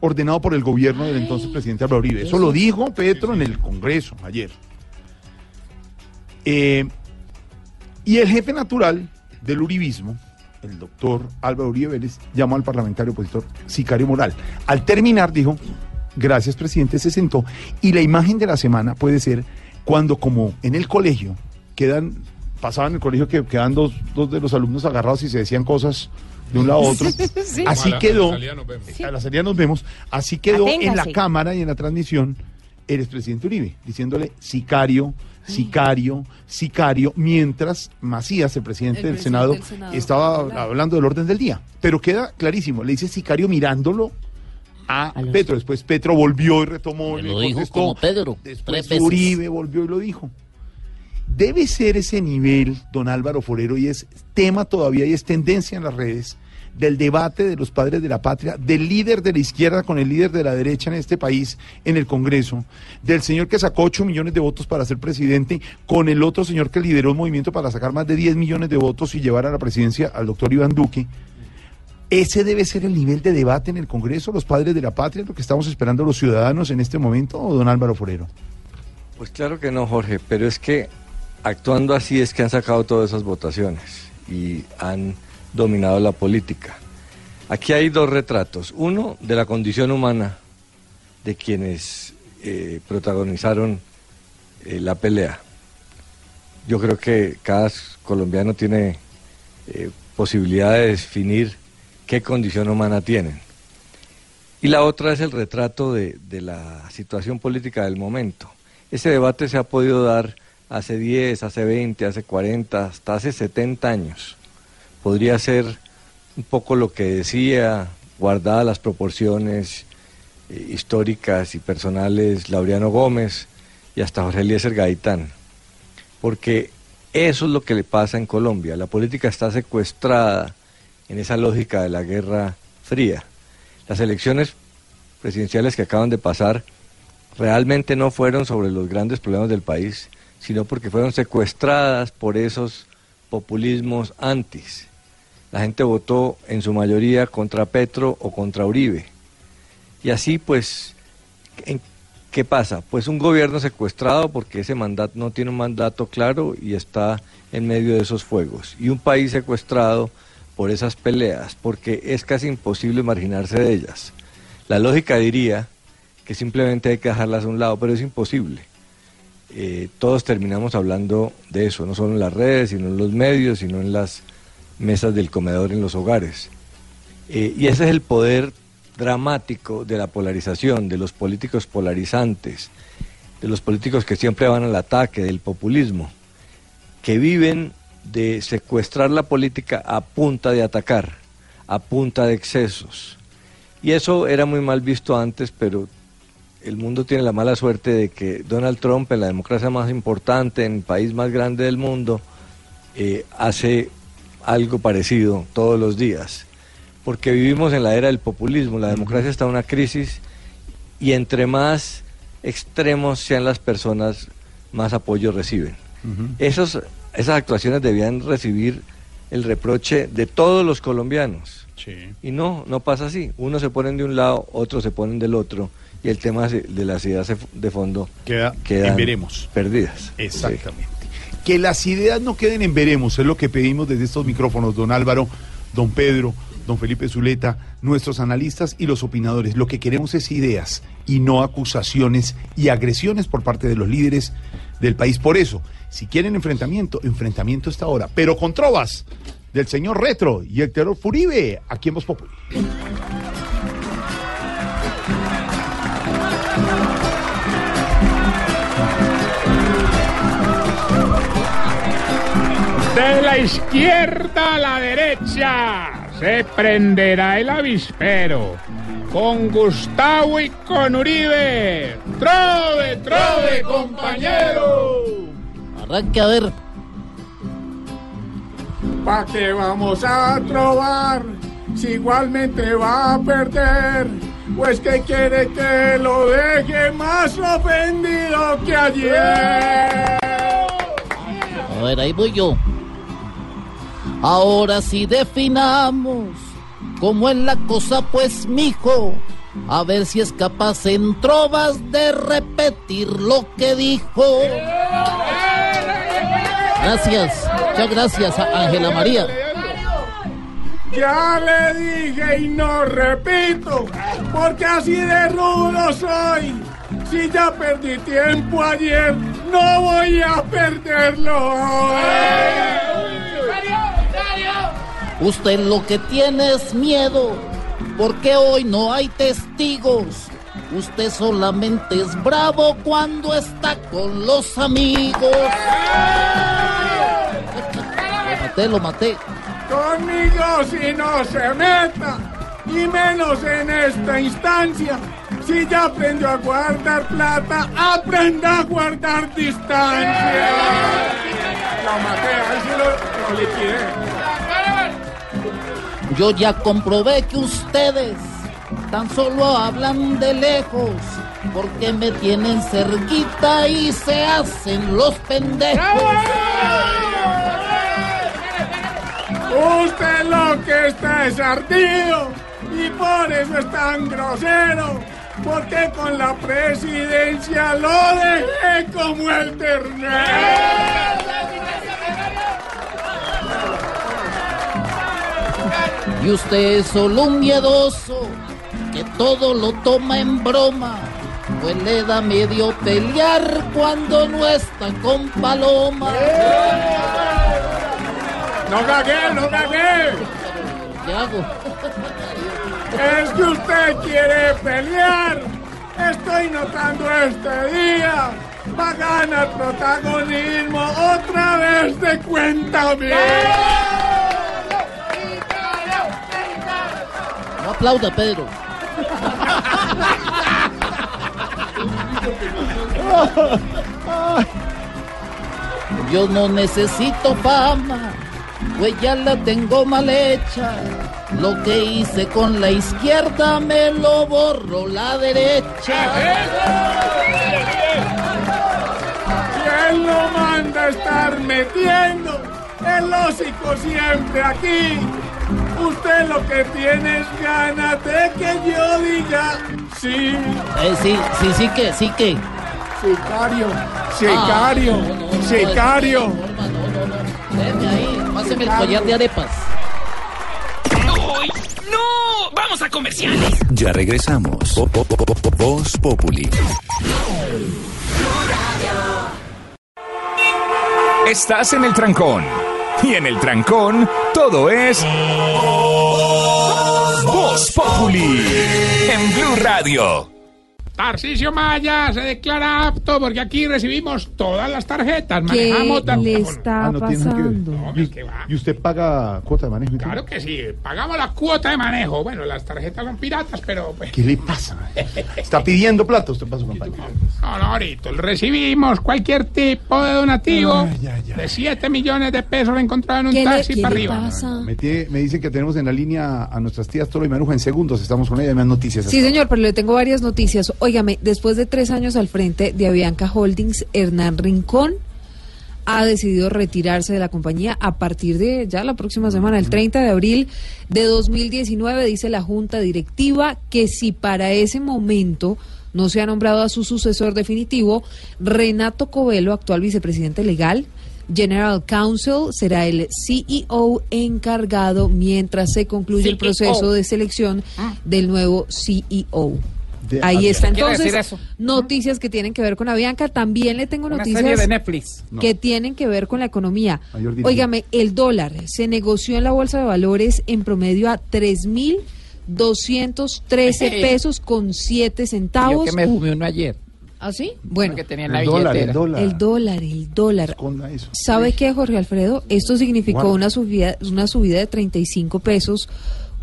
ordenado por el gobierno del entonces presidente Álvaro Uribe. Eso lo dijo Petro en el Congreso ayer. Eh, y el jefe natural del uribismo, el doctor Álvaro Uribe Vélez, llamó al parlamentario opositor Sicario Moral. Al terminar dijo, gracias presidente, se sentó. Y la imagen de la semana puede ser cuando como en el colegio quedan, pasaba en el colegio que quedan dos, dos de los alumnos agarrados y se decían cosas de un lado a otro. Sí. Así a la quedó, vemos. a la salida nos vemos, así quedó en la cámara y en la transmisión el expresidente Uribe, diciéndole sicario, sicario, sicario, mientras Macías, el presidente, El del, presidente Senado, del Senado, estaba claro. hablando del orden del día. Pero queda clarísimo, le dice sicario mirándolo a, Petro. Después Petro volvió y retomó. y lo le dijo contestó. como Pedro, Después tres veces. Uribe volvió y lo dijo. Debe ser ese nivel, don Álvaro Forero, y es tema todavía y es tendencia en las redes del debate de los padres de la patria, del líder de la izquierda con el líder de la derecha en este país, en el Congreso, del señor que sacó 8 millones de votos para ser presidente, con el otro señor que lideró un movimiento para sacar más de 10 millones de votos y llevar a la presidencia al doctor Iván Duque. Ese debe ser el nivel de debate en el Congreso, los padres de la patria, lo que estamos esperando los ciudadanos en este momento, o don Álvaro Forero. Pues claro que no, Jorge, pero es que actuando así es que han sacado todas esas votaciones y han dominado la política. Aquí hay dos retratos. Uno de la condición humana de quienes eh, protagonizaron eh, la pelea. Yo creo que cada colombiano tiene eh, posibilidad de definir qué condición humana tienen. Y la otra es el retrato de, de la situación política del momento. Ese debate se ha podido dar hace 10, hace 20, hace 40, hasta hace 70 años. Podría ser un poco lo que decía, guardadas las proporciones eh, históricas y personales, Laureano Gómez y hasta Jorge Eliezer Gaitán. Porque eso es lo que le pasa en Colombia. La política está secuestrada en esa lógica de la Guerra Fría. Las elecciones presidenciales que acaban de pasar realmente no fueron sobre los grandes problemas del país, sino porque fueron secuestradas por esos populismos antis. La gente votó en su mayoría contra Petro o contra Uribe. Y así pues, ¿qué pasa? Pues un gobierno secuestrado porque ese mandato no tiene un mandato claro y está en medio de esos fuegos. Y un país secuestrado por esas peleas, porque es casi imposible marginarse de ellas. La lógica diría que simplemente hay que dejarlas a un lado, pero es imposible. Eh, todos terminamos hablando de eso, no solo en las redes, sino en los medios, sino en las mesas del comedor en los hogares. Eh, y ese es el poder dramático de la polarización, de los políticos polarizantes, de los políticos que siempre van al ataque, del populismo, que viven de secuestrar la política a punta de atacar, a punta de excesos. Y eso era muy mal visto antes, pero el mundo tiene la mala suerte de que Donald Trump, en la democracia más importante, en el país más grande del mundo, eh, hace algo parecido todos los días. Porque vivimos en la era del populismo, la democracia está en una crisis y entre más extremos sean las personas, más apoyo reciben. Esos, esas actuaciones debían recibir el reproche de todos los colombianos. Y no, no pasa así. Unos se ponen de un lado, otros se ponen del otro y el tema de las ideas de fondo queda quedan veremos. perdidas. Exactamente. Que las ideas no queden en veremos, es lo que pedimos desde estos micrófonos, don Álvaro, don Pedro, don Felipe Zuleta, nuestros analistas y los opinadores. Lo que queremos es ideas y no acusaciones y agresiones por parte de los líderes del país. Por eso, si quieren enfrentamiento, enfrentamiento está ahora, pero con trovas del señor Retro y el terror Furibe, aquí en Voz Populi. De la izquierda a la derecha se prenderá el avispero. Con Gustavo y con Uribe. ¡Trove, trove, compañero! Arranque a ver. ¿Pa' qué vamos a trobar? Si igualmente va a perder. Pues que quiere que lo deje más ofendido que ayer. A ver, ahí voy yo. Ahora sí definamos cómo es la cosa, pues, mijo. A ver si es capaz en trovas de repetir lo que dijo. Gracias, muchas gracias Ángela María. Ya le dije y no repito, porque así de rudo soy. Si ya perdí tiempo ayer, no voy a perderlo hoy. Usted lo que tiene es miedo, porque hoy no hay testigos. Usted solamente es bravo cuando está con los amigos. Lo maté, lo maté. Conmigo si no se meta, y menos en esta instancia. Si ya aprendió a guardar plata, aprenda a guardar distancia. Lo maté, ahí sí lo, lo liquidé. Yo ya comprobé que ustedes tan solo hablan de lejos porque me tienen cerquita y se hacen los pendejos. Usted lo que está es ardido y por eso es tan grosero. Porque con la presidencia lo dejé como el ternero. Y usted es solo un miedoso que todo lo toma en broma. Pues le da medio pelear cuando no está con paloma. No cagué, no cagué. ¿Qué hago? Es que usted quiere pelear. Estoy notando este día. Va a ganar protagonismo otra vez de cuenta No aplauda, Pedro. Yo no necesito fama, pues ya la tengo mal hecha. Lo que hice con la izquierda me lo borro la derecha. ¿Quién lo manda a estar metiendo el hocico siempre aquí? Usted lo que tiene es ganas de que yo diga sí. Eh, sí, sí, sí que, sí que. Sicario, sicario, sicario. Ahí, páseme el collar de arepas. ¡No! ¡Vamos a comerciales! Ya regresamos. Po- po- po- po- Voz Populi. Estás en el trancón. Y en el trancón, todo es. Voz Populi. En Blue Radio. Tarcisio Maya se declara apto porque aquí recibimos todas las tarjetas. ¿Qué Manejamos le está Ah, no nada que ver. pasando? ¿Y, y usted paga cuota de manejo? Claro que sí, pagamos la cuota de manejo. Bueno, las tarjetas son piratas, pero pues, ¿Qué le pasa? Está pidiendo plata usted para su campaña. no, no, ahorita recibimos cualquier tipo de donativo de 7 millones de pesos encontrado en un ¿Qué le- taxi qué para le arriba. pasa? Me, tiene- me dicen que tenemos en la línea a nuestras tías Toro y Maruja en segundos. Estamos con ella. Dan noticias. Sí, señor, pero le tengo varias noticias. Óigame, después de tres años al frente de Avianca Holdings, Hernán Rincón ha decidido retirarse de la compañía a partir de ya la próxima semana, el 30 de abril de 2019, dice la Junta Directiva que si para ese momento no se ha nombrado a su sucesor definitivo, Renato Covelo, actual vicepresidente legal, General Counsel, será el CEO encargado mientras se concluye el CEO. proceso de selección del nuevo CEO. De Ahí Avianca. está ¿Qué quiere entonces decir eso? noticias que tienen que ver con Avianca. También le tengo Una noticias serie de Netflix. No. que tienen que ver con la economía. Óigame, el dólar se negoció en la bolsa de valores en promedio a 3.213 Ey. pesos con 7 Yo centavos. que me fumé uno ayer. ¿Ah, sí? Bueno, que tenía en la El dólar, el dólar. el dólar, el dólar. Eso. ¿Sabe qué, Jorge Alfredo? Esto significó una subida, una subida de 35 pesos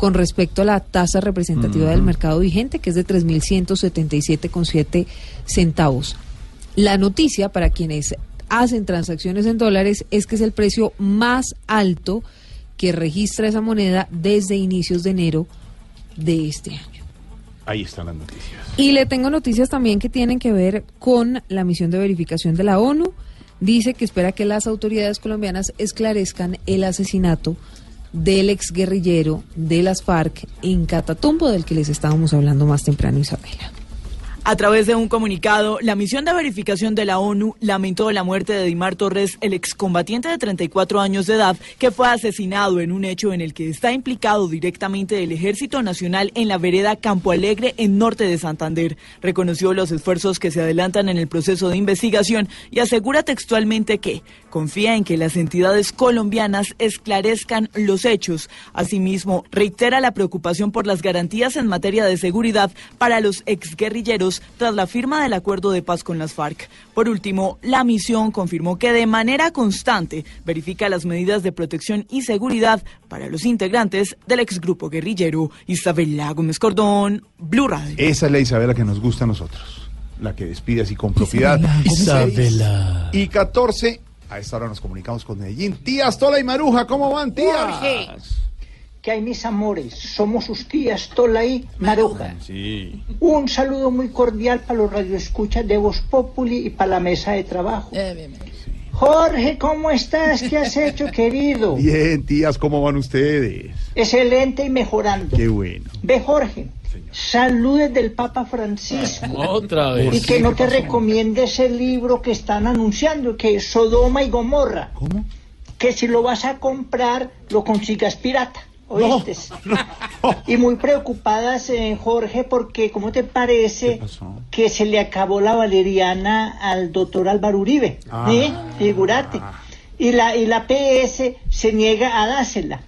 con respecto a la tasa representativa del mercado vigente, que es de 3.177,7 centavos. La noticia para quienes hacen transacciones en dólares es que es el precio más alto que registra esa moneda desde inicios de enero de este año. Ahí están las noticias. Y le tengo noticias también que tienen que ver con la misión de verificación de la ONU. Dice que espera que las autoridades colombianas esclarezcan el asesinato del exguerrillero de las FARC en Catatumbo, del que les estábamos hablando más temprano, Isabela. A través de un comunicado, la misión de verificación de la ONU lamentó la muerte de Dimar Torres, el excombatiente de 34 años de edad, que fue asesinado en un hecho en el que está implicado directamente el Ejército Nacional en la vereda Campo Alegre, en norte de Santander. Reconoció los esfuerzos que se adelantan en el proceso de investigación y asegura textualmente que confía en que las entidades colombianas esclarezcan los hechos. Asimismo, reitera la preocupación por las garantías en materia de seguridad para los exguerrilleros tras la firma del acuerdo de paz con las FARC. Por último, la misión confirmó que de manera constante verifica las medidas de protección y seguridad para los integrantes del exgrupo guerrillero. Isabela Gómez Cordón, Blue Radio. Esa es la Isabela que nos gusta a nosotros. La que despide así con propiedad. Isabela. Y 14. A esta hora nos comunicamos con Medellín. Tías Tola y Maruja, ¿cómo van, tías? ¿Qué hay, mis amores? Somos sus tías Tola y Maruja. Sí. Un saludo muy cordial para los radioescuchas de Voz Populi y para la mesa de trabajo. Jorge, ¿cómo estás? ¿Qué has hecho, querido? Bien, tías, ¿cómo van ustedes? Excelente y mejorando. Qué bueno. Ve, Jorge, saludes del Papa Francisco. Otra vez. Y que no te recomiende ese libro que están anunciando, que es Sodoma y Gomorra. ¿Cómo? Que si lo vas a comprar, lo consigas pirata. ¿Oíste? Y muy preocupadas, eh, Jorge, porque ¿cómo te parece que se le acabó la valeriana al doctor Álvaro Uribe? Ah. ¿Sí? Figúrate. Y la, y la PS se niega a dársela.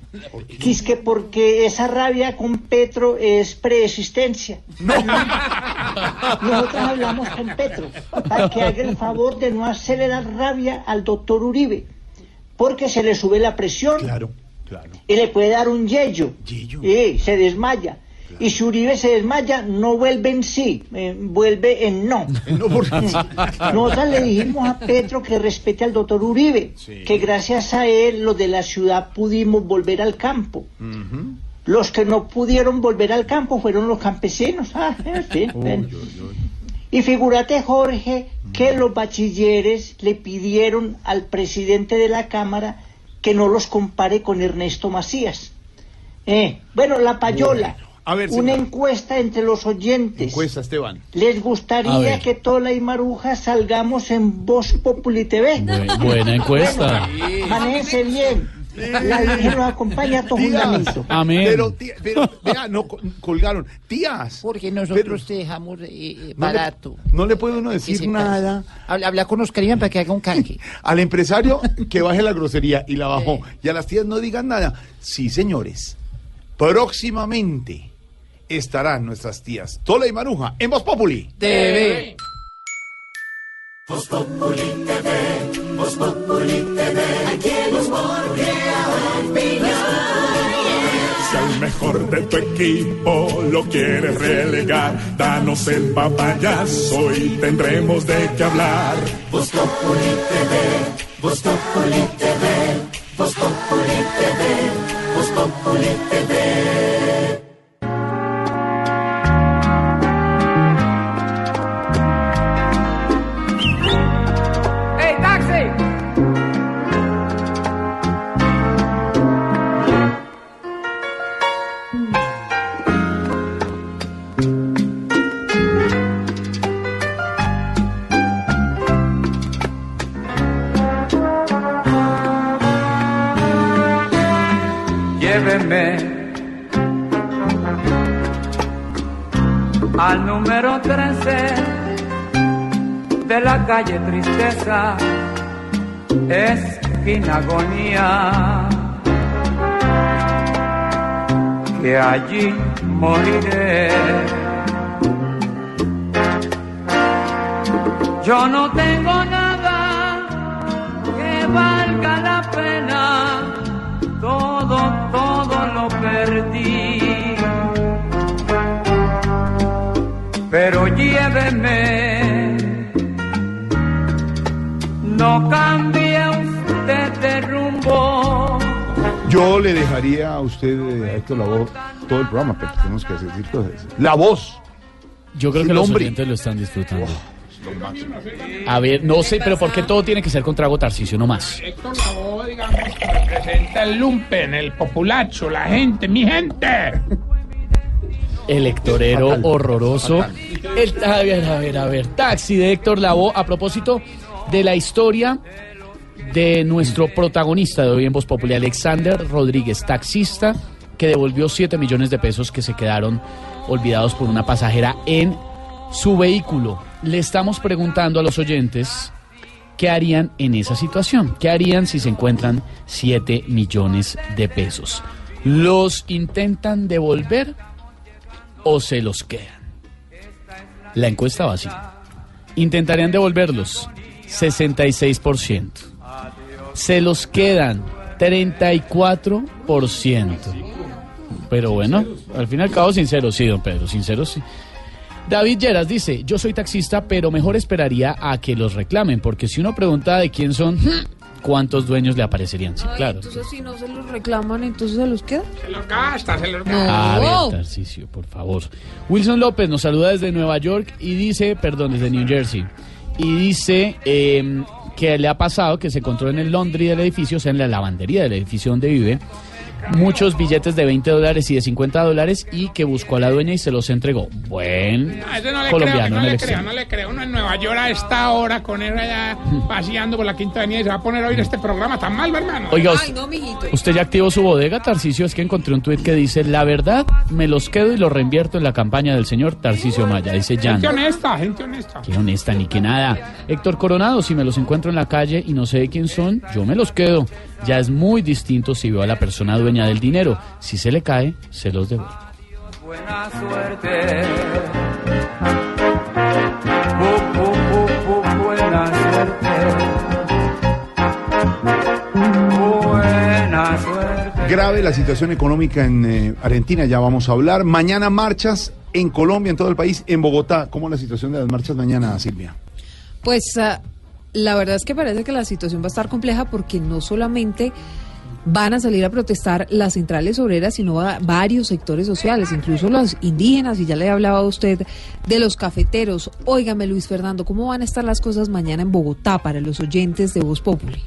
Que es que porque esa rabia con Petro es preexistencia. Nosotros hablamos con Petro para que haga el favor de no hacerle dar rabia al doctor Uribe, porque se le sube la presión Claro, claro. y le puede dar un yello. Y se desmaya. Y si Uribe se desmaya, no vuelve en sí, eh, vuelve en no. Nosotros le dijimos a Petro que respete al doctor Uribe, Sí. que gracias a él los de la ciudad pudimos volver al campo. Los que no pudieron volver al campo fueron los campesinos. Ah. Y figúrate, Jorge, que los bachilleres le pidieron al presidente de la Cámara que no los compare con Ernesto Macías. Eh, bueno, la payola. A ver, una encuesta entre los oyentes. Encuesta, Esteban. ¿Les gustaría que Tola y Maruja salgamos en Voz Populi TV? Bu- buena encuesta. Bueno, manéjense bien. La Virgen los acompaña a todo fundamento. Amén. Pero, tía- pero, vea, no co- colgaron. Tías. Porque nosotros te dejamos eh, eh, No le- barato. No le puede uno ¿Qué decir nada Habla, habla con Oscar Iván para que haga un canje. al empresario que baje la grosería y la bajó. Y a las tías no digan nada. Sí, señores. Próximamente estarán nuestras tías Tola y Maruja en Voz Populi. TV. Voz Populi TV, Voz Populi TV, aquí el humor crea. Si al mejor de tu equipo lo quieres relegar, danos el papayazo y tendremos de qué hablar. Voz Populi TV, Voz Populi TV, Voz Populi TV, Voz Populi TV. Calle Tristeza, esquina agonía, que allí moriré. Yo no tengo nada que valga la pena, todo, todo lo perdí. Pero lléveme, no cambie usted de rumbo. Yo le dejaría a usted, eh, a Héctor Lavoe, todo el programa, pero tenemos que hacer cosas. La voz. Yo creo que los oyentes lo están disfrutando. A ver, no sé, pero ¿por qué todo tiene que ser con trago Tarcicio, no más? Héctor Lavoe, digamos, representa el lumpen, el populacho, la gente, mi gente. Electorero Fatal. horroroso. Fatal. El, a ver, a ver, a ver. Taxi de Héctor Lavoe. A propósito de la historia de nuestro protagonista de hoy en Voz Popular, Alexander Rodríguez, taxista, que devolvió 7 millones de pesos que se quedaron olvidados por una pasajera en su vehículo. Le estamos preguntando a los oyentes qué harían en esa situación. ¿Qué harían si se encuentran 7 millones de pesos? ¿Los intentan devolver o se los quedan? La encuesta va así. Intentarían devolverlos 66%. Se los quedan 34%. Pero bueno, al fin y al cabo sincero, sí, don Pedro, sincero sí. David Lleras dice, yo soy taxista, pero mejor esperaría a que los reclamen, porque si uno pregunta de quién son, ¿cuántos dueños le aparecerían? Sí, claro. Entonces, si no se los reclaman, entonces se los queda. Se los gasta, se los No. gasta. A ver, Tarcisio, por favor. Wilson López nos saluda desde Nueva York y dice, perdón, desde New Jersey, y dice eh, que le ha pasado que se encontró en el laundry del edificio, o sea, en la lavandería del edificio donde vive, muchos billetes de 20 dólares y de 50 dólares y que buscó a la dueña y se los entregó. Buen No, ese no le colombiano creo, no le creo, no le creo. Uno en Nueva York a esta hora con él allá paseando por la Quinta Avenida y se va a poner a oír este programa tan mal, hermano. Oiga, usted, usted ya activó su bodega, Tarcisio. Es que encontré un tuit que dice: La verdad, me los quedo y los reinvierto en la campaña del señor Tarcisio Maya. Dice Jan. Gente honesta, gente honesta. Qué honesta, ni que nada. Héctor Coronado, si me los encuentro en la calle y no sé de quién son, yo me los quedo. Ya es muy distinto si veo a la persona dueña del dinero. Si se le cae, se los devuelvo. Buena suerte. Bu, bu, bu, bu, buena suerte. Buena suerte. Grave la situación económica en eh, Argentina, ya vamos a hablar. Mañana marchas en Colombia, en todo el país, en Bogotá. ¿Cómo es la situación de las marchas mañana, Silvia? Pues ah, la verdad es que parece que la situación va a estar compleja porque no solamente van a salir a protestar las centrales obreras, sino va- varios sectores sociales, incluso los indígenas, y ya le hablaba a usted de los cafeteros. Óigame, Luis Fernando, ¿cómo van a estar las cosas mañana en Bogotá para los oyentes de Voz Populi?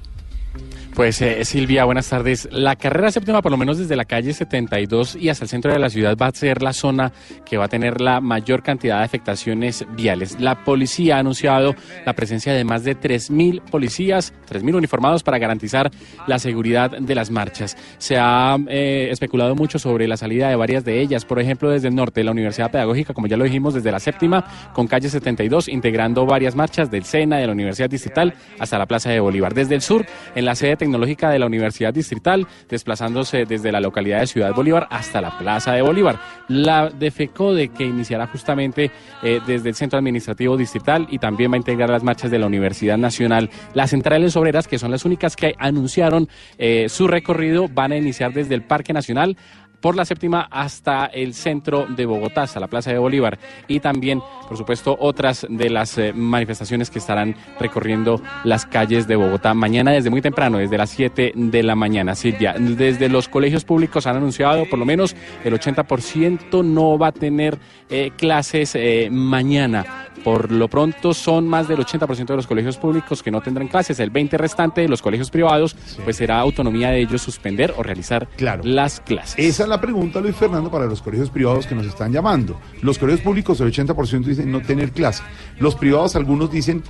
Pues eh, Silvia, buenas tardes. La carrera séptima, por lo menos desde la calle 72 y hasta el centro de la ciudad, va a ser la zona que va a tener la mayor cantidad de afectaciones viales. La policía ha anunciado la presencia de más de 3.000 policías, 3.000 uniformados para garantizar la seguridad de las marchas. Se ha eh, especulado mucho sobre la salida de varias de ellas, por ejemplo, desde el norte, la Universidad Pedagógica, como ya lo dijimos, desde la séptima, con calle 72, integrando varias marchas del SENA, de la Universidad Distrital, hasta la Plaza de Bolívar. Desde el sur, en la sede tecnológica de la Universidad Distrital, desplazándose desde la localidad de Ciudad Bolívar hasta la Plaza de Bolívar. La DEFECODE, que iniciará justamente eh, desde el Centro Administrativo Distrital y también va a integrar las marchas de la Universidad Nacional. Las centrales obreras, que son las únicas que anunciaron eh, su recorrido, van a iniciar desde el Parque Nacional por la séptima hasta el centro de Bogotá, hasta la Plaza de Bolívar y también, por supuesto, otras de las eh, manifestaciones que estarán recorriendo las calles de Bogotá mañana desde muy temprano, desde las 7 de la mañana. Silvia, desde los colegios públicos han anunciado por lo menos el 80% no va a tener eh, clases eh, mañana. Por lo pronto son más del 80% de los colegios públicos que no tendrán clases. El 20 restante de los colegios privados, pues será autonomía de ellos suspender o realizar las clases. Esa es la pregunta, Luis Fernando, para los colegios privados que nos están llamando. Los colegios públicos, el 80% dicen no tener clase. Los privados, algunos dicen,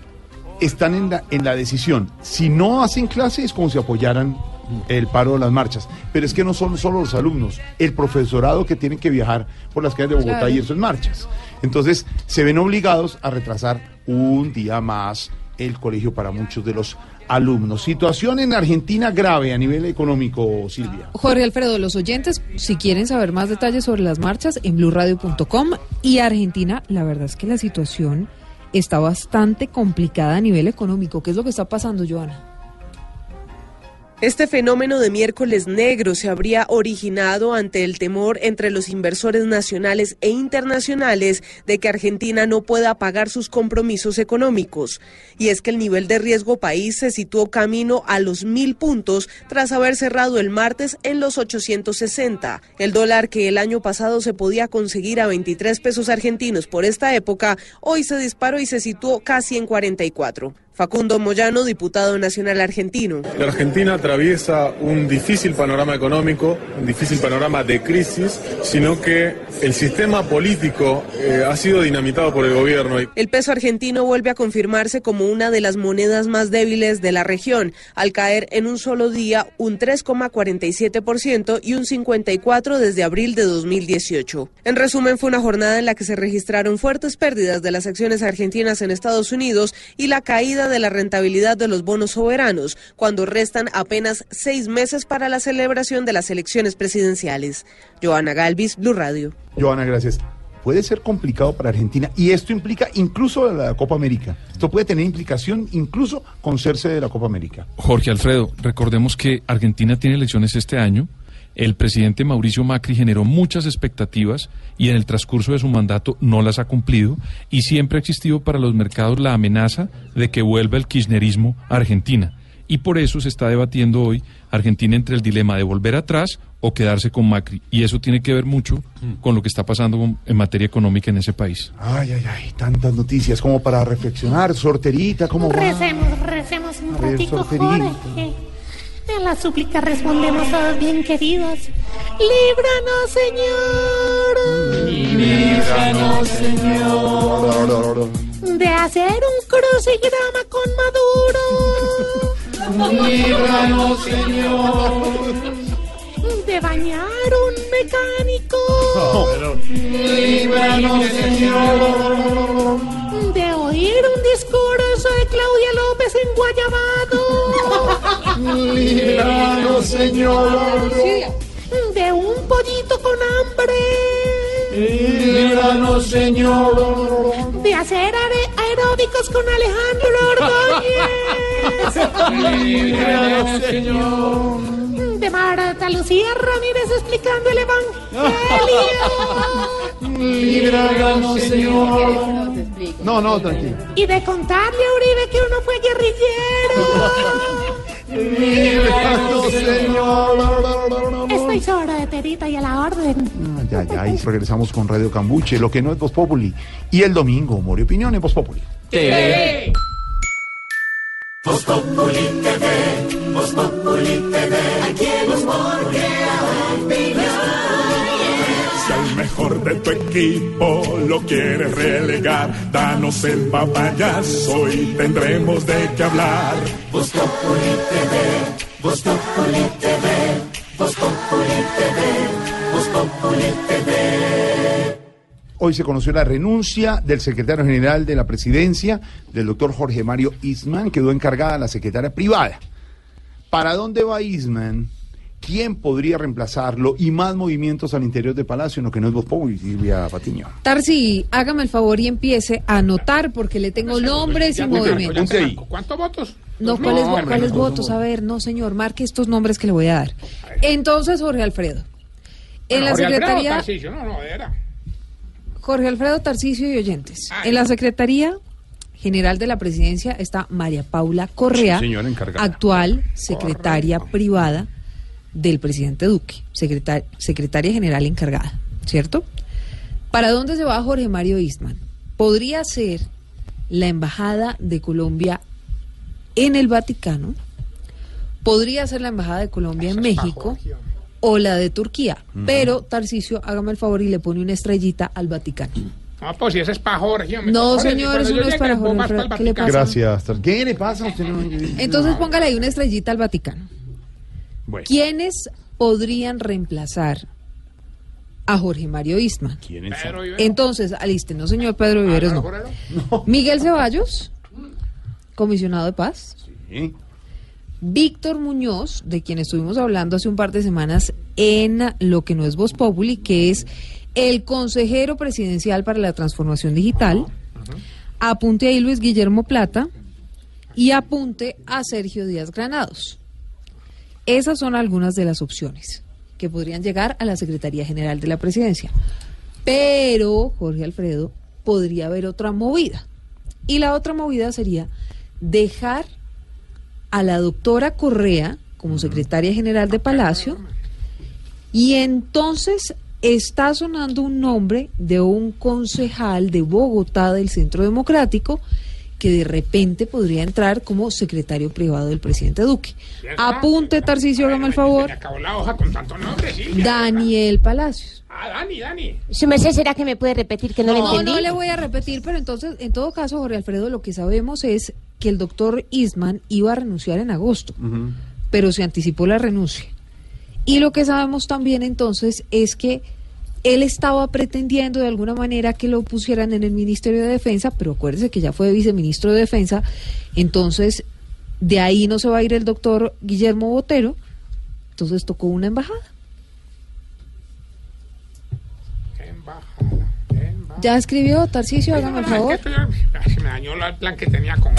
están en la, en la decisión. Si no hacen clase, es como si apoyaran el paro de las marchas. Pero es que no son solo los alumnos, el profesorado que tienen que viajar por las calles de Bogotá Claro. y eso en marchas. Entonces, se ven obligados a retrasar un día más el colegio para muchos de los alumnos. Situación en Argentina grave a nivel económico, Silvia. Jorge Alfredo, los oyentes, si quieren saber más detalles sobre las marchas, en blurradio.com y Argentina, la verdad es que la situación está bastante complicada a nivel económico. ¿Qué es lo que está pasando, Joana? Este fenómeno de miércoles negro se habría originado ante el temor entre los inversores nacionales e internacionales de que Argentina no pueda pagar sus compromisos económicos. Y es que el nivel de riesgo país se situó camino a los mil puntos tras haber cerrado el martes en los 860. El dólar que el año pasado se podía conseguir a 23 pesos argentinos por esta época, hoy se disparó y se situó casi en 44. Facundo Moyano, diputado nacional argentino. La Argentina atraviesa un difícil panorama económico, un difícil panorama de crisis, sino que el sistema político eh, ha sido dinamitado por el gobierno. El peso argentino vuelve a confirmarse como una de las monedas más débiles de la región, al caer en un solo día un 3,47% y un 54% desde abril de 2018. En resumen, fue una jornada en la que se registraron fuertes pérdidas de las acciones argentinas en Estados Unidos y la caída de la rentabilidad de los bonos soberanos, cuando restan apenas seis meses para la celebración de las elecciones presidenciales. Joana Galvis, Blue Radio. Joana, gracias. Puede ser complicado para Argentina y esto implica incluso la Copa América. Esto puede tener implicación incluso con ser sede de la Copa América. Jorge Alfredo, recordemos que Argentina tiene elecciones este año. El presidente Mauricio Macri generó muchas expectativas y en el transcurso de su mandato no las ha cumplido y siempre ha existido para los mercados la amenaza de que vuelva el kirchnerismo a Argentina. Y por eso se está debatiendo hoy Argentina entre el dilema de volver atrás o quedarse con Macri. Y eso tiene que ver mucho con lo que está pasando en materia económica en ese país. Ay, ay, ay, tantas noticias como para reflexionar. Sorterita, ¿cómo va? Recemos, recemos un sorterita. Jorge. A la súplica respondemos todos bien queridos. Líbranos, Señor. Líbranos, Señor. De hacer un crucigrama con Maduro. Líbranos, Señor. De bañar un mecánico. Líbranos, Señor. De oír un discurso de Claudia López en Guayabado. Líbranos, Señor. De un pollito con hambre. Líbranos, Señor. De hacer aer- aeróbicos con Alejandro Ordóñez. Líbranos, Señor. De Marta Lucía Ramírez explicando el Evangelio. Líbranos, Señor. No, no, tranquilo. Y de contarle a Uribe que uno fue guerrillero. Líbranos, Señor. emisora de Terita y a la orden. Ah, ya, ya, y regresamos con Radio Cambuche, lo que no es Voz Populi. Y el domingo, Humor y Opinión en Voz Populi. Voz Populi TV, Voz Populi TV, aquí el humor crea mejor de tu equipo lo quieres relegar, danos el papayazo y tendremos de qué hablar. Voz Populi TV, Voz Populi TV, Voz Populi TV, Populi TV. Hoy se conoció la renuncia del secretario general de la presidencia, del doctor Jorge Mario Isman, quedó encargada la secretaria privada. ¿Para dónde va Isman? ¿Quién podría reemplazarlo? Y más movimientos al interior de Palacio, en lo que no es Voz Populi, Silvia Patiño. Tarsi, hágame el favor y empiece a anotar porque le tengo nombres y movimientos. ¿Cuántos votos? No, ¿cuáles, vo- cuáles votos? A ver, no, señor, marque estos nombres que le voy a dar. Entonces, Jorge Alfredo. En Bueno, la Jorge Secretaría, no, no, era. Jorge Alfredo Tarcisio y oyentes. En la Secretaría General de la Presidencia está María Paula Correa, Sí, señora encargada. actual secretaria privada del presidente Duque, secretar- secretaria general encargada, ¿cierto? ¿Para dónde se va Jorge Mario Eastman? Podría ser la embajada de Colombia en el Vaticano, podría ser la embajada de Colombia en México o la de Turquía, pero Tarcisio, hágame el favor y le pone una estrellita al Vaticano. No, pues si ese es para Jorge. hombre. No, Jorge, señor, eso no es para Jorge. Gracias. ¿Qué le pasa a usted? No, Entonces póngale ahí una estrellita al Vaticano. Bueno. ¿Quiénes podrían reemplazar a Jorge Mario Viveros. Entonces, aliste, no señor Pedro Viveros, no. Miguel Ceballos, comisionado de paz. Sí. Víctor Muñoz, de quien estuvimos hablando hace un par de semanas en lo que no es Voz Populi, que es el consejero presidencial para la transformación digital. Apunte ahí Luis Guillermo Plata y apunte a Sergio Díaz Granados. Esas son algunas de las opciones que podrían llegar a la Secretaría General de la Presidencia. Pero, Jorge Alfredo, podría haber otra movida. Y la otra movida sería dejar a la doctora Correa como secretaria general de Palacio y entonces está sonando un nombre de un concejal de Bogotá del Centro Democrático que de repente podría entrar como secretario privado del presidente Duque. Apunte, Tarcisio, hágame el favor. Me acabó la hoja con tanto nombre, Silvia. Daniel Palacios. Ah, Dani, Dani. Su merced, ¿será que me puede repetir que no, le No, entendí? no le voy a repetir, pero entonces, en todo caso, Jorge Alfredo, lo que sabemos es que el doctor Isman iba a renunciar en agosto, pero se anticipó la renuncia. Y lo que sabemos también entonces es que él estaba pretendiendo de alguna manera que lo pusieran en el Ministerio de Defensa, pero acuérdese que ya fue viceministro de Defensa, entonces de ahí no se va a ir el doctor Guillermo Botero, entonces tocó una embajada. ¿Ya escribió Tarcisio? Hágame el favor. Se me dañó el plan que tenía con.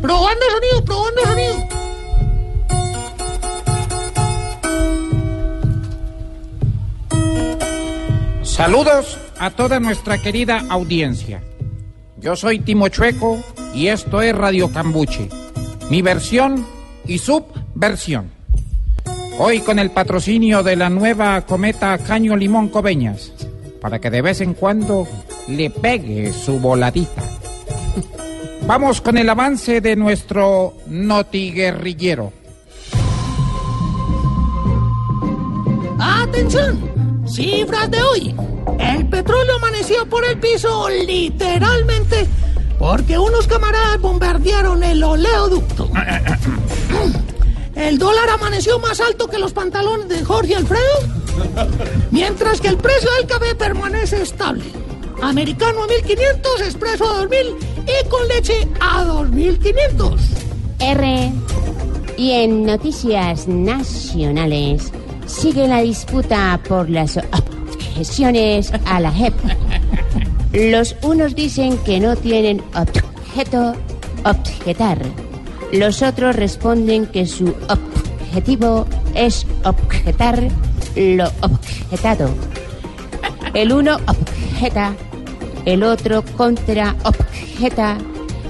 Probando sonido, probando sonido. Saludos a toda nuestra querida audiencia. Yo soy Timo Chueco y esto es Radio Cambuche, mi versión y subversión. Hoy con el patrocinio de la nueva cometa Caño Limón Coveñas, para que de vez en cuando le pegue su voladita. Vamos con el avance de nuestro notiguerrillero. Atención, cifras de hoy. El petróleo amaneció por el piso literalmente porque unos camaradas bombardearon el oleoducto. El dólar amaneció más alto que los pantalones de Jorge Alfredo, mientras que el precio del café permanece estable. Americano a 1500, expreso a 2000 y con leche a 2500. R. Y en noticias nacionales sigue la disputa por las objeciones a la JEP. Los unos dicen que no tienen objeto objetar. Los otros responden que su objetivo es objetar lo objetado. El uno objeta, el otro contra objeta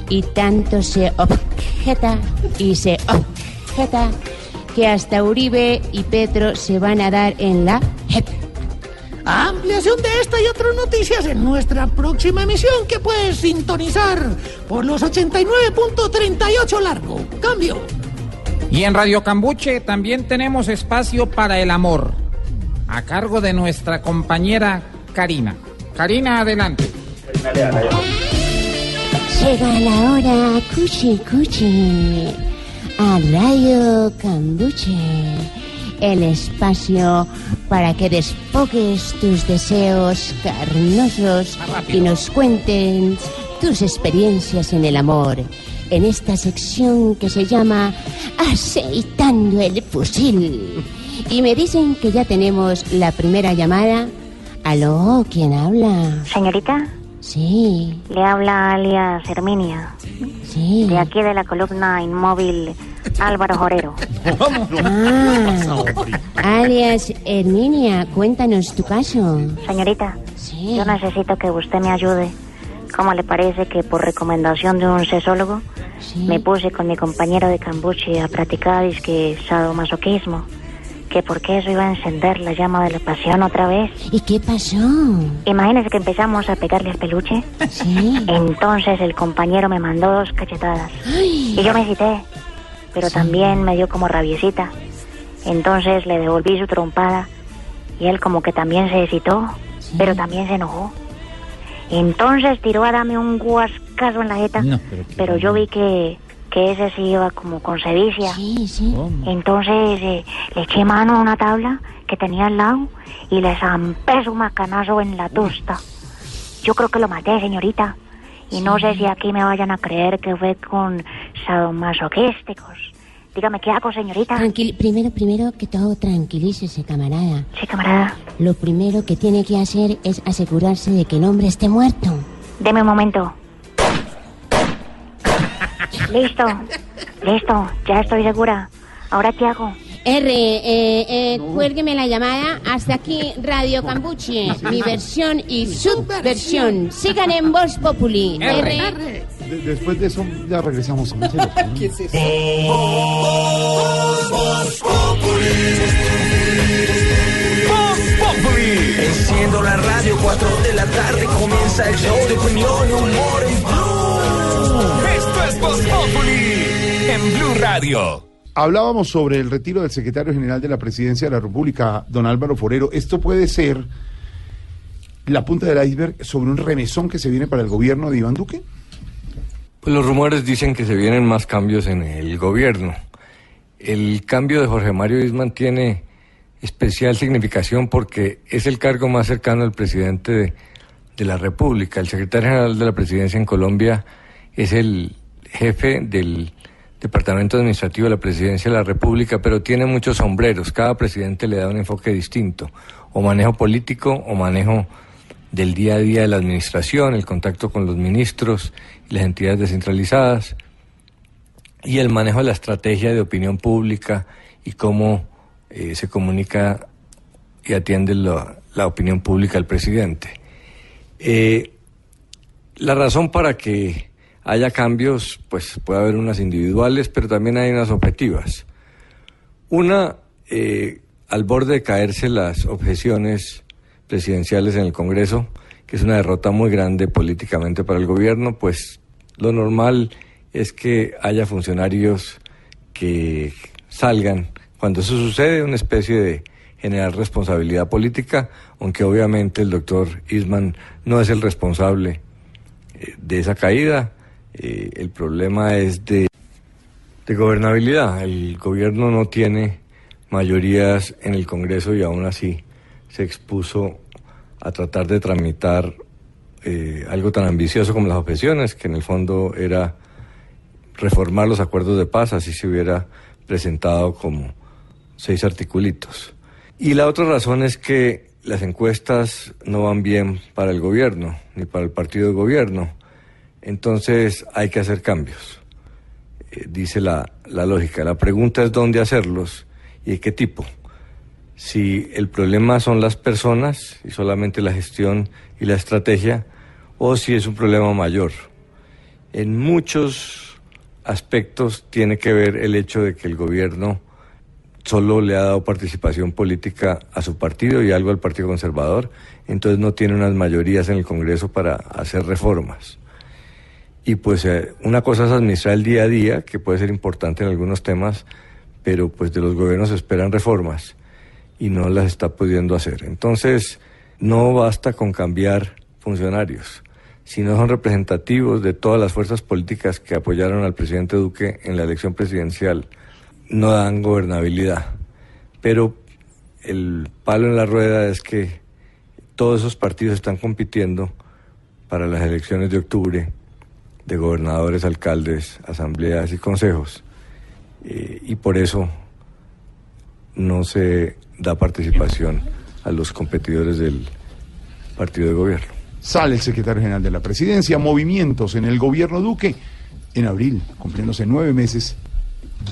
y tanto se objeta y se jeta que hasta Uribe y Petro se van a dar en la jeta. Ampliación de esta y otras noticias en nuestra próxima emisión que puedes sintonizar por los 89.38 largo. Cambio. Y en Radio Cambuche también tenemos espacio para el amor, a cargo de nuestra compañera Karina. Karina, adelante. Llega la hora cuchi cuchi a Radio Cambuche, el espacio para que despoques tus deseos carnosos y nos cuenten tus experiencias en el amor. En esta sección que se llama Aceitando el fusil. Y me dicen que ya tenemos la primera llamada. Aló, ¿quién habla? Señorita, Sí, le habla alias Herminia, sí. de aquí de la columna inmóvil Álvaro Jorero. Ah, alias Herminia, cuéntanos tu caso. Señorita, yo necesito que usted me ayude. ¿Cómo le parece que por recomendación de un sesólogo me puse con mi compañero de cambuche a practicar disque sadomasoquismo? Que porque eso iba a encender la llama de la pasión otra vez. ¿Y qué pasó? Imagínese que empezamos a pegarle al peluche. Sí. Entonces el compañero me mandó dos cachetadas. Ay. Y yo me cité, pero también me dio como rabiecita. Entonces le devolví su trompada y él como que también se excitó, pero también se enojó. Entonces tiró a darme un guascazo en la jeta, pero, yo vi que, que ese sí iba como con sevicia. Entonces eh, le eché mano a una tabla que tenía al lado y le zampé su macanazo en la tosta. Yo creo que lo maté, señorita. Y no sé si aquí me vayan a creer que fue con sadomasoquísticos. Dígame, ¿qué hago, señorita? Tranquil primero, primero que todo, tranquilícese, camarada. Sí, camarada. Lo primero que tiene que hacer es asegurarse de que el hombre esté muerto. Deme un momento. Listo, listo, ya estoy segura. ¿Ahora qué hago? R, eh, eh, cuélgueme la llamada. Hasta aquí Radio Cambuche, mi versión y subversión. Sigan en Voz Populi. R. De- después de eso ya regresamos. ¿Qué es eso? Voz Populi. Enciendo la radio, 4 de la tarde comienza el show de opinión y humor en Blue. Esto es Voz Populi en Blue Radio. Hablábamos sobre el retiro del secretario general de la presidencia de la República, don Álvaro Forero. Esto puede ser la punta del iceberg sobre un remesón que se viene para el gobierno de Iván Duque. Pues los rumores dicen que se vienen más cambios en el gobierno. El cambio de Jorge Mario Isman tiene especial significación porque es el cargo más cercano al presidente de, de la República. El secretario general de la presidencia en Colombia es el jefe del Departamento Administrativo de la Presidencia de la República, pero tiene muchos sombreros. Cada presidente le da un enfoque distinto, o manejo político o manejo del día a día de la administración, el contacto con los ministros y las entidades descentralizadas, y el manejo de la estrategia de opinión pública y cómo eh, se comunica y atiende la, opinión pública al presidente. Eh, la razón para que haya cambios, pues puede haber unas individuales, pero también hay unas objetivas. Una, eh, al borde de caerse las objeciones presidenciales en el Congreso, que es una derrota muy grande políticamente para el gobierno, pues lo normal es que haya funcionarios que salgan, cuando eso sucede, una especie de generar responsabilidad política, aunque obviamente el doctor Isman no es el responsable eh, de esa caída, eh, el problema es de, de gobernabilidad. El gobierno no tiene mayorías en el Congreso y aún así se expuso a tratar de tramitar eh, algo tan ambicioso como las objeciones, que en el fondo era reformar los acuerdos de paz, así se hubiera presentado como seis articulitos. Y la otra razón es que las encuestas no van bien para el gobierno, ni para el partido de gobierno. Entonces hay que hacer cambios, eh, dice la, la lógica. La pregunta es dónde hacerlos y de qué tipo. Si el problema son las personas y solamente la gestión y la estrategia, o si es un problema mayor. En muchos aspectos tiene que ver el hecho de que el gobierno solo le ha dado participación política a su partido y algo al Partido Conservador, entonces no tiene unas mayorías en el Congreso para hacer reformas. Y pues eh, una cosa es administrar el día a día, que puede ser importante en algunos temas, pero pues de los gobiernos esperan reformas y no las está pudiendo hacer. Entonces, no basta con cambiar funcionarios, si no son representativos de todas las fuerzas políticas que apoyaron al presidente Duque en la elección presidencial, no dan gobernabilidad. Pero el palo en la rueda es que todos esos partidos están compitiendo para las elecciones de octubre de gobernadores, alcaldes, asambleas y consejos. Eh, y por eso no se da participación a los competidores del partido de gobierno. Sale el secretario general de la presidencia, movimientos en el gobierno Duque en abril, cumpliéndose nueve meses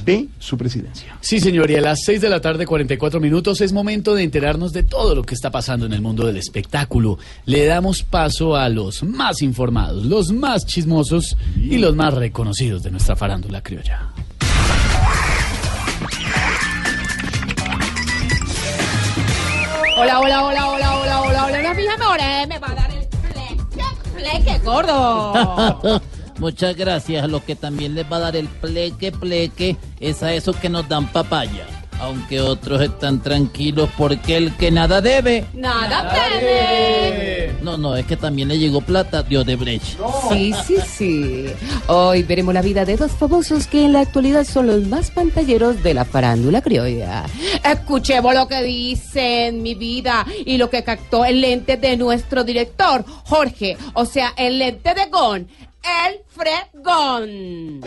de su presidencia. Sí, señor, y a las 6 de la tarde, 44 minutos, es momento de enterarnos de todo lo que está pasando en el mundo del espectáculo. Le damos paso a los más informados, los más chismosos y los más reconocidos de nuestra farándula criolla. Hola, hola, hola, hola, hola, hola, hola, hola, mis amores, me va a dar el pleque, pleque gordo. Muchas gracias. Lo que también les va a dar el pleque pleque es a esos que nos dan papaya. Aunque otros están tranquilos porque el que nada debe. Nada teme. No, no, es que también le llegó plata de Odebrecht. Sí, sí, sí. Hoy veremos la vida de dos famosos que en la actualidad son los más pantalleros de la farándula criolla. Escuchemos lo que dicen, mi vida, y lo que captó el lente de nuestro director, Jorge. O sea, el lente de Gon. El fregón.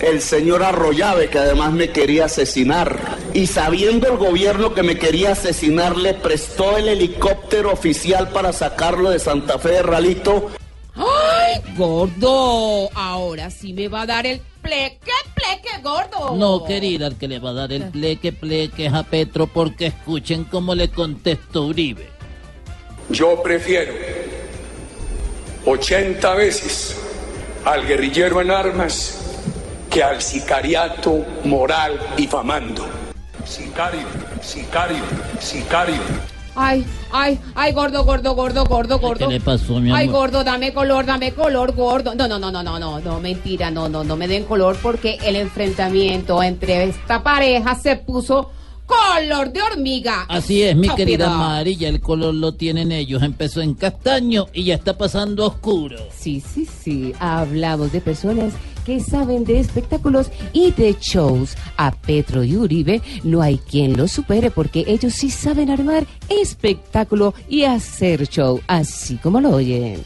el señor Arroyave, que además me quería asesinar. Y sabiendo el gobierno que me quería asesinar, le prestó el helicóptero oficial para sacarlo de Santa Fe de Ralito. ¡Ay, gordo! Ahora sí me va a dar el pleque, pleque, gordo. No, querida, el que le va a dar el pleque pleque es a Petro porque escuchen cómo le contestó Uribe. Yo prefiero 80 veces al guerrillero en armas que al sicariato moral difamando. Sicario, sicario, sicario. Ay, ay, ay, gordo, gordo, gordo, gordo, gordo. ¿Qué le pasó, mi amor? Ay, gordo, dame color, dame color, gordo. No, no, no, no, no, no, no, mentira, no, no, no me den color porque el enfrentamiento entre esta pareja se puso color de hormiga. Así es, mi querida ya el color lo tienen ellos. Empezó en castaño y ya está pasando a oscuro. Sí, sí, sí. Hablamos de personas que saben de espectáculos y de shows. A Petro y Uribe no hay quien los supere porque ellos sí saben armar espectáculo y hacer show, así como lo oyen.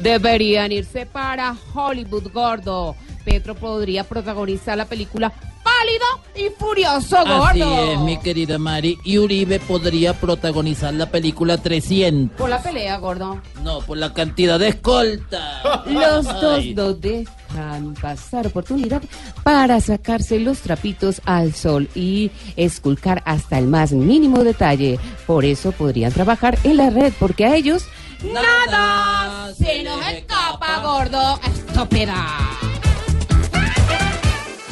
Deberían irse para Hollywood, gordo. Petro podría protagonizar la película Pálido y Furioso, gordo. Así es, mi querida Mari. Y Uribe podría protagonizar la película 300. Por la pelea, gordo. No, por la cantidad de escolta. Los dos no dejan pasar oportunidad para sacarse los trapitos al sol y esculcar hasta el más mínimo detalle. Por eso podrían trabajar en la red, porque a ellos nada se nos escapa, gordo. Estúpida.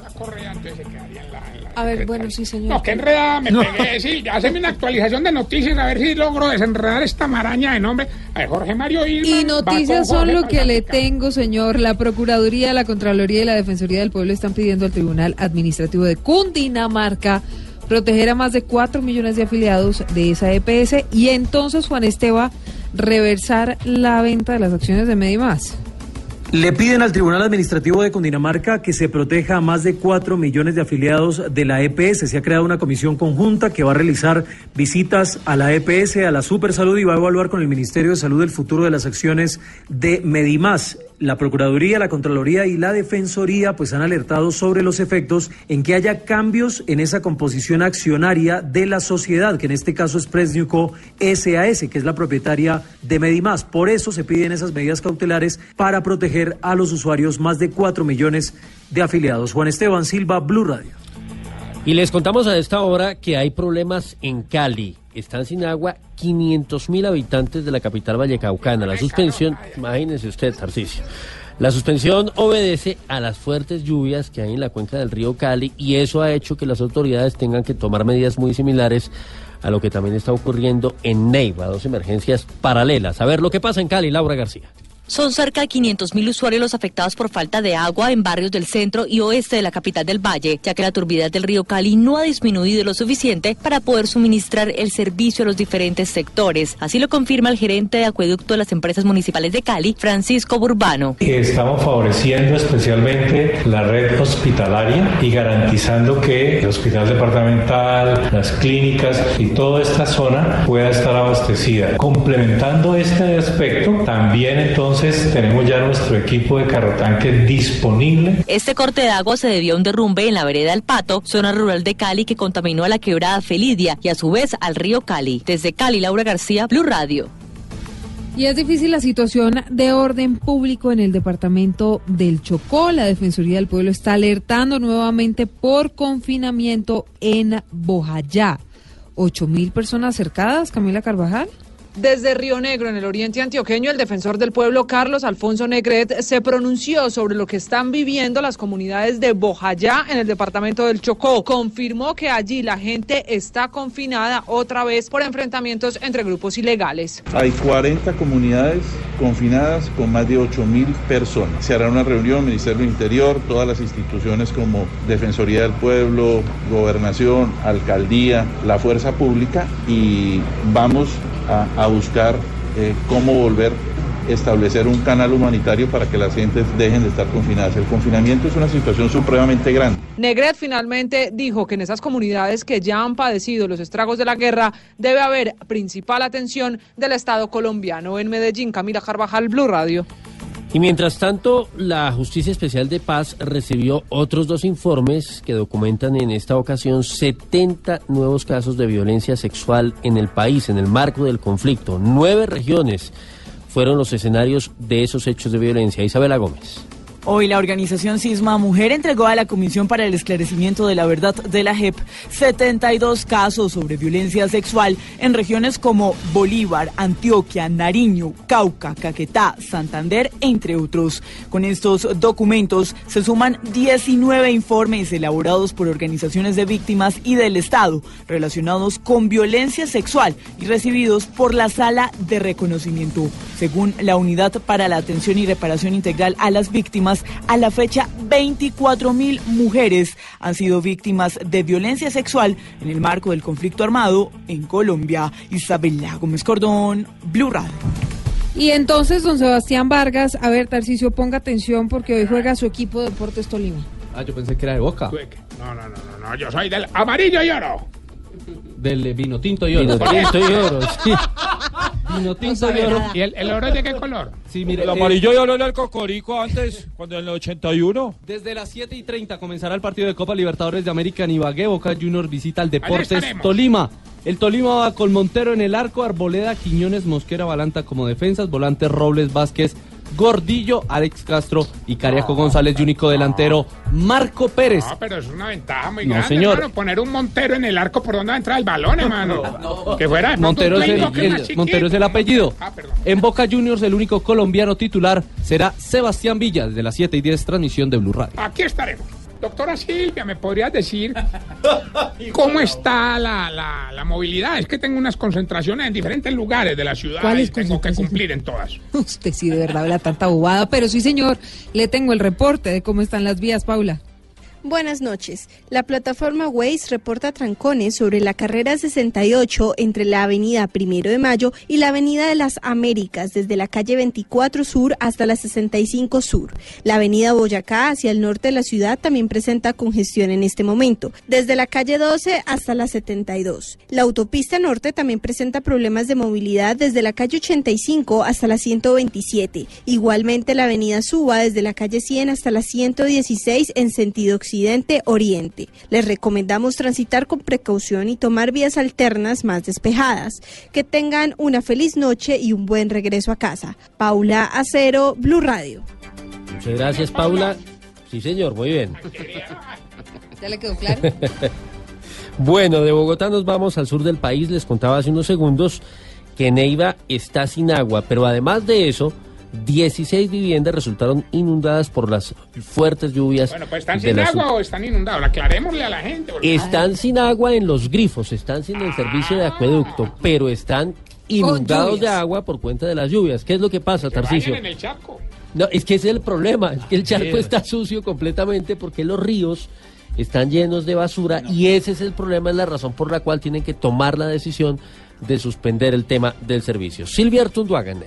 La Correa antes se quedaría en la... en la- A ver, bueno, sí, señor. No, qué enredada me pegué. Sí, hazme una actualización de noticias a ver si logro desenredar esta maraña de nombre. A ver, Jorge Mario Irma. Y va con noticias son Jorge lo que le tengo, señor. La Procuraduría, la Contraloría y la Defensoría del Pueblo están pidiendo al Tribunal Administrativo de Cundinamarca proteger a más de 4 millones de afiliados de esa EPS y entonces, Juan Esteban, reversar la venta de las acciones de Medimás. Le piden al Tribunal Administrativo de Cundinamarca que se proteja a más de 4 millones de afiliados de la EPS. Se ha creado una comisión conjunta que va a realizar visitas a la EPS, a la Supersalud y va a evaluar con el Ministerio de Salud el futuro de las acciones de Medimás. La Procuraduría, la Contraloría y la Defensoría pues han alertado sobre los efectos en que haya cambios en esa composición accionaria de la sociedad, que en este caso es Presnuco SAS, que es la propietaria de Medimás. Por eso se piden esas medidas cautelares para proteger a los usuarios más de 4 millones de afiliados. Juan Esteban Silva, Blue Radio. Y les contamos a esta hora que hay problemas en Cali. Están sin agua 500 mil habitantes de la capital vallecaucana. La suspensión, imagínense usted, Tarcisio. La suspensión obedece a las fuertes lluvias que hay en la cuenca del río Cali y eso ha hecho que las autoridades tengan que tomar medidas muy similares a lo que también está ocurriendo en Neiva, dos emergencias paralelas. A ver lo que pasa en Cali, Laura García. Son cerca de 500.000 usuarios los afectados por falta de agua en barrios del centro y oeste de la capital del Valle, ya que la turbidez del río Cali no ha disminuido lo suficiente para poder suministrar el servicio a los diferentes sectores. Así lo confirma el gerente de acueducto de las empresas municipales de Cali, Francisco Burbano. Estamos favoreciendo especialmente la red hospitalaria y garantizando que el hospital departamental, las clínicas y toda esta zona pueda estar abastecida. Complementando este aspecto, también entonces tenemos ya nuestro equipo de carrotanque disponible. Este corte de agua se debió a un derrumbe en la vereda El Pato, zona rural de Cali que contaminó a la quebrada Felidia y a su vez al río Cali. Desde Cali, Laura García, Blue Radio. Y es difícil la situación de orden público en el departamento del Chocó. La Defensoría del Pueblo está alertando nuevamente por confinamiento en Bojayá. ¿Ocho mil personas cercadas, Camila Carvajal? Desde Río Negro, en el oriente antioqueño, el defensor del pueblo Carlos Alfonso Negret se pronunció sobre lo que están viviendo las comunidades de Bojayá en el departamento del Chocó. Confirmó que allí la gente está confinada otra vez por enfrentamientos entre grupos ilegales. Hay 40 comunidades confinadas con más de 8 mil personas. Se hará una reunión, Ministerio del Interior, todas las instituciones como Defensoría del Pueblo, Gobernación, Alcaldía, la Fuerza Pública y vamos a, buscar eh, cómo volver a establecer un canal humanitario para que las gentes dejen de estar confinadas. El confinamiento es una situación supremamente grande. Negret finalmente dijo que en esas comunidades que ya han padecido los estragos de la guerra debe haber principal atención del Estado colombiano. En Medellín, Camila Carvajal, Blue Radio. Y mientras tanto, la Justicia Especial de Paz recibió otros dos informes que documentan en esta ocasión 70 nuevos casos de violencia sexual en el país en el marco del conflicto. Nueve regiones fueron los escenarios de esos hechos de violencia. Isabela Gómez. Hoy la organización Cisma Mujer entregó a la Comisión para el Esclarecimiento de la Verdad de la JEP 72 casos sobre violencia sexual en regiones como Bolívar, Antioquia, Nariño, Cauca, Caquetá, Santander, entre otros. Con estos documentos se suman 19 informes elaborados por organizaciones de víctimas y del Estado relacionados con violencia sexual y recibidos por la Sala de Reconocimiento. Según la Unidad para la Atención y Reparación Integral a las Víctimas, a la fecha, 24 mil mujeres han sido víctimas de violencia sexual en el marco del conflicto armado en Colombia. Isabela Gómez Cordón, Blue Radio. Y entonces, don Sebastián Vargas, a ver, Tarcicio, ponga atención porque hoy juega su equipo de Deportes Tolima. Ah, yo pensé que era de Boca. No, no, no, no, no, yo soy del amarillo y oro. Del vino tinto y oro. Vino tinto y oro, sí. Vino tinto y oro. ¿Y el, el oro es de qué color? Sí, mire, El eh, amarillo y oro era el cocorico antes, cuando en el 81. Desde las 7 y 30 comenzará el partido de Copa Libertadores de América en Ibagué. Boca Junior visita al Deportes. Tolima. El Tolima va con Montero en el arco, Arboleda, Quiñones, Mosquera, Balanta como defensas, volantes Robles, Vázquez, Gordillo, Alex Castro y Cariaco González y único delantero Marco Pérez. No, pero es una ventaja muy No, grande, señor. hermano, poner un Montero en el arco por donde va a entrar el balón, hermano. Que fuera Montero es, el. Montero es apellido. Ah, perdón. En Boca Juniors, el único colombiano titular será Sebastián Villa, desde las 7 y 10, transmisión de Blue Radio. Aquí estaremos. Doctora Silvia, ¿me podrías decir cómo está la, la, la movilidad? Es que tengo unas concentraciones en diferentes lugares de la ciudad y ¿Cuáles tengo que cumplir en todas. Usted sí de verdad habla tanta bobada, pero sí, señor, le tengo el reporte de cómo están las vías, Paula. Buenas noches. La plataforma Waze reporta trancones sobre la carrera 68 entre la avenida Primero de Mayo y la avenida de las Américas, desde la calle 24 Sur hasta la 65 Sur. La avenida Boyacá hacia el norte de la ciudad también presenta congestión en este momento, desde la calle 12 hasta la 72. La autopista norte también presenta problemas de movilidad desde la calle 85 hasta la 127. Igualmente la avenida Suba desde la calle 100 hasta la 116 en sentido occidente-oriente. Les recomendamos transitar con precaución y tomar vías alternas más despejadas. Que tengan una feliz noche y un buen regreso a casa. Paula Acero, Blue Radio. Muchas gracias, Paula. Sí, señor, muy bien. ¿Ya le quedó claro? Bueno, de Bogotá nos vamos al sur del país. Les contaba hace unos segundos que Neiva está sin agua, pero además de eso, 16 viviendas resultaron inundadas por las fuertes lluvias. Bueno, pues están sin agua o están inundados. Aclarémosle a la gente. porque- Están sin agua en los grifos, están sin el servicio de acueducto, pero están inundados de agua por cuenta de las lluvias. ¿Qué es lo que pasa, Tarcicio? Vayan en el charco. No, es que ese es el problema, es que el charco Sí. está sucio completamente porque los ríos están llenos de basura y ese es el problema, es la razón por la cual tienen que tomar la decisión de suspender el tema del servicio. Silvia Artunduaga en.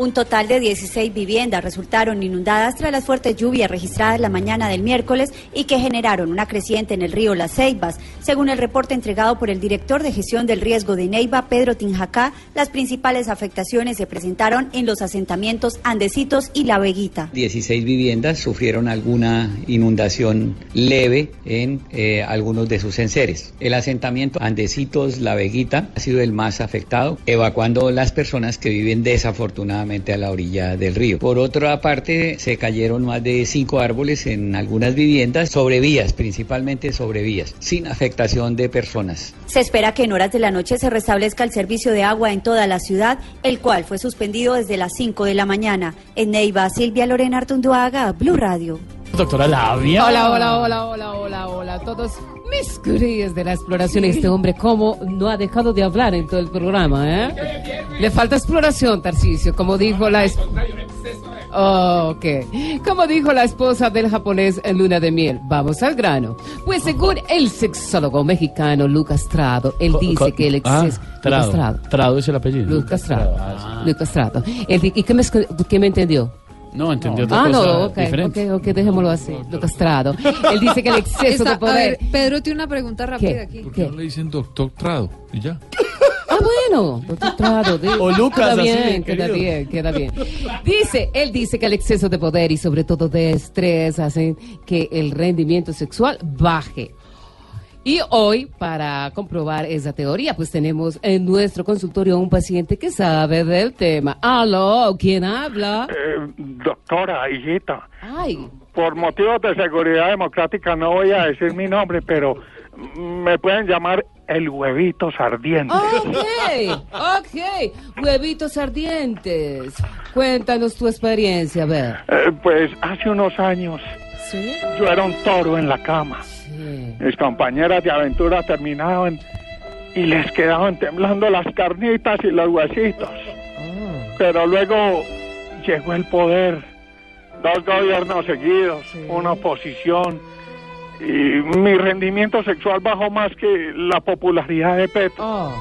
Un total de 16 viviendas resultaron inundadas tras las fuertes lluvias registradas la mañana del miércoles y que generaron una creciente en el río Las Ceibas. Según el reporte entregado por el director de gestión del riesgo de Neiva, Pedro Tinjacá, las principales afectaciones se presentaron en los asentamientos Andesitos y La Veguita. 16 viviendas sufrieron alguna inundación leve en eh, algunos de sus enseres. El asentamiento Andesitos La Veguita ha sido el más afectado, evacuando las personas que viven desafortunadamente a la orilla del río. Por otra parte, se cayeron más de cinco árboles en algunas viviendas sobre vías, principalmente sobre vías, sin afectación de personas. Se espera que en horas de la noche se restablezca el servicio de agua en toda la ciudad, el cual fue suspendido desde las 5 de la mañana. En Neiva, Silvia Lorena Artunduaga, Blue Radio. Doctora Labia. Hola, hola, hola, hola, hola, hola a todos mis queridos de la exploración. Este hombre, ¿cómo no ha dejado de hablar en todo el programa, eh? Le falta exploración, Tarcisio, como dijo la... Oh, ok. Como dijo la esposa del japonés en Luna de Miel, vamos al grano. Pues según el sexólogo mexicano Lucas Trado, él dice que el Ah, exceso... Trado. Lucas Trado. Trado es el apellido. Lucas Trado. Ah, Lucas Trado. Él di- ¿Y qué me, qué me entendió? No, entendió otra Ah, cosa no, ok, diferente. ok, ok, dejémoslo así, Trado. Él dice que el exceso Está- de a poder... ver, Pedro tiene una pregunta rápida aquí. ¿Por qué no le dicen doctor Trado? Y ya. Ah, bueno, doctor Trado. O Lucas, Queda así, bien, queda querido. bien, queda bien. Dice, él dice que el exceso de poder y sobre todo de estrés hacen que el rendimiento sexual baje. Y hoy, para comprobar esa teoría, pues tenemos en nuestro consultorio a un paciente que sabe del tema. Aló, ¿quién habla? Eh, doctora, hijita, Ay, por motivos de seguridad democrática no voy a decir mi nombre, pero me pueden llamar el huevito sardiente. ok, ok. Huevitos ardientes. Cuéntanos tu experiencia, a ver. Eh, pues hace unos años ¿Sí? yo era un toro en la cama. Mis compañeras de aventura terminaban y les quedaban temblando las carnitas y los huesitos. Pero luego llegó el poder, dos gobiernos seguidos, una oposición. Y mi rendimiento sexual bajó más que la popularidad de Petro.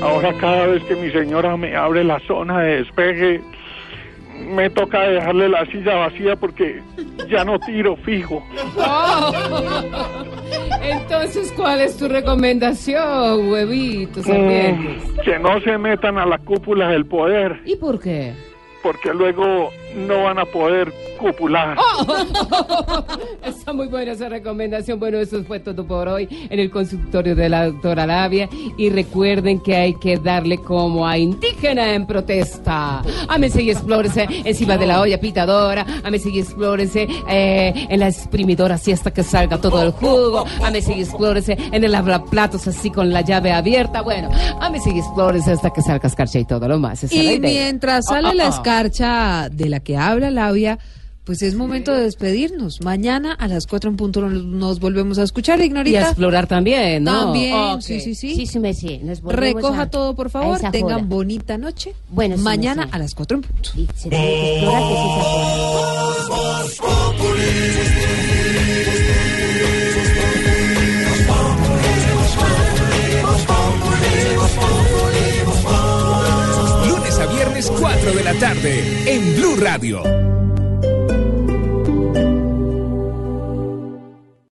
Ahora cada vez que mi señora me abre la zona de despeje, me toca dejarle la silla vacía porque ya no tiro fijo. Oh. Entonces, ¿cuál es tu recomendación, huevitos? Mm, que no se metan a la cúpula del poder, ¿Y por qué? Porque luego no van a poder cupular. Oh. Está muy buena esa recomendación. Bueno, eso fue todo por hoy en el consultorio de la doctora Labia. Y recuerden que hay que darle como a indígena en protesta. Ámese y explórese encima de la olla pitadora. Ámese y explórese eh, en la exprimidora así hasta que salga todo el jugo. Ámese y explórese en el lavaplatos así con la llave abierta. Bueno, ámese y explórese hasta que salga escarcha y todo lo más. Esa es la Y idea. mientras sale Ah, la ah, ah. Escarcha de la que habla Labia, pues es momento de despedirnos. Mañana a las 4 en punto nos, volvemos a escuchar, Y a Ignorita. explorar también, ¿no? También, sí, sí, sí. Sí, sí, me sí. Nos Recoja a- todo, por favor. Tengan bonita noche. Bueno, sí, Mañana sí. a las 4 en punto. será que explora que sí se 4 de la tarde en Blue Radio.